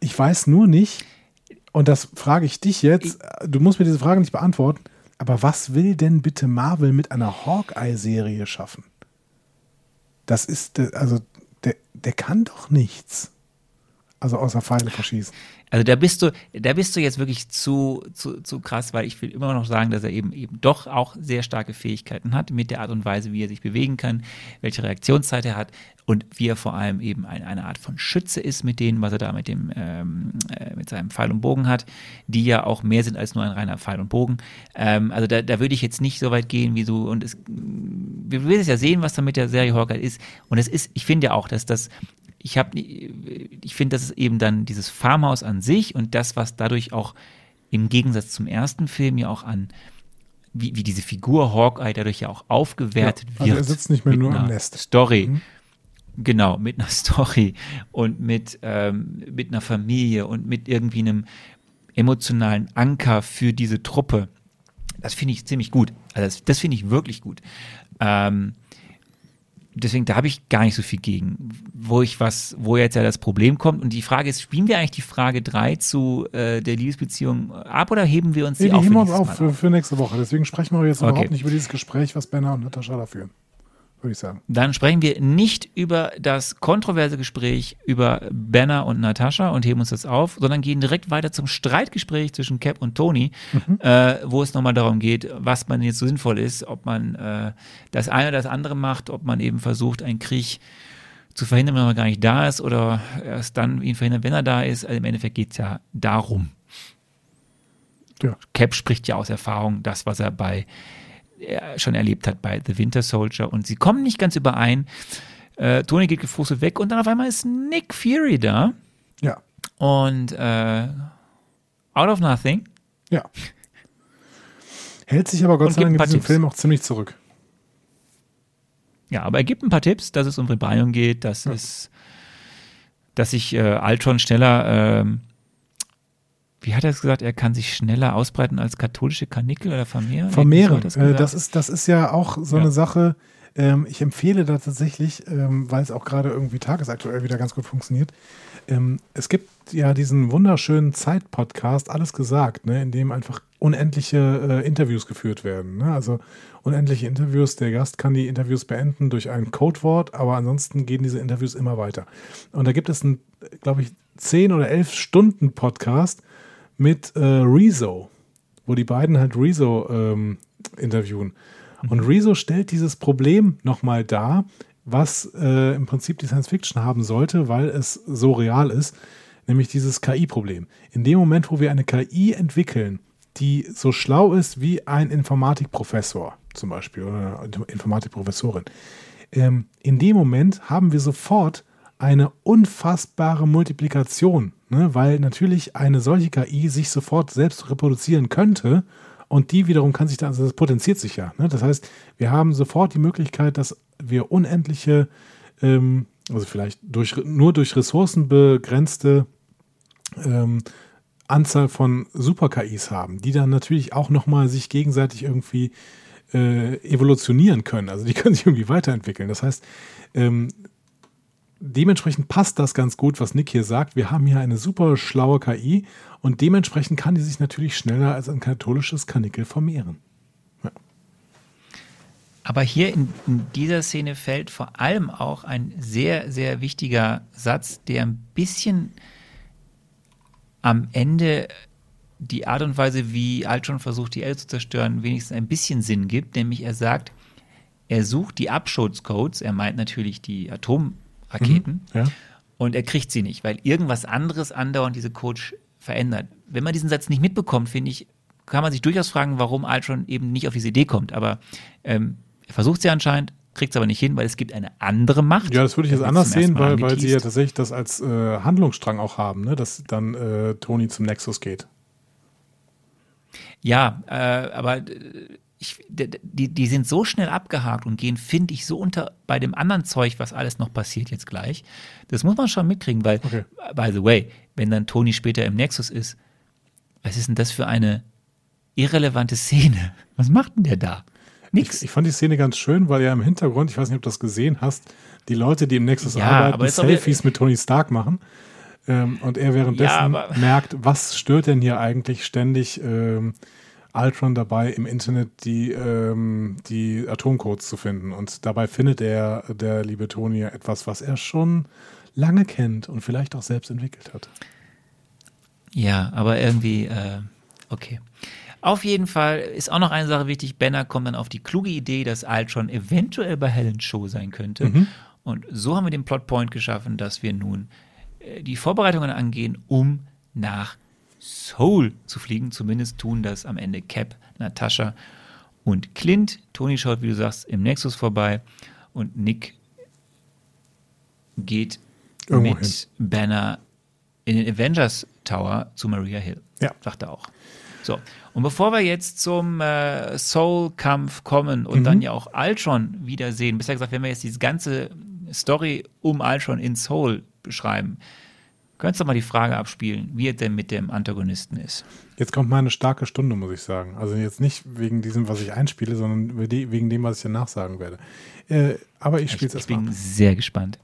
Speaker 2: Ich weiß nur nicht, und das frage ich dich jetzt, du musst mir diese Frage nicht beantworten, aber was will denn bitte Marvel mit einer Hawkeye-Serie schaffen? Das ist, also der, der kann doch nichts. Also außer Pfeile verschießen.
Speaker 1: Also da bist du, da bist du jetzt wirklich zu, zu, zu krass, weil ich will immer noch sagen, dass er eben eben doch auch sehr starke Fähigkeiten hat mit der Art und Weise, wie er sich bewegen kann, welche Reaktionszeit er hat und wie er vor allem eben ein, eine Art von Schütze ist mit denen, was er da mit dem ähm, äh, mit seinem Pfeil und Bogen hat, die ja auch mehr sind als nur ein reiner Pfeil und Bogen. Ähm, also da, da würde ich jetzt nicht so weit gehen wie du und es, wir werden es ja sehen, was da mit der Serie Hawkeye ist und es ist, ich finde ja auch, dass das ich habe, ich finde, das ist eben dann dieses Farmhaus an sich und das, was dadurch auch im Gegensatz zum ersten Film ja auch an, wie, wie diese Figur Hawkeye dadurch ja auch aufgewertet
Speaker 2: Ja, also
Speaker 1: wird.
Speaker 2: er sitzt nicht mehr nur
Speaker 1: einer
Speaker 2: Nest.
Speaker 1: Story. Genau, mit einer Story und mit, ähm, mit einer Familie und mit irgendwie einem emotionalen Anker für diese Truppe. Das finde ich ziemlich gut. Also das, das finde ich wirklich gut. Ähm, deswegen, da habe ich gar nicht so viel gegen. Wo ich was, wo jetzt ja das Problem kommt. Und die Frage ist, spielen wir eigentlich die Frage 3 zu äh, der Liebesbeziehung ab oder heben wir uns
Speaker 2: Nee,
Speaker 1: die
Speaker 2: die
Speaker 1: auf? für
Speaker 2: heben wir uns auf für, für nächste Woche. Deswegen sprechen wir jetzt
Speaker 1: Okay.
Speaker 2: überhaupt nicht über dieses Gespräch, was Benner und Natascha da führen. Würde ich sagen.
Speaker 1: Dann sprechen wir nicht über das kontroverse Gespräch über Banner und Natascha und heben uns das auf, sondern gehen direkt weiter zum Streitgespräch zwischen Cap und Tony, äh, wo es nochmal darum geht, was man jetzt so sinnvoll ist, ob man äh, das eine oder das andere macht, ob man eben versucht, einen Krieg zu verhindern, wenn man gar nicht da ist oder erst dann ihn verhindern, wenn er da ist. Also im Endeffekt geht es ja darum.
Speaker 2: Ja.
Speaker 1: Cap spricht ja aus Erfahrung das, was er bei er schon erlebt hat bei The Winter Soldier und sie kommen nicht ganz überein. Äh, Tony geht gefrustet weg und dann auf einmal ist Nick Fury da
Speaker 2: Ja.
Speaker 1: und äh, out of nothing.
Speaker 2: Ja. Hält sich aber Gott sei Dank in diesem
Speaker 1: Tipps.
Speaker 2: Film auch ziemlich zurück.
Speaker 1: Ja, aber er gibt ein paar Tipps, dass es um Rebellion geht, dass es, dass sich äh, Altron schneller, ähm, wie hat er es gesagt, er kann sich schneller ausbreiten als katholische Karnickel oder vermehren?
Speaker 2: Vermehren.
Speaker 1: Hat
Speaker 2: äh, das, ist, das ist ja auch so
Speaker 1: Ja.
Speaker 2: eine Sache. Ähm, ich empfehle da tatsächlich, ähm, weil es auch gerade irgendwie tagesaktuell wieder ganz gut funktioniert. Ähm, es gibt ja diesen wunderschönen Zeit-Podcast, alles gesagt, ne, in dem einfach unendliche äh, Interviews geführt werden. Ne? Also unendliche Interviews. Der Gast kann die Interviews beenden durch ein Codewort, aber ansonsten gehen diese Interviews immer weiter. Und da gibt es einen, glaube ich, 10 oder 11 Stunden Podcast mit äh, Rezo, wo die beiden halt Rezo ähm, interviewen. Und Rezo stellt dieses Problem nochmal dar, was äh, im Prinzip die Science Fiction haben sollte, weil es so real ist, nämlich dieses KI-Problem. In dem Moment, wo wir eine KI entwickeln, die so schlau ist wie ein Informatikprofessor zum Beispiel oder eine Informatikprofessorin, ähm, in dem Moment haben wir sofort eine unfassbare Multiplikation, ne? weil natürlich eine solche KI sich sofort selbst reproduzieren könnte und die wiederum kann sich dann, also das potenziert sich ja. Ne? Das heißt, wir haben sofort die Möglichkeit, dass wir unendliche, ähm, also vielleicht durch, nur durch Ressourcen begrenzte ähm, Anzahl von Super-KIs haben, die dann natürlich auch nochmal sich gegenseitig irgendwie äh, evolutionieren können. Also die können sich irgendwie weiterentwickeln. Das heißt, ähm, dementsprechend passt das ganz gut, was Nick hier sagt. Wir haben hier eine super schlaue KI und dementsprechend kann die sich natürlich schneller als ein katholisches Kanickel vermehren. Ja.
Speaker 1: Aber hier in, in, dieser Szene fällt vor allem auch ein sehr, sehr wichtiger Satz, der ein bisschen am Ende die Art und Weise, wie Altron versucht, die Erde zu zerstören, wenigstens ein bisschen Sinn gibt. Nämlich er sagt, er sucht die Abschutzcodes, er meint natürlich die Atomraketen,
Speaker 2: Mhm, ja.
Speaker 1: und er kriegt sie nicht, weil irgendwas anderes andauernd diese Codes verändert. Wenn man diesen Satz nicht mitbekommt, finde ich, kann man sich durchaus fragen, warum Altron eben nicht auf diese Idee kommt. Aber ähm, er versucht sie anscheinend, kriegt es aber nicht hin, weil es gibt eine andere Macht.
Speaker 2: Ja, das würde ich jetzt anders sehen, weil, weil sie ja tatsächlich das als äh, Handlungsstrang auch haben, ne? dass dann äh, Tony zum Nexus geht.
Speaker 1: Ja, äh, aber äh, ich, die, die sind so schnell abgehakt und gehen, finde ich, so unter bei dem anderen Zeug, was alles noch passiert jetzt gleich. Das muss man schon mitkriegen, weil,
Speaker 2: Okay.
Speaker 1: by the way, wenn dann Tony später im Nexus ist, was ist denn das für eine irrelevante Szene? Was macht denn der da? Nix.
Speaker 2: Ich, ich fand die Szene ganz schön, weil ja im Hintergrund, ich weiß nicht, ob du das gesehen hast, die Leute, die im Nexus
Speaker 1: Ja,
Speaker 2: arbeiten, Selfies mit Tony Stark machen. Ähm, und er währenddessen
Speaker 1: Ja,
Speaker 2: merkt, was stört denn hier eigentlich ständig ähm, Ultron dabei, im Internet die, ähm, die Atomcodes zu finden. Und dabei findet er, der liebe Tony, etwas, was er schon lange kennt und vielleicht auch selbst entwickelt hat.
Speaker 1: Ja, aber irgendwie, äh, okay. Auf jeden Fall ist auch noch eine Sache wichtig. Banner kommt dann auf die kluge Idee, dass Ultron eventuell bei Helen Show sein könnte. Und so haben wir den Plotpoint geschaffen, dass wir nun äh, die Vorbereitungen angehen, um nach Seoul zu fliegen. Zumindest tun das am Ende Cap, Natascha und Clint. Tony schaut, wie du sagst, im Nexus vorbei und Nick geht
Speaker 2: Irgendwo
Speaker 1: mit Banner in den Avengers Tower zu Maria Hill.
Speaker 2: Ja.
Speaker 1: Sagt er auch. So, und bevor wir jetzt zum äh, Soul-Kampf kommen und
Speaker 2: Mhm.
Speaker 1: dann ja auch Ultron wiedersehen, bisher gesagt, wenn wir jetzt diese ganze Story um Ultron in Soul beschreiben, könntest du mal die Frage abspielen, wie er denn mit dem Antagonisten ist.
Speaker 2: Jetzt kommt meine starke Stunde, muss ich sagen. Also jetzt nicht wegen diesem, was ich einspiele, sondern wegen dem, was ich danach sagen werde. Äh, aber ich spiele es
Speaker 1: Ich
Speaker 2: erstmal.
Speaker 1: bin sehr gespannt.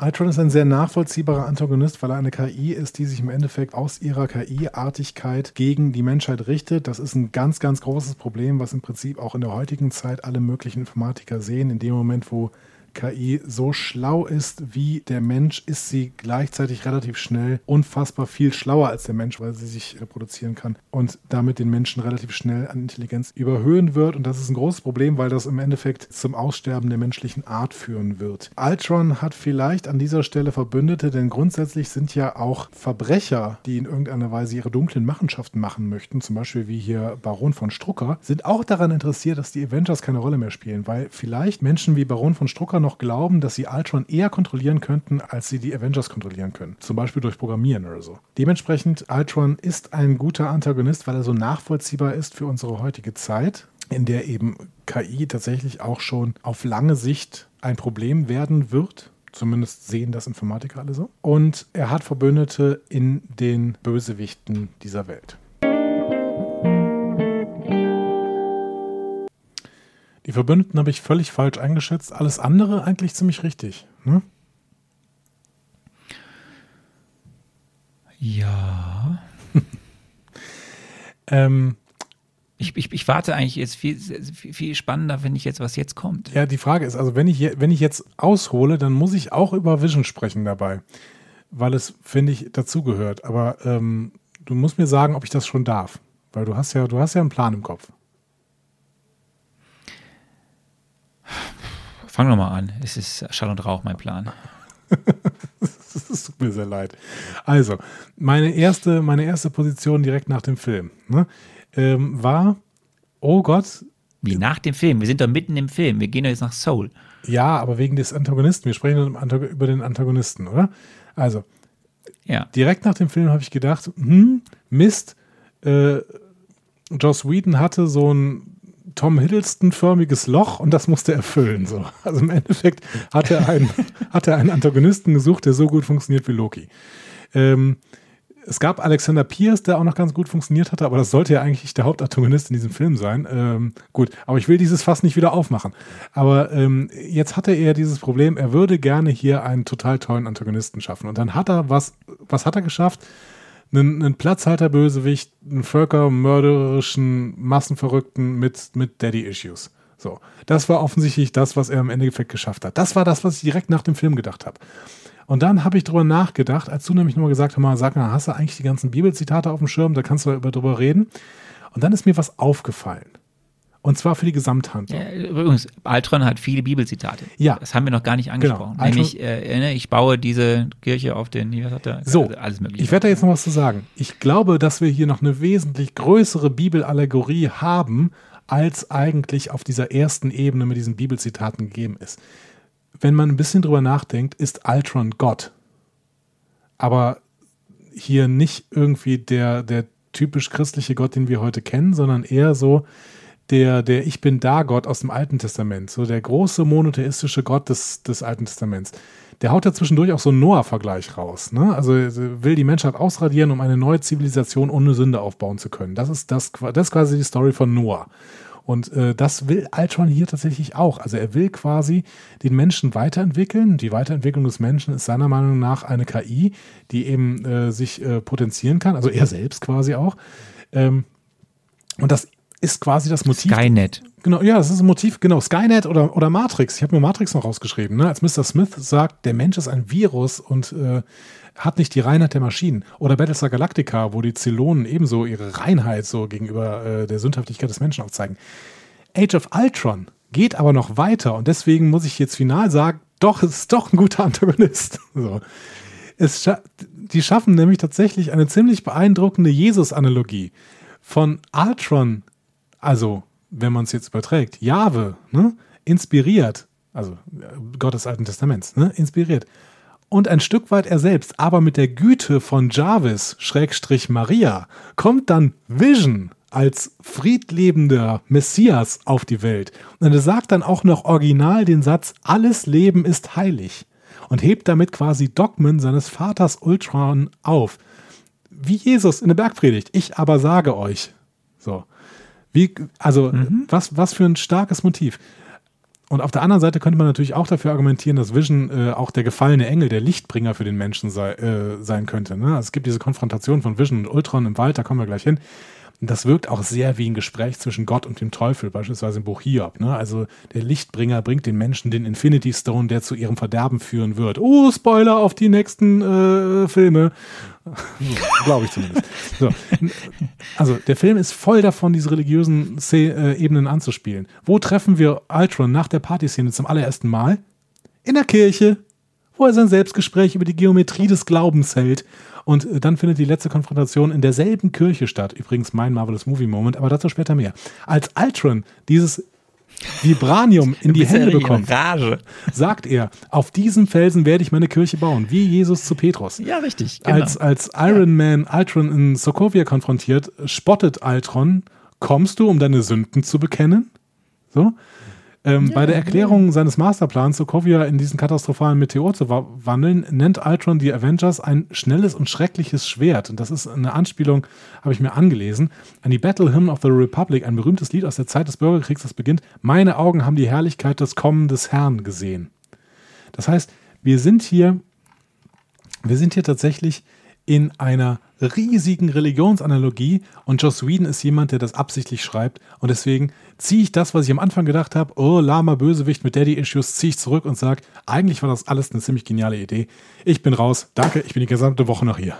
Speaker 2: Ultron ist ein sehr nachvollziehbarer Antagonist, weil er eine KI ist, die sich im Endeffekt aus ihrer KI-Artigkeit gegen die Menschheit richtet. Das ist ein ganz, ganz großes Problem, was im Prinzip auch in der heutigen Zeit alle möglichen Informatiker sehen. In dem Moment, wo KI so schlau ist wie der Mensch, ist sie gleichzeitig relativ schnell unfassbar viel schlauer als der Mensch, weil sie sich reproduzieren kann und damit den Menschen relativ schnell an Intelligenz überhöhen wird. Und das ist ein großes Problem, weil das im Endeffekt zum Aussterben der menschlichen Art führen wird. Ultron hat vielleicht an dieser Stelle Verbündete, denn grundsätzlich sind ja auch Verbrecher, die in irgendeiner Weise ihre dunklen Machenschaften machen möchten, zum Beispiel wie hier Baron von Strucker, sind auch daran interessiert, dass die Avengers keine Rolle mehr spielen, weil vielleicht Menschen wie Baron von Strucker noch glauben, dass sie Ultron eher kontrollieren könnten, als sie die Avengers kontrollieren können. Zum Beispiel durch Programmieren oder so. Dementsprechend, Ultron ist ein guter Antagonist, weil er so nachvollziehbar ist für unsere heutige Zeit, in der eben KI tatsächlich auch schon auf lange Sicht ein Problem werden wird. Zumindest sehen das Informatiker alle so. Und er hat Verbündete in den Bösewichten dieser Welt. Die Verbündeten habe ich völlig falsch eingeschätzt. Alles andere eigentlich ziemlich richtig. Ne?
Speaker 1: Ja.
Speaker 2: Ähm,
Speaker 1: Ich, ich, ich warte eigentlich jetzt viel, viel, viel spannender, wenn ich jetzt, was jetzt kommt.
Speaker 2: ja, die Frage ist, also wenn ich, wenn ich jetzt aushole, dann muss ich auch über Vision sprechen dabei. Weil es, finde ich, dazugehört. Aber ähm, du musst mir sagen, ob ich das schon darf. Weil du hast ja, du hast ja einen Plan im Kopf.
Speaker 1: Fang nochmal an. Es ist Schall und Rauch, mein Plan.
Speaker 2: Es tut mir sehr leid. Also, meine erste, meine erste Position direkt nach dem Film ne, ähm, war, oh Gott,
Speaker 1: Wie nach dem Film. Wir sind doch mitten im Film. Wir gehen doch jetzt nach Seoul.
Speaker 2: ja, aber wegen des Antagonisten. Wir sprechen über den Antagonisten, oder? Also,
Speaker 1: Ja.
Speaker 2: direkt nach dem Film habe ich gedacht, hm, Mist, äh, Joss Whedon hatte so ein Tom Hiddleston-förmiges Loch und das musste er füllen. So. Also im Endeffekt hat er, einen, hat er einen Antagonisten gesucht, der so gut funktioniert wie Loki. Ähm, es gab Alexander Pierce, der auch noch ganz gut funktioniert hatte, aber das sollte ja eigentlich der Hauptantagonist in diesem Film sein. Ähm, gut, aber ich will dieses Fass nicht wieder aufmachen. Aber ähm, jetzt hatte er dieses Problem, er würde gerne hier einen total tollen Antagonisten schaffen. Und dann hat er was, was hat er geschafft? Einen, einen Platzhalter-Bösewicht, einen völkermörderischen Massenverrückten mit, mit Daddy-Issues. So, das war offensichtlich das, was er im Endeffekt geschafft hat. Das war das, was ich direkt nach dem Film gedacht habe. Und dann habe ich drüber nachgedacht, als du nämlich nochmal gesagt hast, sag mal, hast du eigentlich die ganzen Bibelzitate auf dem Schirm, da kannst du über drüber reden. Und dann ist mir was aufgefallen. Und zwar für die Gesamthandlung.
Speaker 1: Ja, Übrigens, Altron hat viele Bibelzitate.
Speaker 2: Ja.
Speaker 1: Das haben wir noch gar nicht angesprochen.
Speaker 2: Altron-
Speaker 1: Nämlich, äh, ne, ich baue diese Kirche auf den, was hat er?
Speaker 2: So,
Speaker 1: Also alles mögliche.
Speaker 2: ich werde da jetzt noch was zu sagen. Ich glaube, dass wir hier noch eine wesentlich größere Bibelallegorie haben, als eigentlich auf dieser ersten Ebene mit diesen Bibelzitaten gegeben ist. Wenn man ein bisschen drüber nachdenkt, ist Altron Gott. Aber hier nicht irgendwie der, der typisch christliche Gott, den wir heute kennen, sondern eher so der, der Ich bin da Gott aus dem Alten Testament, so der große monotheistische Gott des, des Alten Testaments. Der haut ja zwischendurch auch so einen Noah-Vergleich raus. Ne? Also will die Menschheit ausradieren, um eine neue Zivilisation ohne Sünde aufbauen zu können. Das ist, das, das ist quasi die Story von Noah. Und äh, das will Altron hier tatsächlich auch. Also er will quasi den Menschen weiterentwickeln. Die Weiterentwicklung des Menschen ist seiner Meinung nach eine KI, die eben äh, sich äh, potenzieren kann, also er selbst quasi auch. Ähm, und das ist quasi das Motiv.
Speaker 1: Skynet.
Speaker 2: Genau, ja, das ist ein Motiv, genau, Skynet oder, oder Matrix. Ich habe mir Matrix noch rausgeschrieben, ne? als Mr. Smith sagt, der Mensch ist ein Virus und äh, hat nicht die Reinheit der Maschinen. Oder Battlestar Galactica, wo die Zylonen ebenso ihre Reinheit so gegenüber äh, der Sündhaftigkeit des Menschen aufzeigen. Age of Ultron geht aber noch weiter und deswegen muss ich jetzt final sagen, doch, es ist doch ein guter Antagonist. So. Es scha die schaffen nämlich tatsächlich eine ziemlich beeindruckende Jesus-Analogie. Von Ultron, also wenn man es jetzt überträgt, Jahwe, ne, inspiriert, also äh, Gott des Alten Testaments, ne, inspiriert. Und ein Stück weit er selbst, aber mit der Güte von Jarvis, Schrägstrich Maria, kommt dann Vision als friedlebender Messias auf die Welt. Und er sagt dann auch noch original den Satz, alles Leben ist heilig. Und hebt damit quasi Dogmen seines Vaters Ultron auf. Wie Jesus in der Bergpredigt. Ich aber sage euch. So. Wie, also, was, was für ein starkes Motiv. Und auf der anderen Seite könnte man natürlich auch dafür argumentieren, dass Vision äh, auch der gefallene Engel, der Lichtbringer für den Menschen sei, äh, sein könnte. Ne? Also es gibt diese Konfrontation von Vision und Ultron im Wald, da kommen wir gleich hin. Und das wirkt auch sehr wie ein Gespräch zwischen Gott und dem Teufel, beispielsweise im Buch Hiob. Ne? Also der Lichtbringer bringt den Menschen den Infinity Stone, der zu ihrem Verderben führen wird. Oh, Spoiler auf die nächsten äh, Filme. Glaube ich zumindest. So. Also der Film ist voll davon, diese religiösen Sze- äh, Ebenen anzuspielen. Wo treffen wir Ultron nach der Partyszene zum allerersten Mal? In der Kirche, wo er sein Selbstgespräch über die Geometrie des Glaubens hält. Und äh, dann findet die letzte Konfrontation in derselben Kirche statt. Übrigens mein Marvelous Movie Moment, aber dazu später mehr. Als Ultron dieses Vibranium in die Hände bekommt,
Speaker 1: Rage.
Speaker 2: sagt er, auf diesem Felsen werde ich meine Kirche bauen, wie Jesus zu Petrus.
Speaker 1: Ja, richtig. Genau.
Speaker 2: Als, als Iron Man Ultron in Sokovia konfrontiert, spottet Ultron, kommst du, um deine Sünden zu bekennen? So. Ähm, bei der Erklärung seines Masterplans, Sokovia in diesen katastrophalen Meteor zu wa- wandeln, nennt Ultron die Avengers ein schnelles und schreckliches Schwert. Und das ist eine Anspielung, habe ich mir angelesen, an die Battle Hymn of the Republic, ein berühmtes Lied aus der Zeit des Bürgerkriegs, das beginnt, meine Augen haben die Herrlichkeit des Kommen des Herrn gesehen. Das heißt, wir sind hier, wir sind hier tatsächlich in einer riesigen Religionsanalogie und Joss Whedon ist jemand, der das absichtlich schreibt und deswegen ziehe ich das, was ich am Anfang gedacht habe, oh, Lama Bösewicht mit Daddy-Issues, ziehe ich zurück und sage, eigentlich war das alles eine ziemlich geniale Idee. Ich bin raus, danke, ich bin die gesamte Woche noch hier.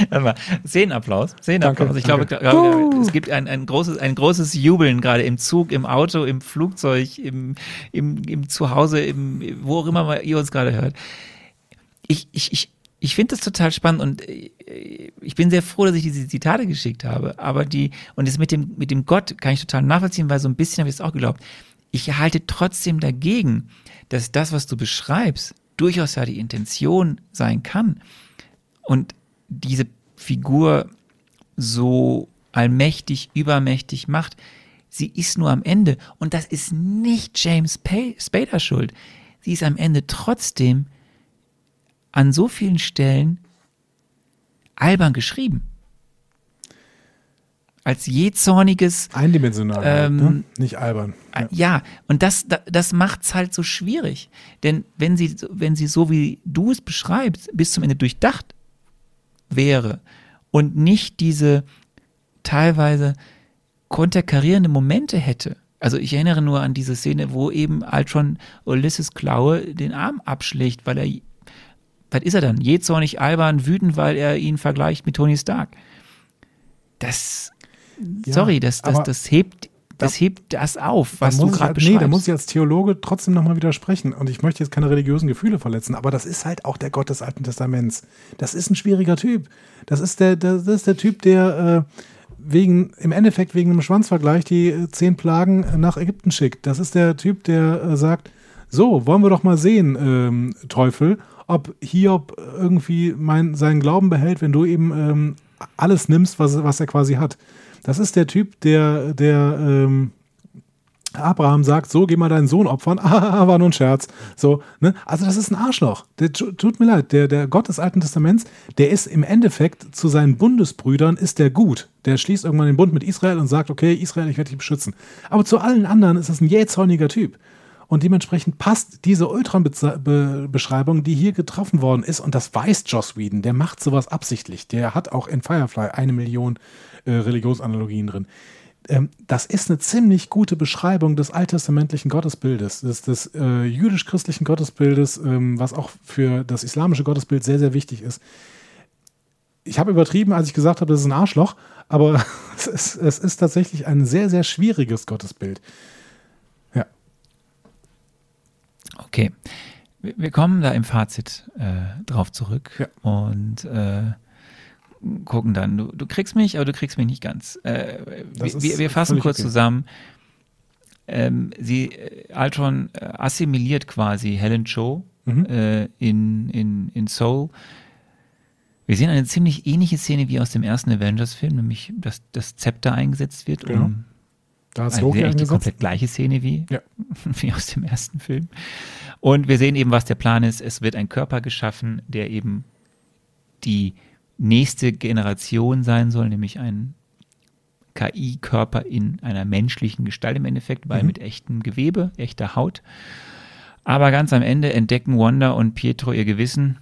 Speaker 1: Mal, Szenenapplaus. Szenenapplaus.
Speaker 2: Danke,
Speaker 1: ich glaube,
Speaker 2: danke.
Speaker 1: es gibt ein, ein, großes, ein großes Jubeln gerade im Zug, im Auto, im Flugzeug, im, im, im Zuhause, im, wo auch immer ihr uns gerade hört. Ich, ich, ich, ich finde das total spannend und äh, ich bin sehr froh, dass ich diese Zitate geschickt habe. Aber die, und das mit dem, mit dem Gott kann ich total nachvollziehen, weil so ein bisschen habe ich es auch geglaubt. Ich halte trotzdem dagegen, dass das, was du beschreibst, durchaus ja die Intention sein kann. Und diese Figur so allmächtig, übermächtig macht, sie ist nur am Ende. Und das ist nicht James Spader schuld. Sie ist am Ende trotzdem an so vielen Stellen albern geschrieben. Als jähzorniges,
Speaker 2: Eindimensional, halt,
Speaker 1: Ähm,
Speaker 2: ne? nicht albern.
Speaker 1: ja, ja und das, da- das macht's halt so schwierig. Denn wenn sie, wenn sie so wie du es beschreibst, bis zum Ende durchdacht wäre und nicht diese teilweise konterkarierende Momente hätte. Also ich erinnere nur an diese Szene, wo eben Ultron Ulysses Klaue den Arm abschlägt, weil er, was ist er dann? Jähzornig, albern, wütend, weil er ihn vergleicht mit Tony Stark. Das,
Speaker 2: Ja,
Speaker 1: sorry, das, das, das hebt, das
Speaker 2: da-
Speaker 1: hebt das auf, was du gerade beschreibst.
Speaker 2: Nee, da muss ich als Theologe trotzdem nochmal widersprechen. Und ich möchte jetzt keine religiösen Gefühle verletzen, aber das ist halt auch der Gott des Alten Testaments. Das ist ein schwieriger Typ. Das ist der, der, das ist der Typ, der äh, wegen, im Endeffekt wegen einem Schwanzvergleich die äh, zehn Plagen äh, nach Ägypten schickt. Das ist der Typ, der äh, sagt, so, wollen wir doch mal sehen, ähm, Teufel, ob Hiob irgendwie mein, seinen Glauben behält, wenn du eben ähm, alles nimmst, was, was er quasi hat. Das ist der Typ, der, der ähm, Abraham sagt, so, geh mal deinen Sohn opfern. Ah, war nur ein Scherz. So, ne? Also das ist ein Arschloch. Der, tu- tut mir leid, der, der Gott des Alten Testaments, der ist im Endeffekt zu seinen Bundesbrüdern, ist der gut. Der schließt irgendwann den Bund mit Israel und sagt, okay, Israel, ich werde dich beschützen. Aber zu allen anderen ist das ein jähzorniger Typ. Und dementsprechend passt diese Ultron-Beschreibung, die hier getroffen worden ist, und das weiß Joss Whedon, der macht sowas absichtlich. Der hat auch in Firefly eine Million äh, Religionsanalogien drin ähm, das ist eine ziemlich gute Beschreibung des alttestamentlichen Gottesbildes, des, des äh, jüdisch-christlichen Gottesbildes, ähm, was auch für das islamische Gottesbild sehr, sehr wichtig ist. Ich habe übertrieben, als ich gesagt habe, das ist ein Arschloch, aber es ist, es ist tatsächlich ein sehr, sehr schwieriges Gottesbild. Ja.
Speaker 1: Okay. Wir kommen da im Fazit äh, drauf zurück
Speaker 2: Ja.
Speaker 1: und äh, gucken dann. Du, du kriegst mich, aber du kriegst mich nicht ganz. Äh, wir, wir, fassen kurz
Speaker 2: okay.
Speaker 1: zusammen. Ähm, sie, äh, Ultron äh, assimiliert quasi Helen Cho
Speaker 2: Mhm.
Speaker 1: äh, in, in, in Soul. Wir sehen eine ziemlich ähnliche Szene wie aus dem ersten Avengers-Film, nämlich dass das Zepter eingesetzt wird,
Speaker 2: Genau. Da ist
Speaker 1: also
Speaker 2: Loki
Speaker 1: eigentlich die komplett gleiche Szene wie,
Speaker 2: Ja.
Speaker 1: wie aus dem ersten Film. Und wir sehen eben, was der Plan ist. Es wird ein Körper geschaffen, der eben die nächste Generation sein soll, nämlich ein KI-Körper in einer menschlichen Gestalt im Endeffekt, weil
Speaker 2: Mhm.
Speaker 1: mit echtem Gewebe, echter Haut. Aber ganz am Ende entdecken Wanda und Pietro ihr Gewissen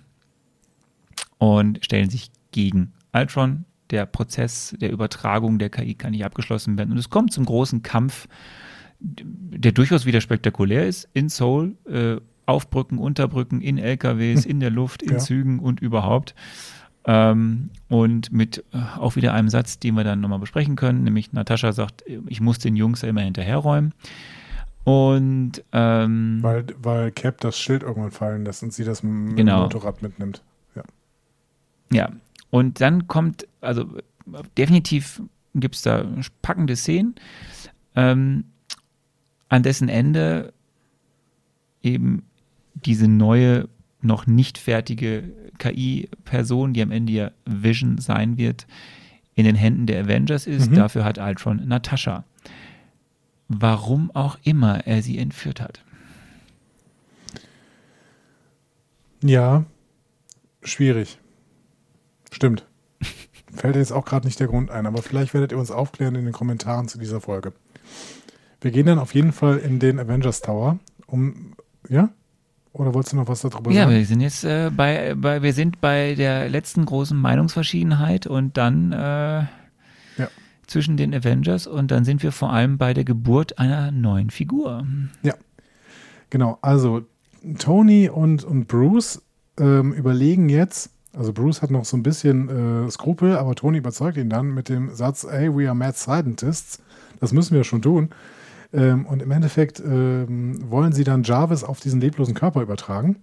Speaker 1: und stellen sich gegen Ultron. Der Prozess der Übertragung der KI kann nicht abgeschlossen werden. Und es kommt zum großen Kampf, der durchaus wieder spektakulär ist, in Seoul, äh, auf Brücken, unter Brücken, in LKWs, in der Luft, in
Speaker 2: Ja.
Speaker 1: Zügen und überhaupt. Ähm, und mit äh, auch wieder einem Satz, den wir dann nochmal besprechen können, nämlich Natascha sagt, ich muss den Jungs ja immer hinterherräumen. Und ähm,
Speaker 2: Weil, weil Cap das Schild irgendwann fallen lässt und sie das
Speaker 1: Genau.
Speaker 2: Motorrad mitnimmt. Ja.
Speaker 1: Ja, und dann kommt, also definitiv gibt es da packende Szenen, ähm, an dessen Ende eben diese neue, noch nicht fertige KI-Person, die am Ende ja Vision sein wird, in den Händen der Avengers ist.
Speaker 2: Mhm.
Speaker 1: Dafür hat Ultron Natascha. warum auch immer er sie entführt hat.
Speaker 2: Ja, schwierig. Stimmt. Fällt jetzt auch gerade nicht der Grund ein, aber vielleicht werdet ihr uns aufklären in den Kommentaren zu dieser Folge. Wir gehen dann auf jeden Fall in den Avengers Tower, um, ja? Oder wolltest du noch was darüber
Speaker 1: Ja,
Speaker 2: sagen?
Speaker 1: wir sind jetzt äh, bei, bei, wir sind bei der letzten großen Meinungsverschiedenheit und dann äh, zwischen den Avengers und dann sind wir vor allem bei der Geburt einer neuen Figur.
Speaker 2: Ja, genau. Also Tony und, und Bruce ähm, überlegen jetzt, also Bruce hat noch so ein bisschen äh, Skrupel, aber Tony überzeugt ihn dann mit dem Satz, hey, we are mad scientists. Das müssen wir schon tun. Ähm, und im Endeffekt ähm, wollen sie dann Jarvis auf diesen leblosen Körper übertragen.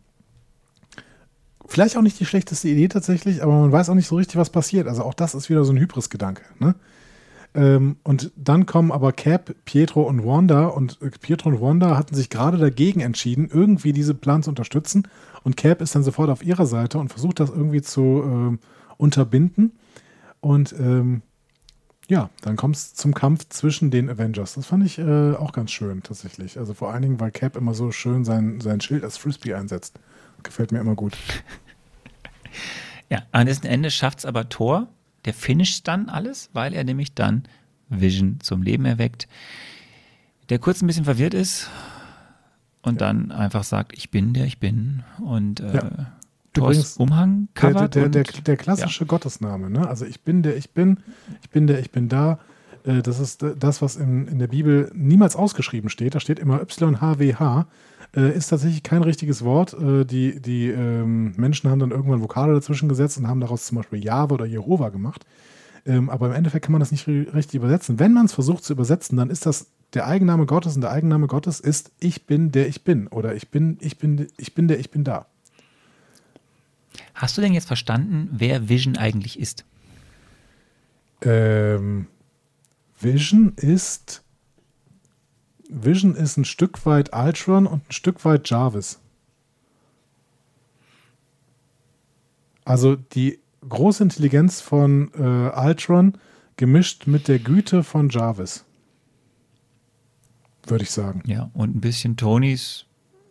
Speaker 2: Vielleicht auch nicht die schlechteste Idee tatsächlich, aber man weiß auch nicht so richtig, was passiert. Also auch das ist wieder so ein Hybris-Gedanke. Ne? Ähm, und dann kommen aber Cap, Pietro und Wanda und äh, Pietro und Wanda hatten sich gerade dagegen entschieden, irgendwie diese Plan zu unterstützen. Und Cap ist dann sofort auf ihrer Seite und versucht das irgendwie zu ähm, unterbinden. Und ähm, ja, dann kommt es zum Kampf zwischen den Avengers. Das fand ich äh, auch ganz schön tatsächlich. Also vor allen Dingen, weil Cap immer so schön sein, sein Schild als Frisbee einsetzt. Gefällt mir immer gut.
Speaker 1: Ja, an dessen Ende schafft es aber Thor. Der finisht dann alles, weil er nämlich dann Vision zum Leben erweckt. Der kurz ein bisschen verwirrt ist und dann einfach sagt, ich bin der ich bin. Und äh,
Speaker 2: Ja. Übrigens,
Speaker 1: Umhang
Speaker 2: Der, der, der, der, klassische Gottesname, ne? Also ich bin der, ich bin, ich bin der, ich bin da. Äh, Das ist das, was in, in der Bibel niemals ausgeschrieben steht. Da steht immer YHWH. Äh, Ist tatsächlich kein richtiges Wort. Äh, Die, die ähm, Menschen haben dann irgendwann Vokale dazwischen gesetzt und haben daraus zum Beispiel Jahwe oder Jehova gemacht. Ähm, Aber im Endeffekt kann man das nicht ri- richtig übersetzen. Wenn man es versucht zu übersetzen, dann ist das der Eigenname Gottes und der Eigenname Gottes ist Ich bin der ich bin oder ich bin, ich bin, ich bin der ich bin da.
Speaker 1: Hast du denn jetzt verstanden, wer Vision eigentlich ist?
Speaker 2: Ähm, Vision ist Vision ist ein Stück weit Ultron und ein Stück weit Jarvis. Also die große Intelligenz von äh, Ultron gemischt mit der Güte von Jarvis. Würde ich sagen.
Speaker 1: Ja, und ein bisschen Tonys,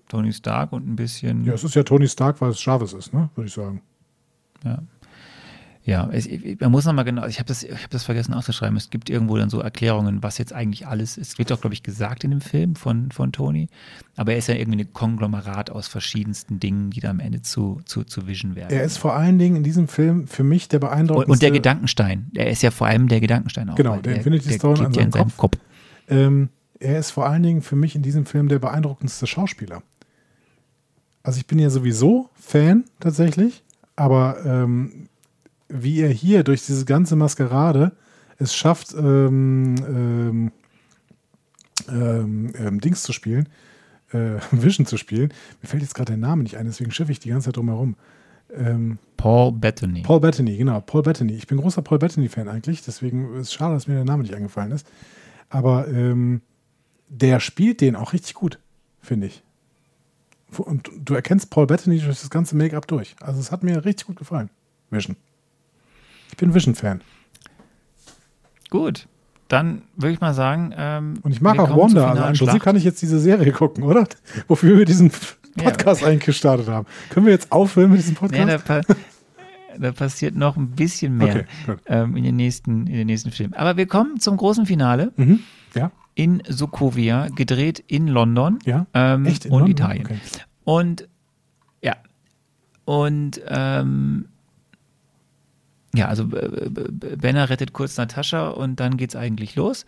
Speaker 1: Tony Stark und ein bisschen.
Speaker 2: Ja, es ist ja Tony Stark, weil es Jarvis ist, ne? Würde ich sagen.
Speaker 1: Ja. Ja, es, man muss nochmal genau, ich habe das, ich hab das vergessen auszuschreiben. Es gibt irgendwo dann so Erklärungen, was jetzt eigentlich alles ist. Es wird auch, glaube ich, gesagt in dem Film von, von Tony. Aber er ist ja irgendwie ein Konglomerat aus verschiedensten Dingen, die da am Ende zu, zu, zu Vision werden.
Speaker 2: Er ist vor allen Dingen in diesem Film für mich der beeindruckendste.
Speaker 1: und der Gedankenstein. Er ist ja vor allem der Gedankenstein auch.
Speaker 2: Genau,
Speaker 1: weil
Speaker 2: der Infinity
Speaker 1: der
Speaker 2: Stone an seinem
Speaker 1: seinem Kopf.
Speaker 2: Ähm, er ist vor allen Dingen für mich in diesem Film der beeindruckendste Schauspieler. Also ich bin ja sowieso Fan tatsächlich, aber ähm, wie er hier durch diese ganze Maskerade es schafft, ähm, ähm, ähm, ähm, Dings zu spielen, äh, Vision zu spielen. Mir fällt jetzt gerade der Name nicht ein, deswegen schiffe ich die ganze Zeit drum herum. Ähm,
Speaker 1: Paul Bettany.
Speaker 2: Paul Bettany, genau, Paul Bettany. Ich bin großer Paul Bettany-Fan eigentlich, deswegen ist es schade, dass mir der Name nicht eingefallen ist. Aber ähm, der spielt den auch richtig gut, finde ich. Und du erkennst Paul Bettany durch das ganze Make-up durch. Also es hat mir richtig gut gefallen. Vision. Ich bin Vision-Fan.
Speaker 1: Gut. Dann würde ich mal sagen. Ähm,
Speaker 2: Und ich mag auch Wanda. Also im Prinzip kann ich jetzt diese Serie gucken, oder? Wofür wir diesen Podcast eigentlich gestartet haben. Können wir jetzt aufhören mit diesem
Speaker 1: Nee, da,
Speaker 2: Podcast?
Speaker 1: pa da passiert noch ein bisschen mehr
Speaker 2: Okay,
Speaker 1: ähm, in, den nächsten, in den nächsten Filmen. Aber wir kommen zum großen Finale
Speaker 2: Mhm. Ja,
Speaker 1: in Sokovia, gedreht in London
Speaker 2: ja.
Speaker 1: ähm,
Speaker 2: Echt in
Speaker 1: und
Speaker 2: London?
Speaker 1: Italien.
Speaker 2: Okay.
Speaker 1: Und ja, und ähm, ja, also äh, B- Benner rettet kurz Natascha und dann geht's eigentlich los.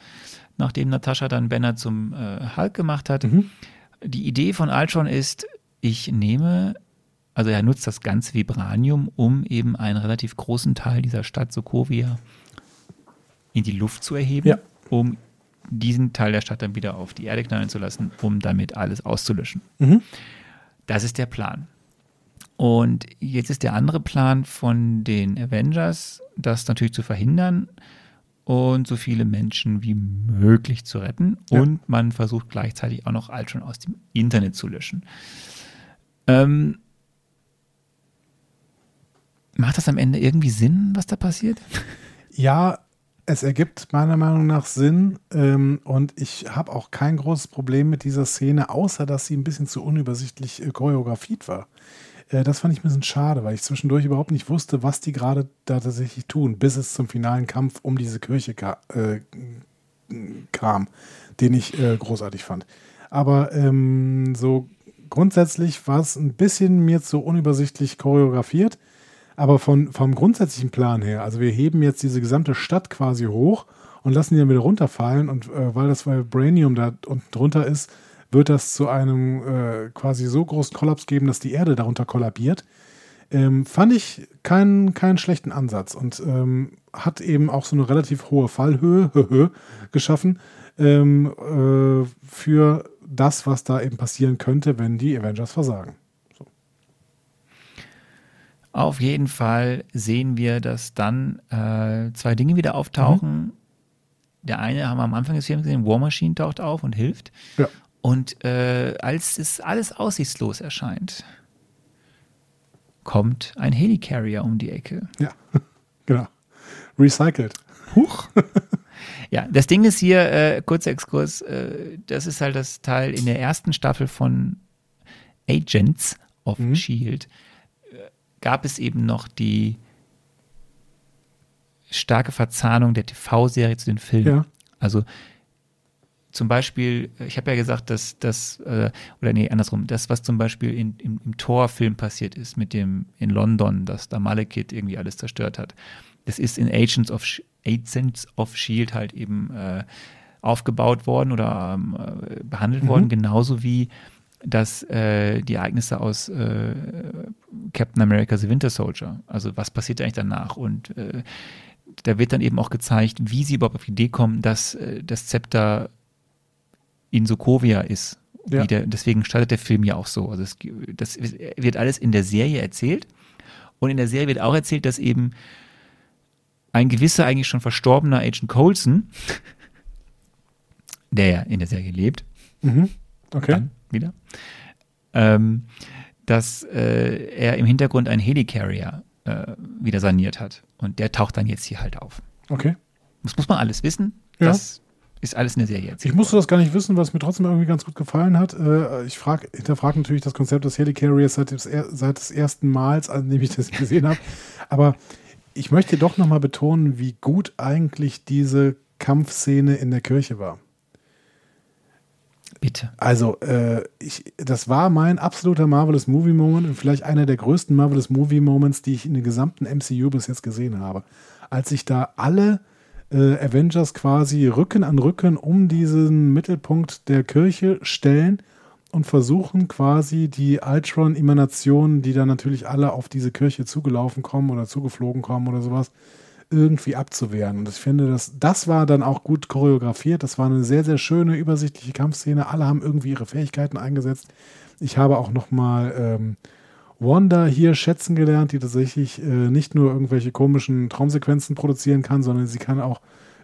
Speaker 1: Nachdem Natascha dann Benner zum äh, Hulk gemacht hat.
Speaker 2: Mhm.
Speaker 1: Die Idee von Ultron ist, ich nehme, also er nutzt das ganze Vibranium, um eben einen relativ großen Teil dieser Stadt Sokovia in die Luft zu erheben,
Speaker 2: Ja.
Speaker 1: um diesen Teil der Stadt dann wieder auf die Erde knallen zu lassen, um damit alles auszulöschen.
Speaker 2: Mhm.
Speaker 1: Das ist der Plan. Und jetzt ist der andere Plan von den Avengers, das natürlich zu verhindern und so viele Menschen wie möglich zu retten.
Speaker 2: Ja.
Speaker 1: Und man versucht gleichzeitig auch noch Ultron aus dem Internet zu löschen. Ähm, macht das am Ende irgendwie Sinn, was da passiert?
Speaker 2: Ja, Es ergibt meiner Meinung nach Sinn ähm, und ich habe auch kein großes Problem mit dieser Szene, außer dass sie ein bisschen zu unübersichtlich äh, choreografiert war. Äh, das fand ich ein bisschen schade, weil ich zwischendurch überhaupt nicht wusste, was die gerade da tatsächlich tun, bis es zum finalen Kampf um diese Kirche ka äh, kam, den ich äh, großartig fand. Aber ähm, so grundsätzlich war es ein bisschen mir zu unübersichtlich choreografiert. Aber von, vom grundsätzlichen Plan her, also wir heben jetzt diese gesamte Stadt quasi hoch und lassen die dann wieder runterfallen und äh, weil das Vibranium da unten drunter ist, wird das zu einem äh, quasi so großen Kollaps geben, dass die Erde darunter kollabiert. Ähm, fand ich keinen, keinen schlechten Ansatz und ähm, hat eben auch so eine relativ hohe Fallhöhe geschaffen ähm, äh, für das, was da eben passieren könnte, wenn die Avengers versagen.
Speaker 1: Auf jeden Fall sehen wir, dass dann äh, zwei Dinge wieder auftauchen. Mhm. Der eine haben wir am Anfang des Films gesehen, War Machine taucht auf und hilft.
Speaker 2: Ja.
Speaker 1: Und äh, als es alles aussichtslos erscheint, kommt ein Helicarrier um die Ecke.
Speaker 2: Ja, genau. Recycelt.
Speaker 1: Huch. ja, das Ding ist hier, äh, kurzer Exkurs, äh, das ist halt das Teil in der ersten Staffel von Agents of mhm. Shield gab es eben noch die starke Verzahnung der TV-Serie zu den Filmen. Ja. Also zum Beispiel, ich habe ja gesagt, dass das, äh, oder nee, andersrum, das, was zum Beispiel in, im, im Tor-Film passiert ist mit dem in London, dass da Malekith irgendwie alles zerstört hat, das ist in Agents of, Agents of Shield halt eben äh, aufgebaut worden oder ähm, äh, behandelt mhm. worden, genauso wie dass äh, die Ereignisse aus äh, Captain America The Winter Soldier, also was passiert eigentlich danach? Und äh, da wird dann eben auch gezeigt, wie sie überhaupt auf die Idee kommen, dass äh, das Zepter in Sokovia ist. Ja. Der, deswegen startet der Film ja auch so. Also es, das wird alles in der Serie erzählt und in der Serie wird auch erzählt, dass eben ein gewisser eigentlich schon verstorbener Agent Coulson, der ja in der Serie lebt,
Speaker 2: mhm. okay. dann
Speaker 1: wieder, ähm, dass äh, er im Hintergrund einen Helicarrier äh, wieder saniert hat. Und der taucht dann jetzt hier halt auf.
Speaker 2: Okay.
Speaker 1: Das muss man alles wissen.
Speaker 2: Ja.
Speaker 1: Das ist alles in der Serie
Speaker 2: jetzt. Ich musste das gar nicht wissen, was mir trotzdem irgendwie ganz gut gefallen hat. Äh, ich frag, hinterfrage natürlich das Konzept des Helicarriers seit des, seit des ersten Mals, an dem ich das gesehen habe. Aber ich möchte doch nochmal betonen, wie gut eigentlich diese Kampfszene in der Kirche war.
Speaker 1: Bitte.
Speaker 2: Also, äh, ich, das war mein absoluter Marvelous Movie Moment und vielleicht einer der größten Marvelous Movie Moments, die ich in der gesamten MCU bis jetzt gesehen habe. Als sich da alle äh, Avengers quasi Rücken an Rücken um diesen Mittelpunkt der Kirche stellen und versuchen quasi die Ultron-Emanationen, die dann natürlich alle auf diese Kirche zugelaufen kommen oder zugeflogen kommen oder sowas, irgendwie abzuwehren. Und ich finde, dass, das war dann auch gut choreografiert. Das war eine sehr, sehr schöne, übersichtliche Kampfszene. Alle haben irgendwie ihre Fähigkeiten eingesetzt. Ich habe auch noch mal ähm, Wanda hier schätzen gelernt, die tatsächlich äh, nicht nur irgendwelche komischen Traumsequenzen produzieren kann, sondern sie kann auch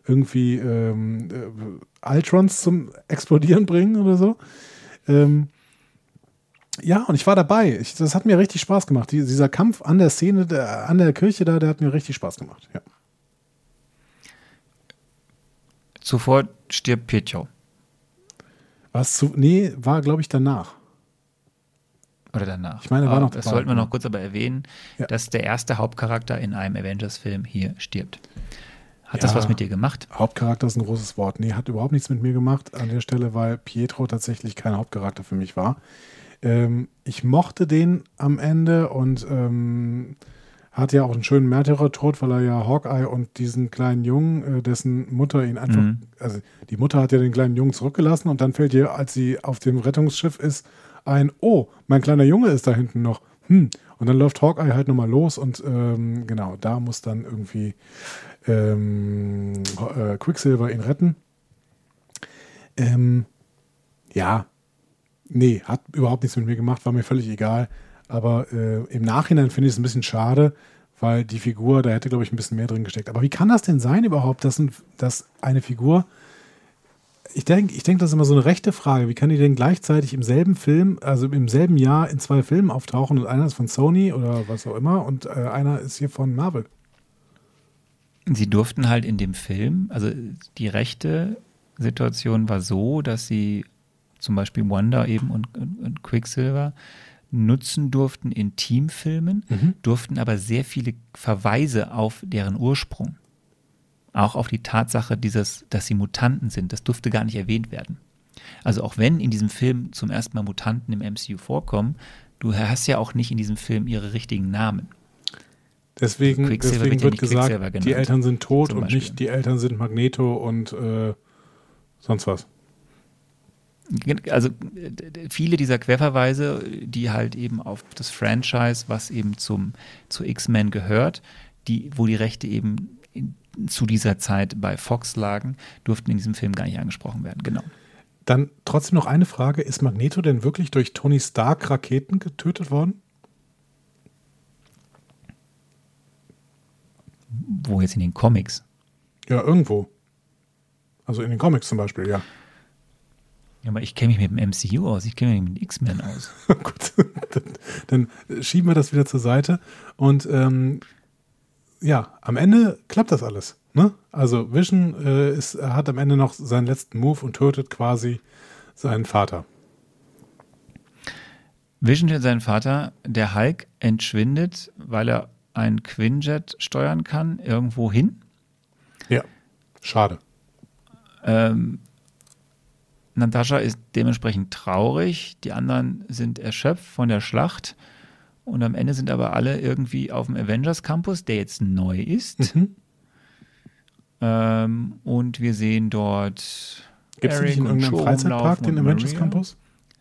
Speaker 2: irgendwie ähm, äh, Ultrons zum Explodieren bringen oder so. Ähm, ja, und ich war dabei. Ich, das hat mir richtig Spaß gemacht. Die, dieser Kampf an der Szene, der, an der Kirche da, der hat mir richtig Spaß gemacht. Ja.
Speaker 1: Zuvor stirbt Pietro.
Speaker 2: Was zu. Nee, war, glaube ich, danach.
Speaker 1: Oder danach.
Speaker 2: Ich meine, war noch
Speaker 1: Das sollten wir noch kurz aber erwähnen, ja. dass der erste Hauptcharakter in einem Avengers-Film hier stirbt. Hat ja, das was mit dir gemacht?
Speaker 2: Hauptcharakter ist ein großes Wort. Nee, hat überhaupt nichts mit mir gemacht an der Stelle, weil Pietro tatsächlich kein Hauptcharakter für mich war. Ähm, ich mochte den am Ende und ähm, hat ja auch einen schönen Märtyrertod, weil er ja Hawkeye und diesen kleinen Jungen, äh, dessen Mutter ihn einfach, mhm. also die Mutter hat ja den kleinen Jungen zurückgelassen und dann fällt ihr, als sie auf dem Rettungsschiff ist, ein, oh, mein kleiner Junge ist da hinten noch. Hm. Und dann läuft Hawkeye halt nochmal los und ähm, genau, da muss dann irgendwie ähm, äh, Quicksilver ihn retten. Ähm, ja, nee, hat überhaupt nichts mit mir gemacht, war mir völlig egal. Aber äh, im Nachhinein finde ich es ein bisschen schade, weil die Figur, da hätte, glaube ich, ein bisschen mehr drin gesteckt. Aber wie kann das denn sein überhaupt, dass, ein, dass eine Figur. Ich denke, ich denk, das ist immer so eine rechte Frage. Wie kann die denn gleichzeitig im selben Film, also im selben Jahr in zwei Filmen auftauchen und einer ist von Sony oder was auch immer und äh, einer ist hier von Marvel?
Speaker 1: Sie durften halt in dem Film, also die rechte Situation war so, dass sie zum Beispiel Wonder eben und, und, und Quicksilver nutzen durften in Teamfilmen, durften aber sehr viele Verweise auf deren Ursprung, auch auf die Tatsache dieses, dass sie Mutanten sind, das durfte gar nicht erwähnt werden. Also auch wenn in diesem Film zum ersten Mal Mutanten im MCU vorkommen, du hast ja auch nicht in diesem Film ihre richtigen Namen.
Speaker 2: Deswegen,
Speaker 1: Quicksilver
Speaker 2: deswegen
Speaker 1: wird ja
Speaker 2: wird gesagt,
Speaker 1: genannt,
Speaker 2: die Eltern sind tot und nicht die Eltern sind Magneto und äh, sonst was.
Speaker 1: Also viele dieser Querverweise, die halt eben auf das Franchise, was eben zum zu X-Men gehört, die, wo die Rechte eben zu dieser Zeit bei Fox lagen, durften in diesem Film gar nicht angesprochen werden. Genau.
Speaker 2: Dann trotzdem noch eine Frage: Ist Magneto denn wirklich durch Tony Stark Raketen getötet worden?
Speaker 1: Wo jetzt in den Comics.
Speaker 2: Ja, irgendwo. Also in den Comics zum Beispiel, ja.
Speaker 1: Ja, aber ich kenne mich mit dem MCU aus, ich kenne mich mit den X-Men aus.
Speaker 2: Gut, dann, dann schieben wir das wieder zur Seite. Und ähm, ja, am Ende klappt das alles. Ne? Also Vision äh, ist, hat am Ende noch seinen letzten Move und tötet quasi seinen Vater.
Speaker 1: Vision tötet seinen Vater, der Hulk entschwindet, weil er ein Quinjet steuern kann, irgendwo hin.
Speaker 2: Ja, schade.
Speaker 1: Ähm, Natascha ist dementsprechend traurig, die anderen sind erschöpft von der Schlacht und am Ende sind aber alle irgendwie auf dem Avengers Campus, der jetzt neu ist.
Speaker 2: Mhm.
Speaker 1: Ähm, und wir sehen dort
Speaker 2: Gibt es nicht in irgendeinem Freizeitpark den Avengers
Speaker 1: Maria.
Speaker 2: Campus?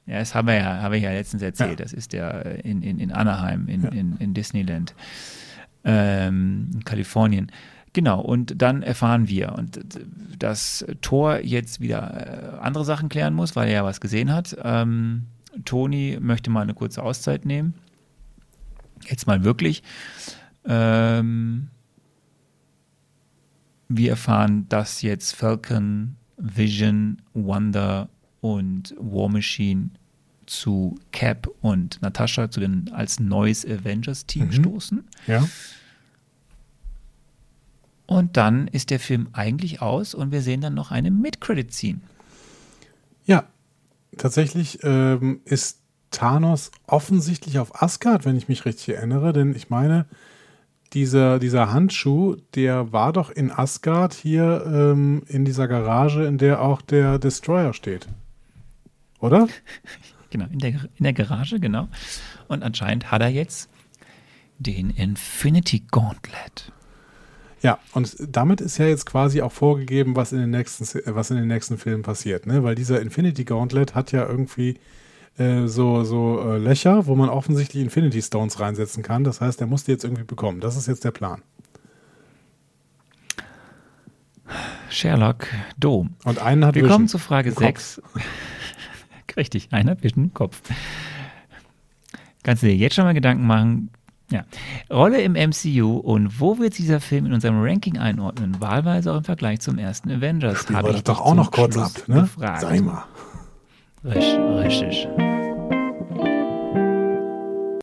Speaker 1: Ja, das haben wir ja, haben wir ja letztens erzählt.
Speaker 2: Ja.
Speaker 1: Das ist der äh, in, in, in Anaheim, in,
Speaker 2: Ja.
Speaker 1: in, in Disneyland, ähm, in Kalifornien. Genau, und dann erfahren wir, und dass Thor jetzt wieder äh, andere Sachen klären muss, weil er ja was gesehen hat. Ähm, Tony möchte mal eine kurze Auszeit nehmen. Jetzt mal wirklich. Ähm, wir erfahren, dass jetzt Falcon, Vision, Wonder und War Machine zu Cap und Natascha zu den als neues Avengers-Team
Speaker 2: Mhm.
Speaker 1: stoßen.
Speaker 2: Ja.
Speaker 1: Und dann ist der Film eigentlich aus und wir sehen dann noch eine Mid-Credit-Scene.
Speaker 2: Ja, tatsächlich ähm, ist Thanos offensichtlich auf Asgard, wenn ich mich richtig erinnere, denn ich meine, dieser, dieser Handschuh, der war doch in Asgard hier ähm, in dieser Garage, in der auch der Destroyer steht. Oder?
Speaker 1: Genau, in der, in der Garage, genau. Und anscheinend hat er jetzt den Infinity Gauntlet.
Speaker 2: Ja, und damit ist ja jetzt quasi auch vorgegeben, was in den nächsten, was in den nächsten Filmen passiert, ne? Weil dieser Infinity Gauntlet hat ja irgendwie äh, so, so äh, Löcher, wo man offensichtlich Infinity Stones reinsetzen kann. Das heißt, er muss die jetzt irgendwie bekommen. Das ist jetzt der Plan.
Speaker 1: Sherlock Dome.
Speaker 2: Und einen hat
Speaker 1: Wir
Speaker 2: Vision
Speaker 1: kommen zu Frage
Speaker 2: im Kopf.
Speaker 1: 6. Richtig, einer Vision im Kopf. Kannst du dir jetzt schon mal Gedanken machen? Ja. Rolle im MCU und wo wird dieser Film in unserem Ranking einordnen? Wahlweise auch im Vergleich zum ersten Avengers.
Speaker 2: Spielen
Speaker 1: Hab
Speaker 2: wir
Speaker 1: ich
Speaker 2: doch auch noch kurz
Speaker 1: Schluss
Speaker 2: ab, ne?
Speaker 1: Gefragt.
Speaker 2: Sag mal.
Speaker 1: Richtig, richtig.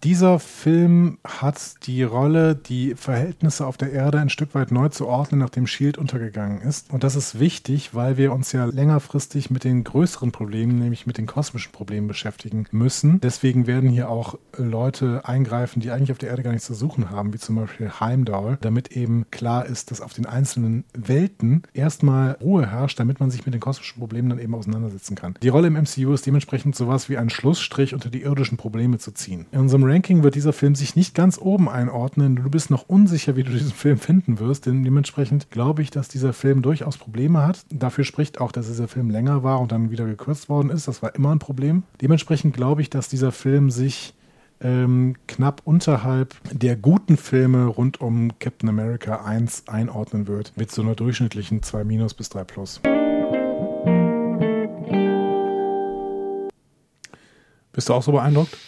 Speaker 2: Dieser Film hat die Rolle, die Verhältnisse auf der Erde ein Stück weit neu zu ordnen, nachdem Shield untergegangen ist. Und das ist wichtig, weil wir uns ja längerfristig mit den größeren Problemen, nämlich mit den kosmischen Problemen beschäftigen müssen. Deswegen werden hier auch Leute eingreifen, die eigentlich auf der Erde gar nichts zu suchen haben, wie zum Beispiel Heimdall, damit eben klar ist, dass auf den einzelnen Welten erstmal Ruhe herrscht, damit man sich mit den kosmischen Problemen dann eben auseinandersetzen kann. Die Rolle im MCU ist dementsprechend sowas wie ein Schlussstrich unter die irdischen Probleme zu ziehen. In unserem Ranking wird dieser Film sich nicht ganz oben einordnen. Du bist noch unsicher, wie du diesen Film finden wirst, denn dementsprechend glaube ich, dass dieser Film durchaus Probleme hat. Dafür spricht auch, dass dieser Film länger war und dann wieder gekürzt worden ist. Das war immer ein Problem. Dementsprechend glaube ich, dass dieser Film sich ähm, knapp unterhalb der guten Filme rund um Captain America 1 einordnen wird, mit so einer durchschnittlichen 2 minus bis 3 plus. Bist du auch so beeindruckt?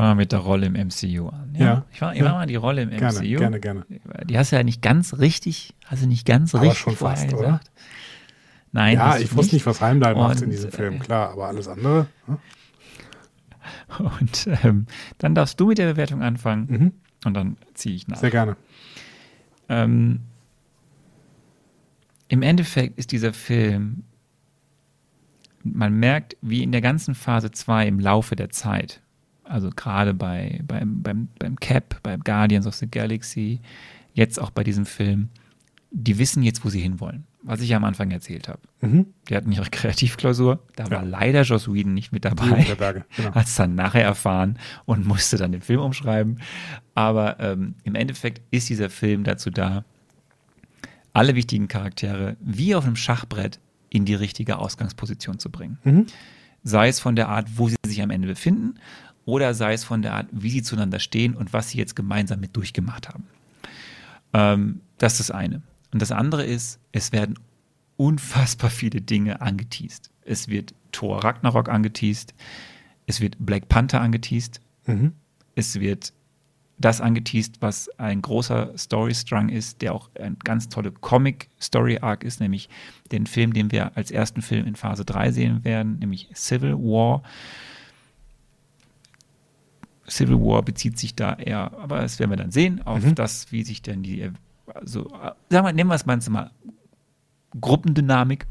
Speaker 1: Ich fange mal mit der Rolle im MCU an.
Speaker 2: Ja.
Speaker 1: Ich fange
Speaker 2: Ja.
Speaker 1: mal die Rolle im
Speaker 2: Gerne,
Speaker 1: MCU.
Speaker 2: gerne, gerne.
Speaker 1: Die hast du ja nicht ganz richtig, hast du nicht ganz
Speaker 2: Aber
Speaker 1: richtig
Speaker 2: schon fast,
Speaker 1: vorher
Speaker 2: oder?
Speaker 1: gesagt. Nein,
Speaker 2: ja, ich wusste nicht, was Heimdall macht in diesem
Speaker 1: äh,
Speaker 2: Film, klar, aber alles andere. hm?
Speaker 1: Und ähm, dann darfst du mit der Bewertung anfangen.
Speaker 2: Mhm.
Speaker 1: und dann ziehe ich nach.
Speaker 2: Sehr gerne.
Speaker 1: Ähm, Im Endeffekt ist dieser Film, man merkt, wie in der ganzen Phase 2 im Laufe der Zeit, also gerade bei, beim, beim, beim Cap, bei Guardians of the Galaxy, jetzt auch bei diesem Film, die wissen jetzt, wo sie hinwollen. Was ich ja am Anfang erzählt habe.
Speaker 2: Mhm.
Speaker 1: Die hatten ihre Kreativklausur, da war leider Joss Whedon nicht mit dabei.
Speaker 2: Berge, genau.
Speaker 1: Hat es dann nachher erfahren und musste dann den Film umschreiben. Aber ähm, im Endeffekt ist dieser Film dazu da, alle wichtigen Charaktere wie auf einem Schachbrett in die richtige Ausgangsposition zu bringen. Sei es von der Art, wo sie sich am Ende befinden, oder sei es von der Art, wie sie zueinander stehen und was sie jetzt gemeinsam mit durchgemacht haben. Ähm, das ist das eine. Und das andere ist, es werden unfassbar viele Dinge angeteased. Es wird Thor Ragnarok angeteased, es wird Black Panther angeteased, es wird das angeteased, was ein großer Storystrang ist, der auch ein ganz tolle Comic-Story-Arc ist, nämlich den Film, den wir als ersten Film in Phase 3 sehen werden, nämlich Civil War. Civil War bezieht sich da eher, aber das werden wir dann sehen, auf das, wie sich denn die, also, sagen wir, nehmen wir es mal, Gruppendynamik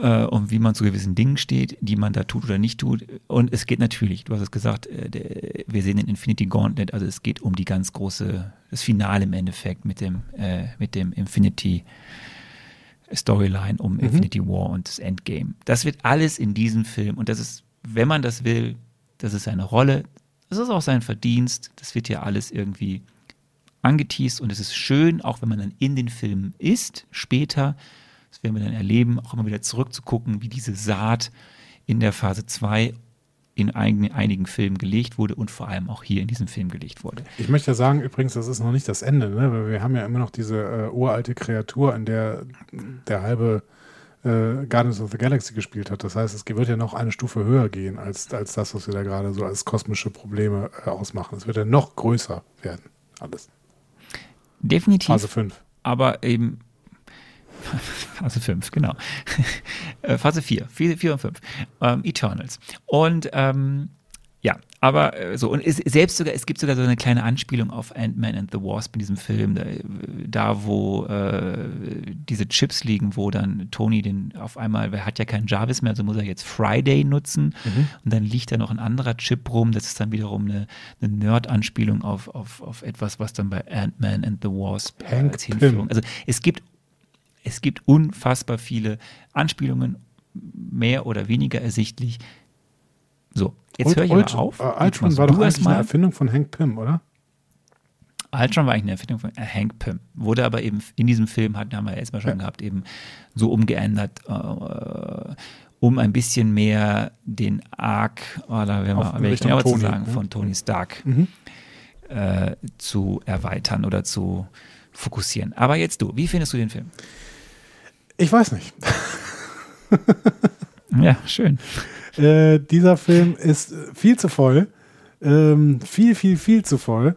Speaker 1: äh, und wie man zu gewissen Dingen steht, die man da tut oder nicht tut. Und es geht natürlich, du hast es gesagt, äh, der, wir sehen den Infinity Gauntlet, also es geht um die ganz große, das Finale im Endeffekt mit dem, äh, mit dem Infinity Storyline um Infinity War und das Endgame. Das wird alles in diesem Film und das ist, wenn man das will, das ist seine Rolle, das ist auch sein Verdienst, das wird ja alles irgendwie angeteased und es ist schön, auch wenn man dann in den Filmen ist, später, das werden wir dann erleben, auch immer wieder zurückzugucken, wie diese Saat in der Phase 2 in einigen, Filmen gelegt wurde und vor allem auch hier in diesem Film gelegt wurde.
Speaker 2: Ich möchte ja sagen, übrigens, das ist noch nicht das Ende, ne? weil wir haben ja immer noch diese äh, uralte Kreatur, in der der halbe äh, Guardians of the Galaxy gespielt hat. Das heißt, es wird ja noch eine Stufe höher gehen als, als das, was wir da gerade so als kosmische Probleme äh, ausmachen. Es wird ja noch größer werden, alles.
Speaker 1: Definitiv.
Speaker 2: Phase 5.
Speaker 1: aber eben Phase 5, genau. Äh, Phase 4, 4, 4 und 5. Ähm, Eternals. Und ähm, ja, aber äh, so, und es, selbst sogar, es gibt sogar so eine kleine Anspielung auf Ant-Man and the Wasp in diesem Film, da, da wo äh, diese Chips liegen, wo dann Tony den auf einmal, wer hat ja keinen Jarvis mehr, also muss er jetzt Friday nutzen. Und dann liegt da noch ein anderer Chip rum, das ist dann wiederum eine, eine Nerd-Anspielung auf, auf, auf etwas, was dann bei Ant-Man and the Wasp äh,
Speaker 2: Hank
Speaker 1: als Hinführung, also es gibt es gibt unfassbar viele Anspielungen, mehr oder weniger ersichtlich. So, jetzt höre ich mal auf.
Speaker 2: Äh,
Speaker 1: machst
Speaker 2: war doch eigentlich eine. Erfindung von Hank Pym, oder?
Speaker 1: Ultron war eigentlich eine Erfindung von äh, Hank Pym. Wurde aber eben in diesem Film, hat, haben wir ja erstmal schon gehabt, eben so umgeändert, äh, um ein bisschen mehr den Arc, oder wenn ich
Speaker 2: Richtung
Speaker 1: genauer zu
Speaker 2: Tony,
Speaker 1: sagen,
Speaker 2: ne?
Speaker 1: von Tony Stark äh, zu erweitern oder zu fokussieren. Aber jetzt du, wie findest du den Film?
Speaker 2: Ich weiß nicht.
Speaker 1: Ja, schön.
Speaker 2: Äh, dieser Film ist äh, viel zu voll. Ähm, viel, viel, viel zu voll.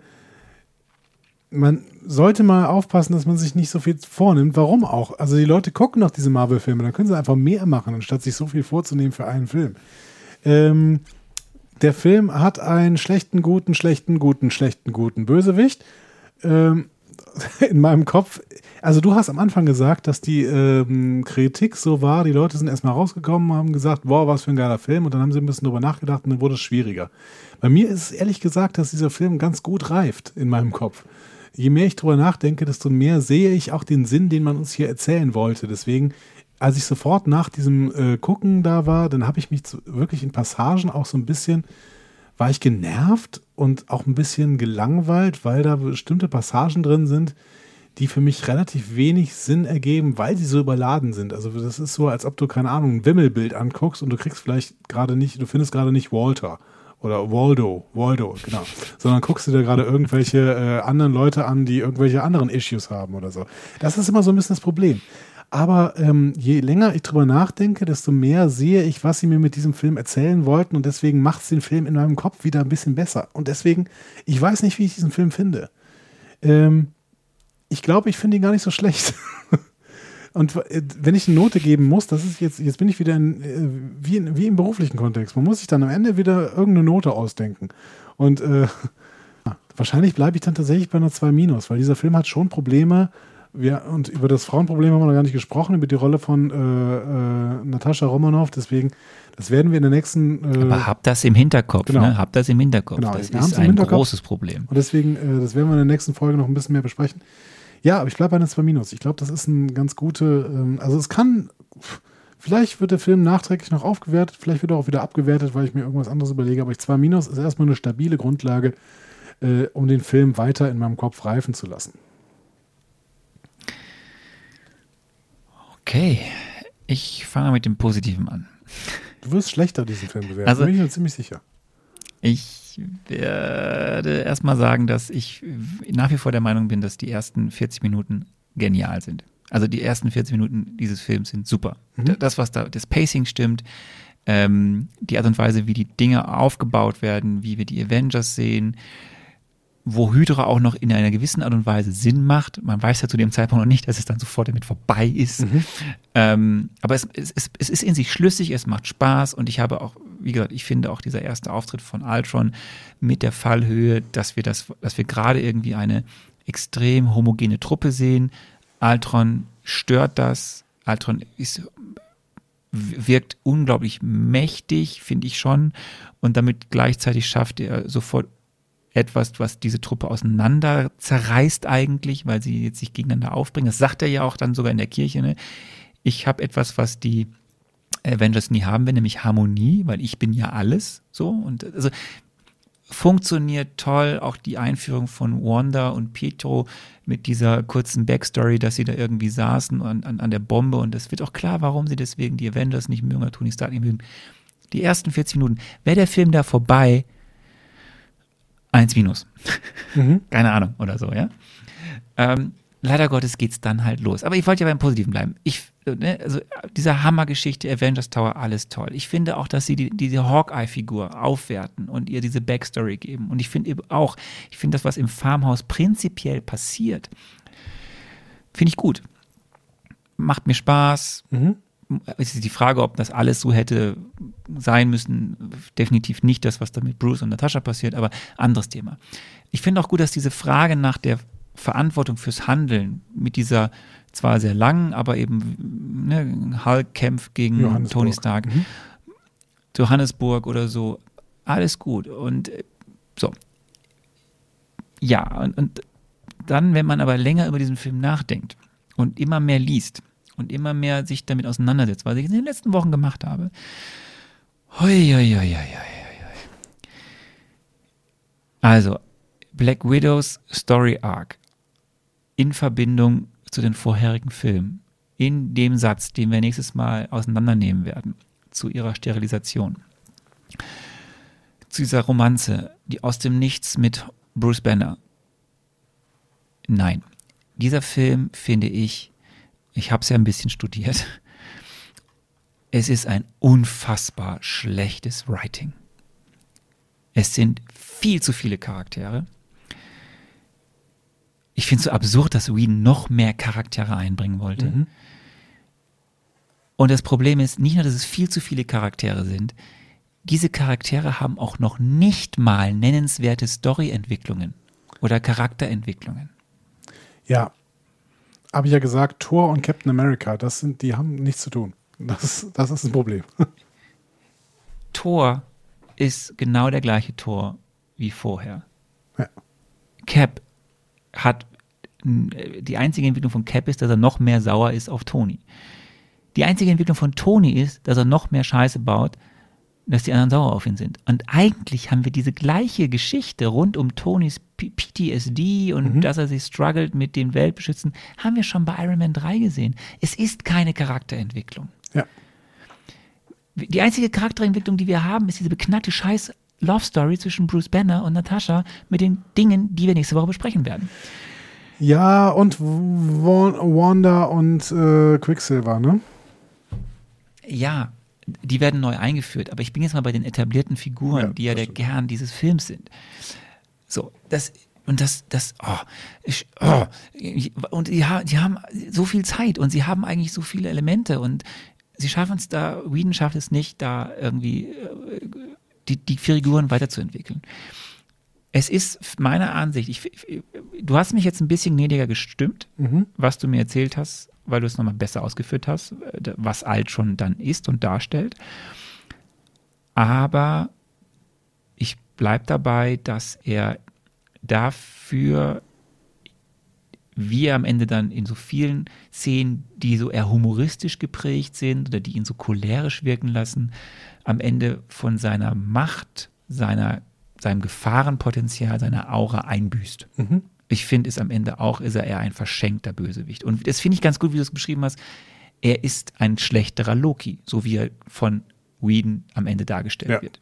Speaker 2: Man sollte mal aufpassen, dass man sich nicht so viel vornimmt. Warum auch? Also die Leute gucken doch diese Marvel-Filme, dann können sie einfach mehr machen, anstatt sich so viel vorzunehmen für einen Film. Ähm, der Film hat einen schlechten, guten, schlechten, guten, schlechten, guten Bösewicht. Ähm, in meinem Kopf, also du hast am Anfang gesagt, dass die ähm, Kritik so war, die Leute sind erstmal rausgekommen, haben gesagt, wow, was für ein geiler Film und dann haben sie ein bisschen drüber nachgedacht und dann wurde es schwieriger. Bei mir ist es ehrlich gesagt, dass dieser Film ganz gut reift in meinem Kopf. Je mehr ich drüber nachdenke, desto mehr sehe ich auch den Sinn, den man uns hier erzählen wollte. Deswegen, als ich sofort nach diesem äh, Gucken da war, dann habe ich mich zu, wirklich in Passagen auch so ein bisschen war ich genervt und auch ein bisschen gelangweilt, weil da bestimmte Passagen drin sind, die für mich relativ wenig Sinn ergeben, weil sie so überladen sind. Also das ist so, als ob du, keine Ahnung, ein Wimmelbild anguckst und du kriegst vielleicht gerade nicht, du findest gerade nicht Walter oder Waldo, Waldo, genau, sondern guckst du dir gerade irgendwelche äh, anderen Leute an, die irgendwelche anderen Issues haben oder so. Das ist immer so ein bisschen das Problem. Aber ähm, je länger ich drüber nachdenke, desto mehr sehe ich, was sie mir mit diesem Film erzählen wollten und deswegen macht es den Film in meinem Kopf wieder ein bisschen besser. Und deswegen, ich weiß nicht, wie ich diesen Film finde. Ähm, ich glaube, ich finde ihn gar nicht so schlecht. Und äh, wenn ich eine Note geben muss, das ist jetzt, jetzt bin ich wieder in, äh, wie, in, wie im beruflichen Kontext. Man muss sich dann am Ende wieder irgendeine Note ausdenken. Und äh, Wahrscheinlich bleibe ich dann tatsächlich bei einer 2 Minus, weil dieser Film hat schon Probleme. Wir, und über das Frauenproblem haben wir noch gar nicht gesprochen, über die Rolle von äh, äh, Natascha Romanoff. Deswegen, das werden wir in der nächsten. Äh,
Speaker 1: Aber habt das im Hinterkopf,
Speaker 2: Genau.
Speaker 1: ne? Habt das im Hinterkopf.
Speaker 2: Genau,
Speaker 1: das ist ein großes Problem.
Speaker 2: Und deswegen, äh, das werden wir in der nächsten Folge noch ein bisschen mehr besprechen. Ja, aber ich bleibe bei 2 Minus. Ich glaube, das ist ein ganz gute, ähm, also es kann, vielleicht wird der Film nachträglich noch aufgewertet, vielleicht wird er auch wieder abgewertet, weil ich mir irgendwas anderes überlege, aber ich 2 Minus ist erstmal eine stabile Grundlage, äh, um den Film weiter in meinem Kopf reifen zu lassen.
Speaker 1: Okay, ich fange mit dem Positiven an.
Speaker 2: Du wirst schlechter diesen Film bewerten,
Speaker 1: Also-
Speaker 2: bin ich mir ziemlich sicher.
Speaker 1: Ich werde erstmal sagen, dass ich nach wie vor der Meinung bin, dass die ersten 40 Minuten genial sind. Also die ersten 40 Minuten dieses Films sind super.
Speaker 2: Mhm.
Speaker 1: Das, was da, das Pacing stimmt, ähm, die Art und Weise, wie die Dinge aufgebaut werden, wie wir die Avengers sehen, wo Hydra auch noch in einer gewissen Art und Weise Sinn macht. Man weiß ja zu dem Zeitpunkt noch nicht, dass es dann sofort damit vorbei ist. Ähm, aber es, es, es, es ist in sich schlüssig, es macht Spaß und ich habe auch, wie gesagt, ich finde auch dieser erste Auftritt von Ultron mit der Fallhöhe, dass wir das, dass wir gerade irgendwie eine extrem homogene Truppe sehen. Ultron stört das. Ultron ist wirkt unglaublich mächtig, finde ich schon. Und damit gleichzeitig schafft er sofort etwas, was diese Truppe auseinander zerreißt eigentlich, weil sie jetzt sich gegeneinander aufbringen. Das sagt er ja auch dann sogar in der Kirche. Ne? Ich habe etwas, was die Avengers nie haben werden, nämlich Harmonie, weil ich bin ja alles. So und also funktioniert toll. Auch die Einführung von Wanda und Pietro mit dieser kurzen Backstory, dass sie da irgendwie saßen an, an, an der Bombe und es wird auch klar, warum sie deswegen die Avengers nicht mögen oder Tony Stark nicht mögen. Die ersten 40 Minuten. Wäre der Film da vorbei, eins minus. Keine Ahnung oder so, ja. Ähm, leider Gottes geht's dann halt los. Aber ich wollte ja beim Positiven bleiben. Ich, äh, ne, also diese Hammergeschichte Avengers Tower, alles toll. Ich finde auch, dass sie die, diese Hawkeye-Figur aufwerten und ihr diese Backstory geben. Und ich finde eben auch, ich finde das, was im Farmhaus prinzipiell passiert, finde ich gut. Macht mir Spaß. Es ist die Frage, ob das alles so hätte sein müssen. Definitiv nicht das, was da mit Bruce und Natascha passiert, aber anderes Thema. Ich finde auch gut, dass diese Frage nach der Verantwortung fürs Handeln mit dieser zwar sehr langen, aber eben ne, Hulk kämpft gegen. Tony Stark, Johannesburg oder so, alles gut. Und äh, so. Ja, und, und dann, wenn man aber länger über diesen Film nachdenkt und immer mehr liest und immer mehr sich damit auseinandersetzt, was ich in den letzten Wochen gemacht habe, hoi, hoi, hoi. Also, Black Widows Story Arc in Verbindung zu den vorherigen Filmen, in dem Satz, den wir nächstes Mal auseinandernehmen werden, zu ihrer Sterilisation, zu dieser Romanze, die aus dem Nichts mit Bruce Banner. Nein, dieser Film finde ich, ich habe es ja ein bisschen studiert, es ist ein unfassbar schlechtes Writing. Es sind viel zu viele Charaktere. Ich finde es so absurd, dass Whedon noch mehr Charaktere einbringen wollte. Und das Problem ist nicht nur, dass es viel zu viele Charaktere sind, diese Charaktere haben auch noch nicht mal nennenswerte Storyentwicklungen oder Charakterentwicklungen.
Speaker 2: Ja, habe ich ja gesagt, Thor und Captain America, das sind, die haben nichts zu tun. Das, das ist ein Problem.
Speaker 1: Thor ist genau der gleiche Thor wie vorher.
Speaker 2: Ja.
Speaker 1: Cap hat die einzige Entwicklung von Cap ist, dass er noch mehr sauer ist auf Tony. Die einzige Entwicklung von Tony ist, dass er noch mehr Scheiße baut, dass die anderen sauer auf ihn sind. Und eigentlich haben wir diese gleiche Geschichte rund um Tonys PTSD und dass er sich struggelt mit dem Weltbeschützen, haben wir schon bei Iron Man 3 gesehen. Es ist keine Charakterentwicklung.
Speaker 2: Ja.
Speaker 1: Die einzige Charakterentwicklung, die wir haben, ist diese beknackte Scheiß Love Story zwischen Bruce Banner und Natascha mit den Dingen, die wir nächste Woche besprechen werden.
Speaker 2: Ja, und Wa- Wanda und äh, Quicksilver, ne?
Speaker 1: Ja, die werden neu eingeführt, aber ich bin jetzt mal bei den etablierten Figuren,
Speaker 2: Ja,
Speaker 1: die ja der
Speaker 2: stimmt.
Speaker 1: Kern dieses Films sind. So, das und das, das, oh, ich, oh, und die, die haben so viel Zeit und sie haben eigentlich so viele Elemente und sie schaffen es da, Whedon schafft es nicht, da irgendwie äh, die, die Figuren weiterzuentwickeln. es ist meiner Ansicht, ich, ich, du hast mich jetzt ein bisschen gnädiger gestimmt, was du mir erzählt hast, weil du es nochmal besser ausgeführt hast, äh, was alt schon dann ist und darstellt. Aber ich bleibe dabei, dass er dafür, wie er am Ende dann in so vielen Szenen, die so eher humoristisch geprägt sind oder die ihn so cholerisch wirken lassen, am Ende von seiner Macht, seiner, seinem Gefahrenpotenzial, seiner Aura einbüßt. Ich finde es am Ende auch, ist er eher ein verschenkter Bösewicht. Und das finde ich ganz gut, wie du es beschrieben hast. Er ist ein schlechterer Loki, so wie er von Whedon am Ende dargestellt
Speaker 2: Ja.
Speaker 1: wird.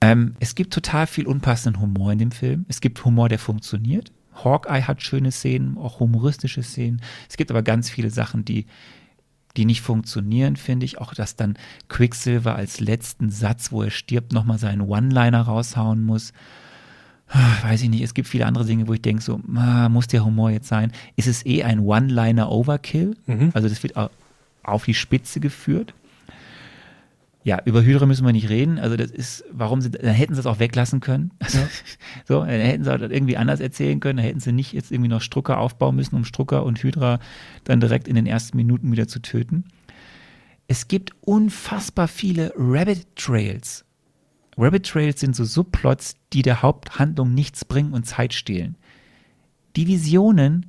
Speaker 1: Ähm, es gibt total viel unpassenden Humor in dem Film. Es gibt Humor, der funktioniert. Hawkeye hat schöne Szenen, auch humoristische Szenen. Es gibt aber ganz viele Sachen, die, die nicht funktionieren, finde ich. Auch, dass dann Quicksilver als letzten Satz, wo er stirbt, nochmal seinen One-Liner raushauen muss. Ah, Weiß ich nicht, es gibt viele andere Dinge, wo ich denke, so, muss der Humor jetzt sein? Ist es eh ein One-Liner-Overkill? Also das wird au- auf die Spitze geführt. Ja, über Hydra müssen wir nicht reden. Also das ist, warum sie, dann hätten sie es auch weglassen können. Also, so, dann hätten sie das irgendwie anders erzählen können. Dann hätten sie nicht jetzt irgendwie noch Strucker aufbauen müssen, um Strucker und Hydra dann direkt in den ersten Minuten wieder zu töten. Es gibt unfassbar viele Rabbit Trails. Rabbit Trails sind so Subplots, die der Haupthandlung nichts bringen und Zeit stehlen. Die Visionen,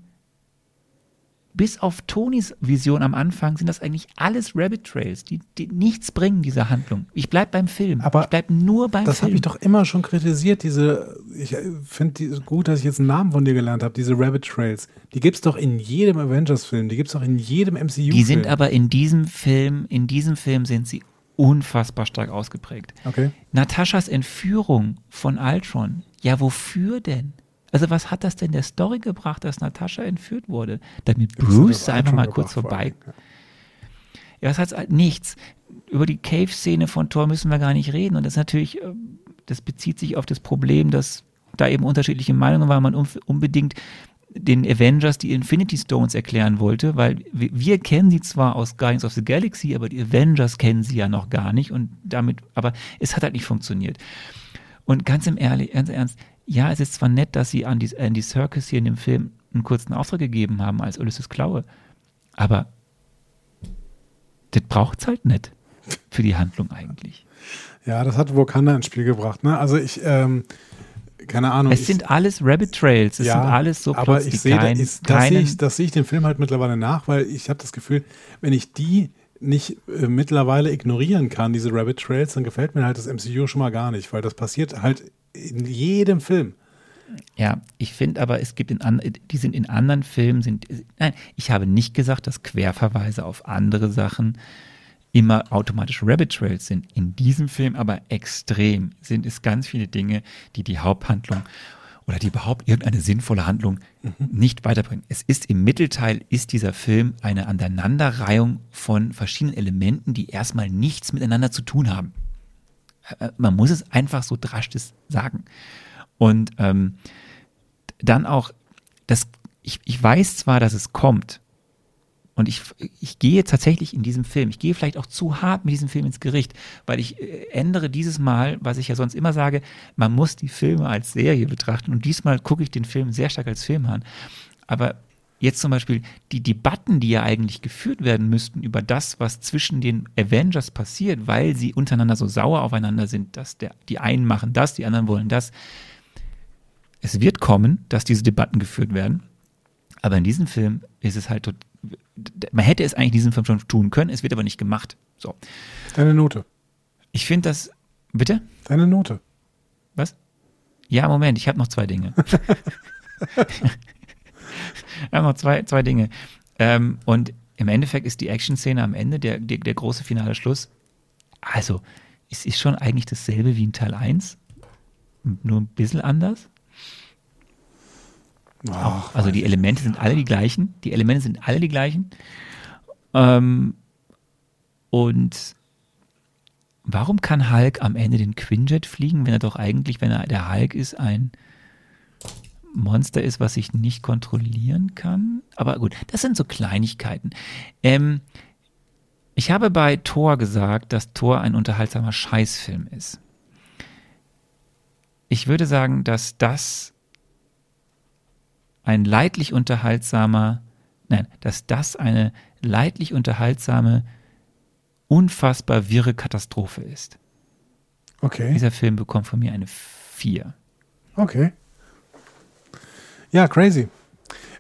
Speaker 1: bis auf Tonys Vision am Anfang, sind das eigentlich alles Rabbit Trails, die, die nichts bringen, diese Handlung. Ich bleib beim Film.
Speaker 2: Aber
Speaker 1: ich bleib nur beim
Speaker 2: Das habe
Speaker 1: Film.
Speaker 2: ich doch immer schon kritisiert, diese, ich finde es gut, dass ich jetzt einen Namen von dir gelernt habe, diese Rabbit Trails. Die gibt es doch in jedem Avengers-Film, die gibt es doch in jedem MCU-Film.
Speaker 1: die sind aber in diesem Film, in diesem Film sind sie unfassbar stark ausgeprägt.
Speaker 2: Okay.
Speaker 1: Nataschas Entführung von Ultron. Ja, wofür denn? Also was hat das denn der Story gebracht, dass Natascha entführt wurde? Damit Bruce da einfach mal kurz vorbei. Ja, das hat halt nichts. Über die Cave-Szene von Thor müssen wir gar nicht reden. Und das ist natürlich, ähm, das bezieht sich auf das Problem, dass da eben unterschiedliche Meinungen waren, man unbedingt den Avengers die Infinity Stones erklären wollte, weil wir, kennen sie zwar aus Guardians of the Galaxy, aber die Avengers kennen sie ja noch gar nicht und damit, aber es hat halt nicht funktioniert. Und ganz im Ehrlich, ganz Ernst, ja, es ist zwar nett, dass sie an die, an die Circus hier in dem Film einen kurzen Auftrag gegeben haben als Ulysses Klaue, aber das braucht's halt nicht für die Handlung eigentlich.
Speaker 2: Ja, das hat Wakanda ins Spiel gebracht. Ne? Also ich, ähm, keine Ahnung.
Speaker 1: Es sind alles Rabbit Trails, es sind alles so
Speaker 2: aber ich sehe,
Speaker 1: kein,
Speaker 2: das, sehe ich, das sehe ich dem Film halt mittlerweile nach, weil ich habe das Gefühl, wenn ich die nicht äh, mittlerweile ignorieren kann, diese Rabbit Trails, dann gefällt mir halt das MCU schon mal gar nicht, weil das passiert halt in jedem Film.
Speaker 1: Ja, ich finde aber, es gibt in an, die sind in anderen Filmen, sind, nein, ich habe nicht gesagt, dass Querverweise auf andere Sachen immer automatisch Rabbit Trails sind. In diesem Film aber extrem sind es ganz viele Dinge, die die Haupthandlung oder die überhaupt irgendeine sinnvolle Handlung nicht weiterbringen. Es ist im Mittelteil ist dieser Film eine Aneinanderreihung von verschiedenen Elementen, die erstmal nichts miteinander zu tun haben. Äh, Man muss es einfach so drastisch sagen. Und ähm, dann auch, das, ich, ich weiß zwar, dass es kommt, und ich, ich gehe tatsächlich in diesem Film, ich gehe vielleicht auch zu hart mit diesem Film ins Gericht, weil ich äh, ändere dieses Mal, was ich ja sonst immer sage, man muss die Filme als Serie betrachten und diesmal gucke ich den Film sehr stark als Film an. Aber jetzt zum Beispiel die Debatten, die ja eigentlich geführt werden müssten über das, was zwischen den Avengers passiert, weil sie untereinander so sauer aufeinander sind, dass der, die einen machen das, die anderen wollen das. Es wird kommen, dass diese Debatten geführt werden. Aber in diesem Film ist es halt, man hätte es eigentlich in diesem Film schon tun können, es wird aber nicht gemacht. So.
Speaker 2: Deine Note.
Speaker 1: Ich finde das, bitte?
Speaker 2: Deine Note.
Speaker 1: Was? Ja, Moment, ich habe noch zwei Dinge. ich habe noch zwei, zwei Dinge. Ähm, und im Endeffekt ist die Action-Szene am Ende, der, der, der große finale Schluss. Also, es ist schon eigentlich dasselbe wie in Teil 1, nur ein bisschen anders.
Speaker 2: Ach,
Speaker 1: Also die Elemente sind alle die gleichen. Die Elemente sind alle die gleichen. Ähm, und warum kann Hulk am Ende den Quinjet fliegen, wenn er doch eigentlich, wenn er der Hulk ist, ein Monster ist, was ich nicht kontrollieren kann? Aber gut, das sind so Kleinigkeiten. Ähm, ich habe bei Thor gesagt, dass Thor ein unterhaltsamer Scheißfilm ist. ich würde sagen, dass das ein leidlich unterhaltsamer, nein, dass das eine leidlich unterhaltsame, unfassbar wirre Katastrophe ist.
Speaker 2: Okay.
Speaker 1: Dieser Film bekommt von mir eine 4.
Speaker 2: Okay. Ja, crazy.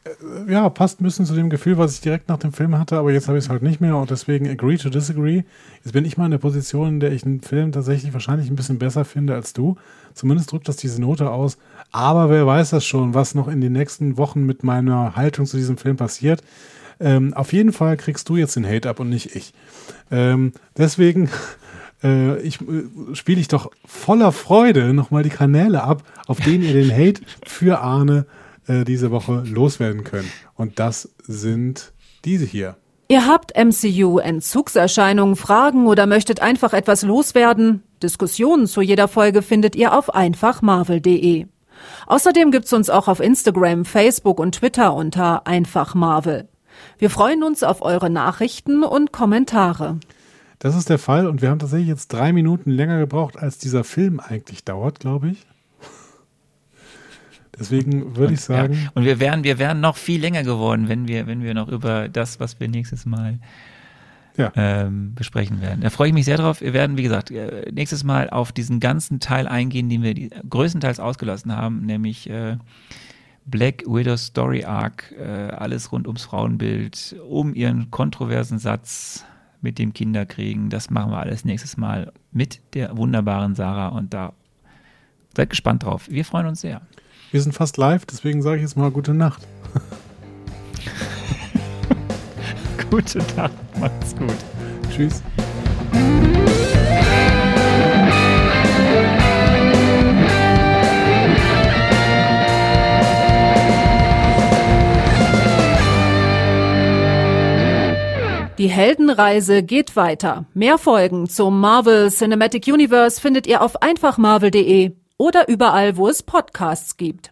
Speaker 2: Äh, Ja, passt ein bisschen zu dem Gefühl, was ich direkt nach dem Film hatte, aber jetzt habe ich es halt nicht mehr und deswegen agree to disagree. Jetzt bin ich mal in der Position, in der ich einen Film tatsächlich wahrscheinlich ein bisschen besser finde als du. Zumindest drückt das diese Note aus. Aber wer weiß das schon, was noch in den nächsten Wochen mit meiner Haltung zu diesem Film passiert. Ähm, auf jeden Fall kriegst du jetzt den Hate ab und nicht ich. Ähm, deswegen äh, ich, äh, spiele ich doch voller Freude nochmal die Kanäle ab, auf denen ihr den Hate für Arne äh, diese Woche loswerden könnt. Und das sind diese hier.
Speaker 3: Ihr habt MCU-Entzugserscheinungen, Fragen oder möchtet einfach etwas loswerden? Diskussionen zu jeder Folge findet ihr auf einfachmarvel.de. Außerdem gibt's uns auch auf Instagram, Facebook und Twitter unter einfachmarvel. Wir freuen uns auf eure Nachrichten und Kommentare.
Speaker 2: Das ist der Fall und wir haben tatsächlich jetzt drei Minuten länger gebraucht, als dieser Film eigentlich dauert, glaube ich. Deswegen würde ich sagen,
Speaker 1: Ja. Und wir wären, wir wären noch viel länger geworden, wenn wir, wenn wir noch über das, was wir nächstes Mal
Speaker 2: ja.
Speaker 1: ähm, besprechen werden. Da freue ich mich sehr drauf. Wir werden, wie gesagt, äh, nächstes Mal auf diesen ganzen Teil eingehen, den wir größtenteils ausgelassen haben, nämlich äh, Black Widow Story Arc, äh, alles rund ums Frauenbild, um ihren kontroversen Satz mit dem Kinderkriegen. Das machen wir alles nächstes Mal mit der wunderbaren Sarah und da seid gespannt drauf. Wir freuen uns sehr.
Speaker 2: wir sind fast live, deswegen sage ich jetzt mal gute Nacht.
Speaker 1: Gute Nacht, macht's gut.
Speaker 2: Tschüss.
Speaker 3: Die Heldenreise geht weiter. Mehr Folgen zum Marvel Cinematic Universe findet ihr auf einfachmarvel.de oder überall, wo es Podcasts gibt.